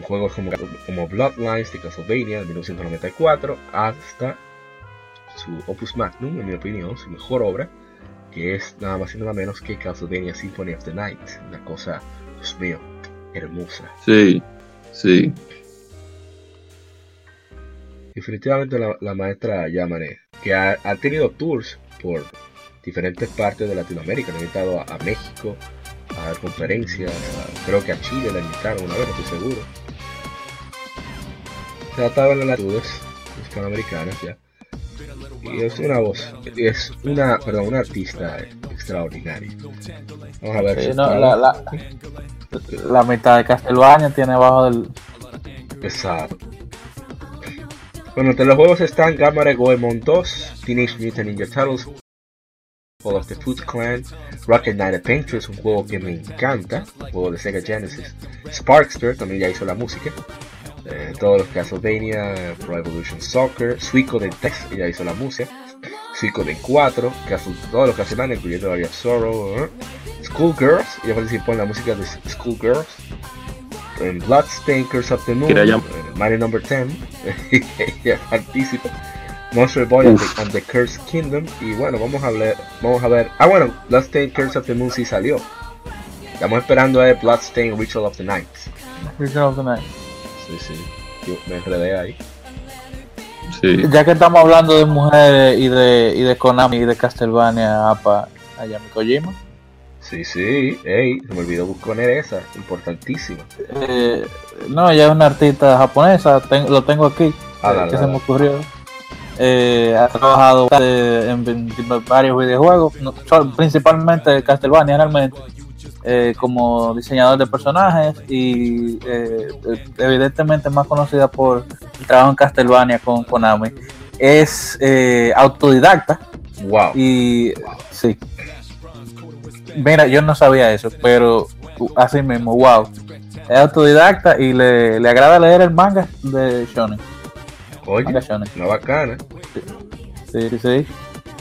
S1: juegos como, como Bloodlines de Castlevania de 1994 hasta su opus magnum, en mi opinión, su mejor obra, que es nada más y nada menos que Castlevania Symphony of the Night, una cosa, Dios mío, hermosa.
S2: Sí. Sí.
S1: Definitivamente la, la maestra Yamane, que ha, ha tenido tours por diferentes partes de Latinoamérica, ha invitado a, a México a dar conferencias, a- creo que a Chile la invitaron una vez, no estoy seguro. Se en las latitudes hispanoamericanas ya. Y es una voz, es una, perdón, una artista extraordinaria. Vamos a ver
S3: Sí,
S1: si
S3: no, la, la, la mitad de Castlevania tiene abajo del.
S1: Exacto. Bueno, entre los juegos están Gamma Goemon 2, Teenage Mutant Ninja Turtles, Fall of the Foot Clan, Rocket Knight Adventures, un juego que me encanta, un juego de Sega Genesis, Sparkster, también ya hizo la música, eh, todos los Castlevania, Pro Evolution Soccer, Suicoden 3, ella hizo la música, Suicoden 4, Castle, todos los Castlevania, incluyendo of Sorrow. Schoolgirls, ella participó en la música de Schoolgirls, en Bloodstained Curse of the Moon, eh, Mario Number 10, ella participa. Monster Boy and the, and the Cursed Kingdom. Y bueno, vamos a ver, vamos a ver. Ah, bueno, Bloodstained Curse of the Moon sí salió. Estamos esperando a ver Bloodstained Ritual of the Night.
S3: Ritual of the Night.
S1: Sí, sí. Yo me enredé ahí.
S2: Sí.
S3: Ya que estamos hablando de mujeres y de, y de Konami y de Castlevania, apa, allá mi Kojima.
S1: Sí, sí. Ey, se me olvidó poner esa. Importantísima.
S3: Eh, no, ella es una artista japonesa, ten- lo tengo aquí,
S1: Ah,
S3: eh, que se me ocurrió. Eh, ha trabajado en, en varios videojuegos, no- principalmente Castlevania realmente, eh, como diseñador de personajes y eh, evidentemente más conocida por el trabajo en Castlevania con Konami. Es eh, autodidacta
S1: Wow.
S3: y sí. Mira, yo no sabía eso, pero uh, así mismo, wow. Es autodidacta y le, le agrada leer el manga de Shonen.
S1: Oye,
S3: Manga Shonen.
S1: una bacana.
S3: Sí, sí, sí.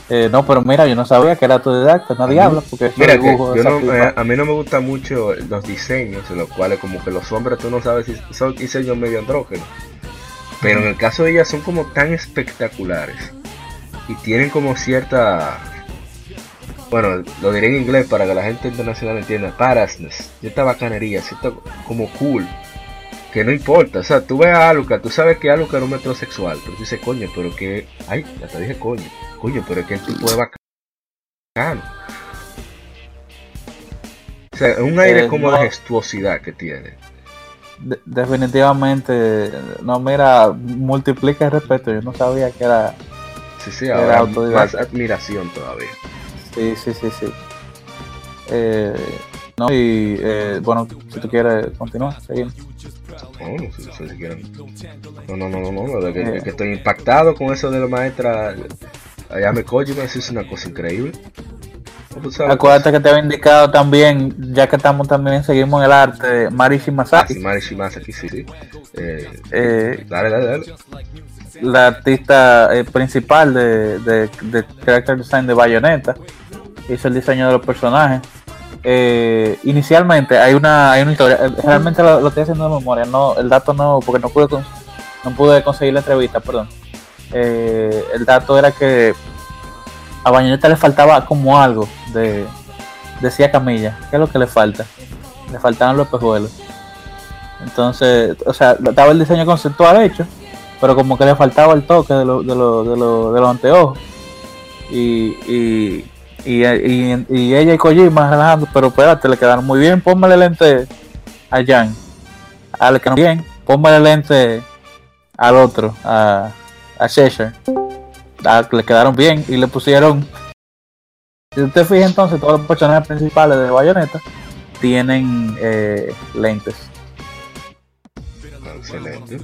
S3: Eh, no, pero mira, yo no sabía que era autodidacta, no diablo, porque
S1: Mira, que yo no, eh, a mí no me gustan mucho los diseños, en los cuales como que los hombres tú no sabes si son diseños medio andrógenos. Pero en el caso de ellas son como tan espectaculares. Y tienen como cierta... Bueno, lo diré en inglés para que la gente internacional entienda. Parasness, cierta bacanería, cierto como cool. Que no importa, o sea, tú ves a Alucard, tú sabes que Alucard es un metrosexual, pero tú dices, coño, pero que... Ay, ya te dije coño. Coño, pero es que el tipo es bacano. O sea, un aire
S3: Eh,
S1: como
S3: no.
S1: de gestuosidad que tiene.
S3: de- definitivamente, no, mira, multiplica el respeto, yo no sabía que era...
S1: Sí, sí,
S3: Era
S1: ahora más admiración todavía.
S3: Sí, sí, sí, sí. Eh, no, y eh, bueno, si tú quieres continuar, seguimos.
S1: No, no sé si quieren. No, no, no, no, no, de que,
S3: Eh.
S1: que estoy impactado con eso de la maestra Ayame Kojima, eso es una cosa increíble. Sabes,
S3: Acuérdate que te había indicado también, ya que estamos también, seguimos en el arte, Mari
S1: Ah,
S3: Shimasaki,
S1: sí, aquí, sí, sí. Eh,
S3: eh,
S1: dale, dale, dale.
S3: la artista eh, principal de, de, de Character Design de Bayonetta, hizo el diseño de los personajes. Eh, inicialmente hay una, hay una historia, eh, realmente lo, estoy haciendo de memoria, no, el dato no, porque no pude, no pude conseguir la entrevista, perdón. Eh, el dato era que a Bayonetta le faltaba como algo de, decía Camilla, ¿qué es lo que le falta? Le faltaban los pejuelos. Entonces, o sea, estaba el diseño conceptual hecho, pero como que le faltaba el toque de, lo- de, lo- de, lo- de los anteojos. Y, y, y, y- y ella y Kojima relajando, pero espérate, le quedaron muy bien. Póngale lente a Jan, al que no bien, póngale lente al otro, a, a Cheshire. Le quedaron bien y le pusieron. Si usted fija entonces, todos los personajes principales de Bayonetta tienen eh, lentes.
S1: Excelente.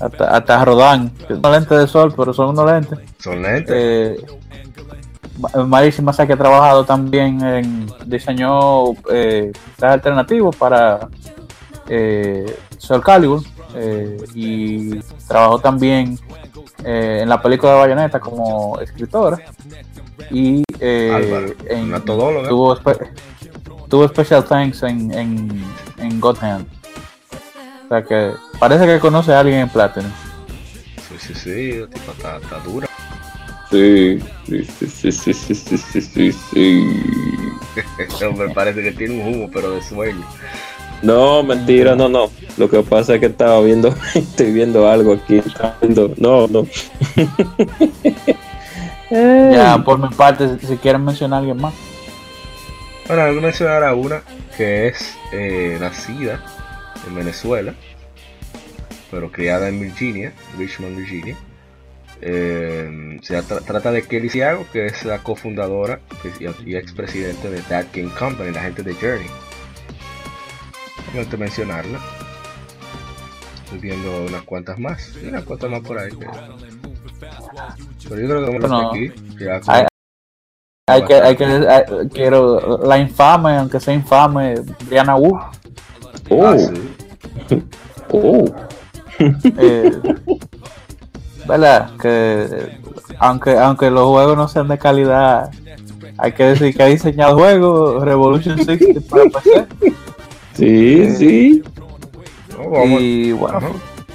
S3: Hasta, hasta Rodan, que son lentes de sol, pero son unos lentes.
S1: Son lentes.
S3: Eh, Ma- Mari Shimazaki ha trabajado también en diseño eh, alternativos para eh, Soul Calibur eh, y trabajó también eh, en la película de Bayonetta como escritora y eh,
S1: Álvaro,
S3: en-
S1: una todóloga.
S3: tuvo, espe- tuvo special thanks en, en, en God Hand. O sea que parece que conoce a alguien en Platinum.
S1: Sí, sí, sí, está, está dura.
S2: Sí, sí, sí, sí, sí, sí, sí.
S1: Me parece que tiene un humo, pero de sueño.
S2: No, mentira, no, no. Lo que pasa es que estaba viendo, estoy viendo algo aquí. No, no.
S3: ya, por mi parte, si, quieren mencionar a alguien más.
S1: Bueno, voy a mencionar a una que es eh, nacida en Venezuela, pero criada en Virginia, Richmond, Virginia eh, se tra- trata de Kelly Ciago, que es la cofundadora y- y expresidente de That Game Company, la gente de Journey. Solamente mencionarla. Estoy viendo unas cuantas más, y unas cuantas más por ahí. que- Pero yo creo que vamos
S3: Bueno,
S1: aquí. ya con-
S3: hay- Hay que, hay que, hay- quiero la infame, aunque sea infame, Brianna Wu.
S2: Oh,
S1: Ah, sí.
S2: oh.
S3: eh, ¿Verdad? Que aunque, aunque los juegos no sean de calidad, hay que decir que ha diseñado juegos Revolution 60 para PC.
S2: Sí, sí.
S1: No, vamos-
S3: Y bueno,
S1: Ajá.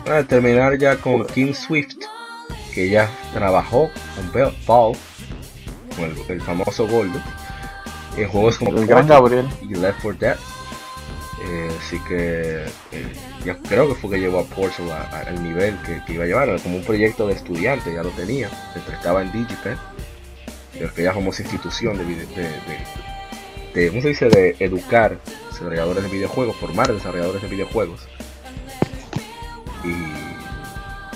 S1: Para terminar ya con King Swift, que ella trabajó con Paul, con el, el famoso gordo, en juegos como
S3: El gran Gabriel.
S1: y Left 4 Dead. Eh, así que eh, yo creo que fue que llevó a a- al nivel que, iba a llevar, como un proyecto de estudiante, ya lo tenía, mientras estaba en Digipen, pero que ya como esa institución de, de, de- ¿cómo se dice? de educar desarrolladores de videojuegos, formar desarrolladores de videojuegos. Y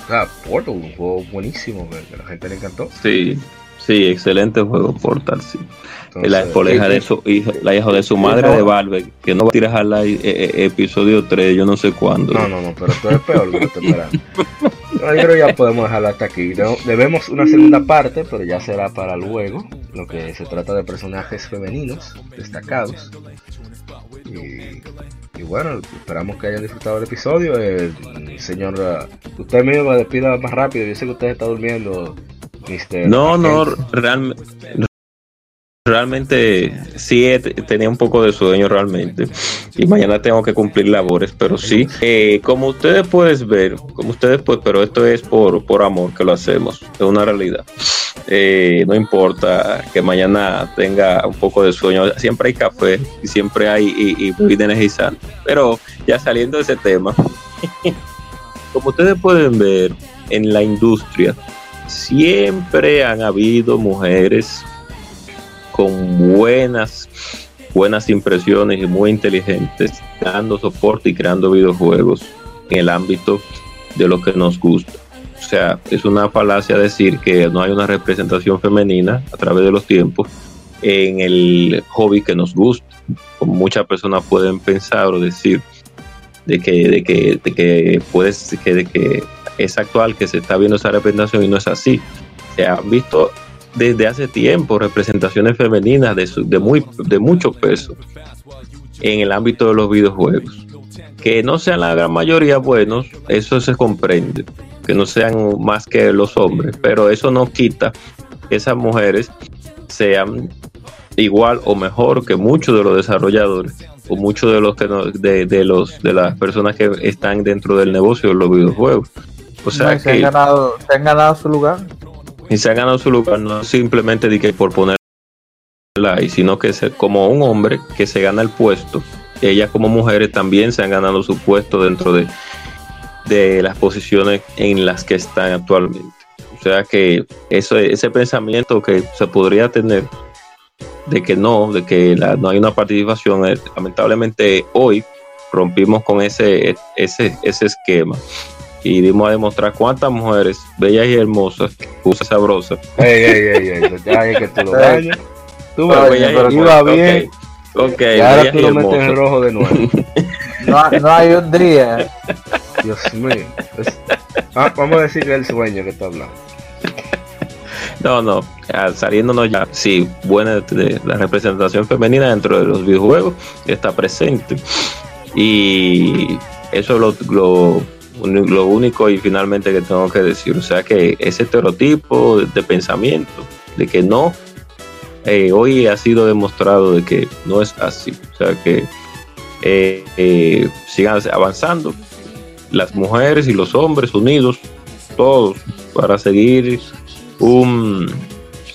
S1: o sea, Portal, un juego buenísimo, que, la gente le encantó.
S2: Sí, sí, excelente juego Portal, sí.
S1: Entonces,
S2: la espoleja de su hija, la hija de su madre
S3: no.
S2: de Valve, que no va a tirar eh, eh, episodio 3, yo no sé cuándo.
S1: No, no, no, pero esto es peor lo que estoy esperando. No, yo creo que ya podemos dejarlo hasta aquí. De- Debemos una segunda parte, pero ya será para luego. Lo que se trata de personajes femeninos destacados. Y, y bueno, esperamos que hayan disfrutado del episodio. El señor, usted mismo despida más rápido. Yo sé que usted está durmiendo, Mr.
S2: No, no, realmente. Sí he- tenía un poco de sueño realmente y mañana tengo que cumplir labores, pero sí, eh, como ustedes pueden ver, como ustedes pueden, pero esto es por, por amor que lo hacemos, es una realidad. Eh, no importa que mañana tenga un poco de sueño, siempre hay café y siempre hay y, y energizante, pero ya saliendo de ese tema, como ustedes pueden ver en la industria, siempre han habido mujeres con buenas buenas impresiones y muy inteligentes dando soporte y creando videojuegos en el ámbito de lo que nos gusta. O sea, es una falacia decir que no hay una representación femenina a través de los tiempos en el hobby que nos gusta. Como muchas personas pueden pensar o decir de que, de que, de que, puedes, de que es actual que se está viendo esa representación y no es así. Se han visto desde hace tiempo representaciones femeninas de, muy, de mucho peso en el ámbito de los videojuegos. Que no sean la gran mayoría buenos, eso se comprende, que no sean más que los hombres, pero eso no quita que esas mujeres sean igual o mejor que muchos de los desarrolladores o muchos de los que no- de, de los de las personas que están dentro del negocio de los videojuegos. O sea
S3: No, han
S2: que
S3: ganado, se han ganado su lugar.
S2: y se ha ganado su lugar no simplemente de que por ponerla ahí, sino que se- como un hombre que se gana el puesto, ellas como mujeres también se han ganado su puesto dentro de, de las posiciones en las que están actualmente. O sea que eso, ese pensamiento que se podría tener de que no, de que la- no hay una participación, eh, lamentablemente hoy rompimos con ese, ese, ese esquema y dimos a demostrar cuántas mujeres bellas y hermosas, cosas sabrosas,
S1: Ey, ey, ey, ey, ya es que tú lo dañas. Tú
S2: bellas
S3: iba
S2: ok,
S3: bien.
S2: Ok,
S1: y ahora tú
S2: y
S1: lo metes en rojo de nuevo.
S3: No, no hay un día.
S1: Dios mío. Es- ah, vamos a decir que es el sueño que está hablando.
S2: No, no, saliéndonos ya, sí, buena de la representación femenina dentro de los videojuegos está presente. Y eso es lo, lo, lo único y finalmente que tengo que decir. O sea que ese estereotipo de, de pensamiento, de que no, eh, hoy ha sido demostrado de que no es así. O sea que eh, eh, sigan avanzando las mujeres y los hombres unidos, todos, para seguir un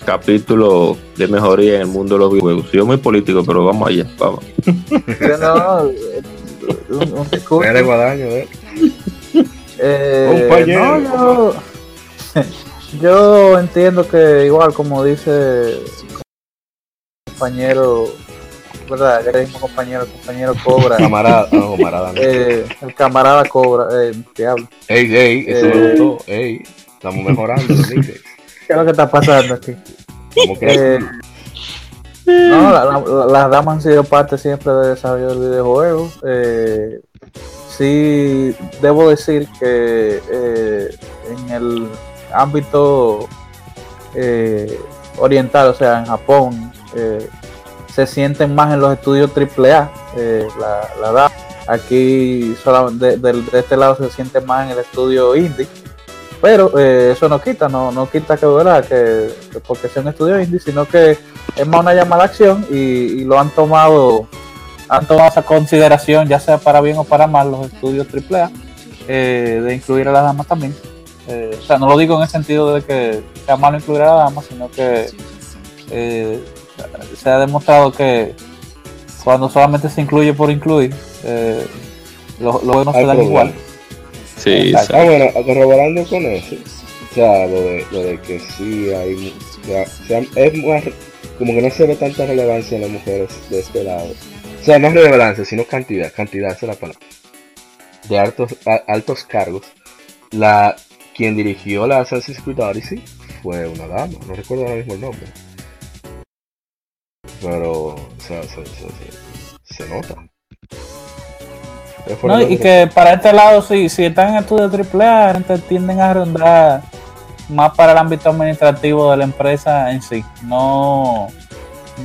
S2: capítulo de mejoría en el mundo de los videojuegos. Yo muy político, pero vamos allá, vamos.
S3: No, un, un discurso.
S1: Guadaño, ¿eh?
S3: No, yo, yo entiendo que igual como dice compañero, ¿verdad? Que dijimos compañero, el compañero Cobra,
S1: Camarada, no, camarada. no.
S3: eh, el camarada Cobra, eh, diablo,
S1: Ey, ey, eso
S3: eh.
S1: me gustó. Ey, estamos mejorando, dice.
S3: ¿qué es lo que está pasando aquí?
S1: Como que
S3: Eh, no, la- la- las damas han sido parte siempre del desarrollo del videojuego. Eh, sí, debo decir que eh, en el ámbito eh, oriental, o sea, en Japón, eh, se sienten más en los estudios AAA, la, la dama. Aquí solamente de, de- este lado se siente más en el estudio indie. Pero eso no quita, no, no quita que, ¿verdad? que, que porque sea un estudio indie, sino que es más una llamada a acción y lo han tomado han tomado esa consideración ya sea para bien o para mal los estudios AAA eh, de incluir a las damas también Eh, o sea, no lo digo en el sentido de que sea malo incluir a la dama, sino que eh, se ha demostrado que cuando solamente se incluye por incluir, eh, los lo no se dan igual.
S2: Sí.
S1: Ah, bueno, corroborando con eso, o sea, lo de, lo de que sí hay, o sea, o sea, es más, como que no se ve tanta relevancia en las mujeres de este lado. O sea, no relevancia, sino cantidad, cantidad es la palabra. De altos, a- altos cargos. La, quien dirigió la Assassin's Creed Odyssey fue una dama, no recuerdo ahora mismo el nombre. Pero, o sea, se, se- se- se nota. Es
S3: No, y que para este lado, sí, si están en estudios AAA, la gente tienden a rondar más para el ámbito administrativo de la empresa en sí, no,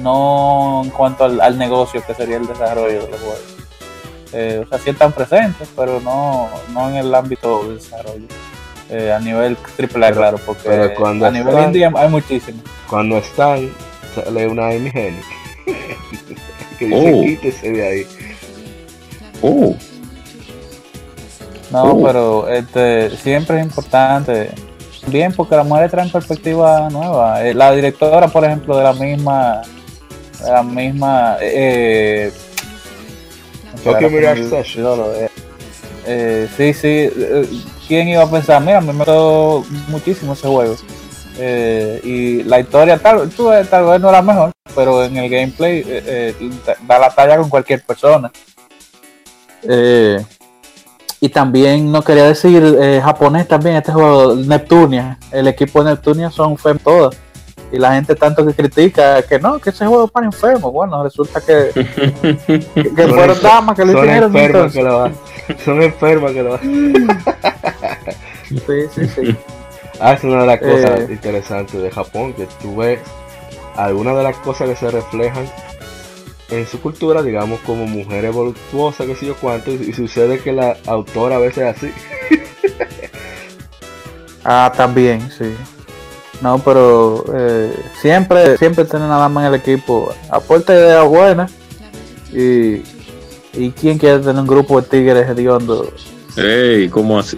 S3: no en cuanto al, al negocio que sería el desarrollo de los juegos. Eh, o sea, sí están presentes, pero no, no en el ámbito de desarrollo. Eh, a nivel AAA, claro, porque
S1: pero cuando
S3: a nivel indie hay muchísimo.
S1: Cuando están, sale una Hennig que dice
S2: Oh.
S1: quítese de ahí.
S2: Oh,
S3: No,
S2: Oh.
S3: pero este siempre es importante. Bien, porque las mujeres traen perspectiva nueva. Eh, la directora, por ejemplo, de la misma. La misma. Eh,
S1: Tokyo Mirage
S3: de- eh, sí, sí. eh, ¿Quién iba a pensar? Mira, me gustó muchísimo ese juego. Eh, y la historia, tal, eh, tal vez no era mejor, pero en el gameplay eh, eh, da la talla con cualquier persona. Eh, y también no quería decir eh, japonés también este juego Neptunia el equipo de Neptunia son enfermos todos y la gente tanto que critica que no que ese juego es para enfermos bueno resulta que que, que
S1: Son
S3: fueron damas que lo
S1: Son
S3: hicieron
S1: enfermas
S3: entonces.
S1: que lo. Son enfermas que lo
S3: sí sí sí
S1: Ah, es una de las cosas
S3: Eh.
S1: interesantes de Japón, que tú ves algunas de las cosas que se reflejan en su cultura, digamos, como mujeres voluptuosas, que sé yo cuánto, y, y sucede que la autora a veces es así.
S3: ah también sí no pero eh, siempre siempre tener una dama en el equipo aporta ideas buenas y y quién quiere tener un grupo de tigres hediondos
S2: Ey, ¿cómo así?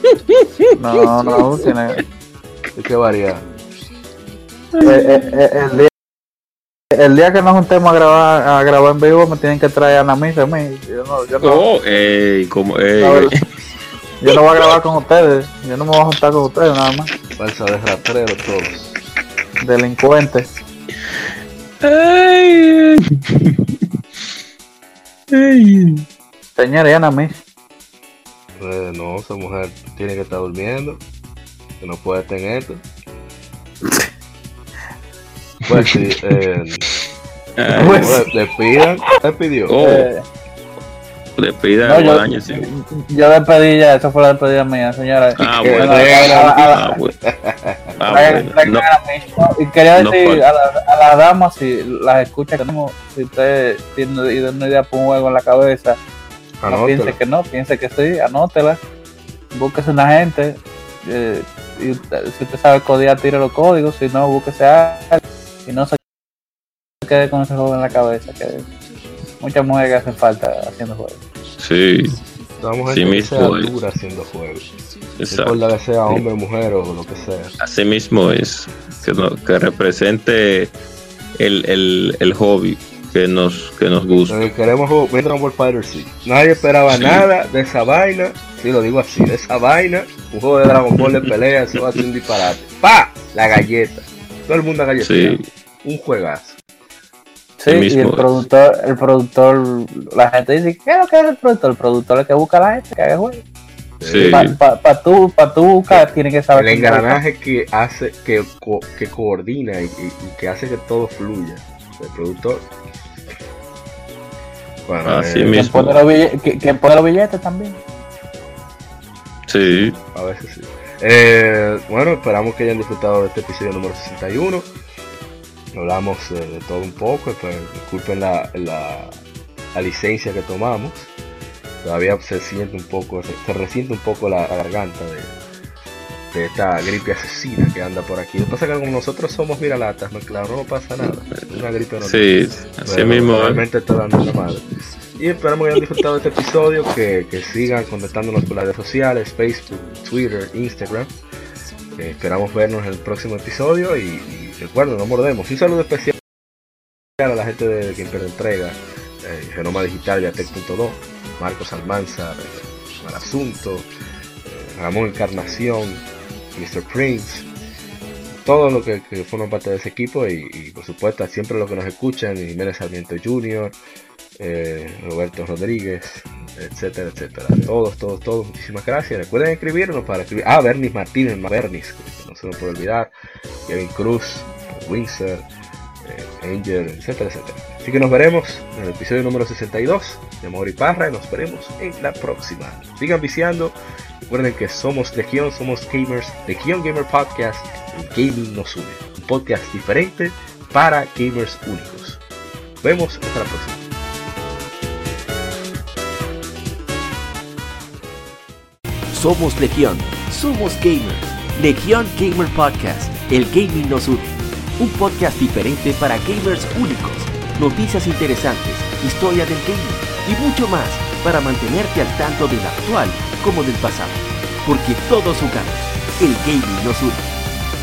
S3: no no tiene
S1: Hay que variar.
S3: Eh, eh, eh, el, día, el día que nos juntemos a grabar, a grabar en vivo me tienen que traer a Namis a mí. Yo no, yo no,
S2: Oh, ey, ¿cómo? Ey,
S3: no,
S2: ey.
S3: Yo no voy a grabar con ustedes. Yo no me voy a juntar con ustedes nada más.
S1: Falsa de rastrero todos.
S3: Delincuentes.
S2: Ey. Ey.
S3: Señores, ya Namis.
S1: Eh, no, esa mujer tiene que estar durmiendo, que no puede estar en esto. Pues sí, eh,
S2: Ay,
S1: le pidan, le pidió.
S2: Oh,
S3: Eh,
S2: despida
S3: no, yo,
S2: Guadaña, sí.
S3: yo despedí ya, esa fue la despedida mía, señora.
S2: Ah,
S1: que
S2: bueno.
S1: traigan a-
S2: Ah, bueno. Ah,
S3: Traigan-
S2: bueno.
S3: Y quería decir a, la- a las damas, si las escucha que tenemos, si usted tiene una idea por un juego en la cabeza, No piense que no, piense que sí, anótela, búsquese una gente, eh, y si usted sabe codear, tire los códigos, si no, búsquese a alguien, y no se quede con ese juego en la cabeza, que muchas mujeres que hacen falta haciendo juegos.
S2: sí,
S1: Vamos a
S2: Sí mismo
S1: sea
S2: es.
S1: dura haciendo juegos. No
S2: exacto.
S1: importa que sea hombre, mujer o lo que sea.
S2: Así mismo es. Que, no- que represente el, el, el hobby que nos, que nos gusta.
S1: Eh, queremos jugar Dragon Ball Fighter sí. Nadie esperaba
S2: Sí.
S1: nada de esa vaina. Sí, lo digo así, de esa vaina. Un juego de Dragon Ball de pelea, eso va a ser un disparate. ¡Pa! La galleta. Todo el mundo a galleta.
S2: Sí,
S1: Un juegazo.
S3: Sí, y el productor, el productor, la gente dice, ¿qué es lo que es el productor? El productor es el que busca a la gente que haga juegos.
S2: sí.
S3: Para pa, pa tú, pa tú buscar, tiene que saber
S1: El engranaje que hace, que, co- que coordina y, y- y que hace que todo fluya. El productor. Bueno,
S2: Así
S1: eh,
S3: Quien
S2: mismo.
S3: pone, los que- quien pone los billetes también.
S2: Sí,
S1: A veces sí. Eh, bueno, esperamos que hayan disfrutado de este episodio número 61. Hablamos eh, de todo un poco, pues, disculpen la, la, la licencia que tomamos. Todavía se siente un poco, se, se resiente un poco la, la garganta de, de esta gripe asesina que anda por aquí. Lo que pasa es que como nosotros somos miralatas, no, claro, no pasa nada. Una gripe normal.
S2: sí, así mismo. es.
S1: Realmente está dando la madre. Y esperamos que hayan disfrutado de este episodio, que, que sigan contactándonos por las redes sociales, Facebook, Twitter, Instagram. Esperamos vernos en el próximo episodio y, y recuerden, no mordemos. Un saludo especial a la gente de, Quien Entrega, eh, Genoma Digital, Yatec.do, Marcos Almanzar, eh, Asunto, eh, Ramón Encarnación, Mr. Prince, todo lo que, forman parte de ese equipo y, por supuesto siempre los que nos escuchan, Jiménez Sarmiento Jr., eh, Roberto Rodríguez, etcétera, etcétera. Todos, todos, todos, muchísimas gracias. Recuerden escribirnos para escribir. Ah, Bernis Martínez, Bernis, que no se nos puede olvidar. Kevin Cruz, Windsor, eh, Angel, etcétera, etcétera. Así que nos veremos en el episodio número 62 de Mori Parra y nos veremos en la próxima. Sigan viciando. Recuerden que somos Legión, somos gamers, Legión Gamer Podcast, gaming nos une. Un podcast diferente para gamers únicos. Vemos hasta la próxima.
S5: Somos Legión, somos gamers. Legión Gamer Podcast, el gaming nos une. Un podcast diferente para gamers únicos, noticias interesantes, historia del gaming y mucho más para mantenerte al tanto del actual como del pasado. Porque todos jugamos, el gaming nos une.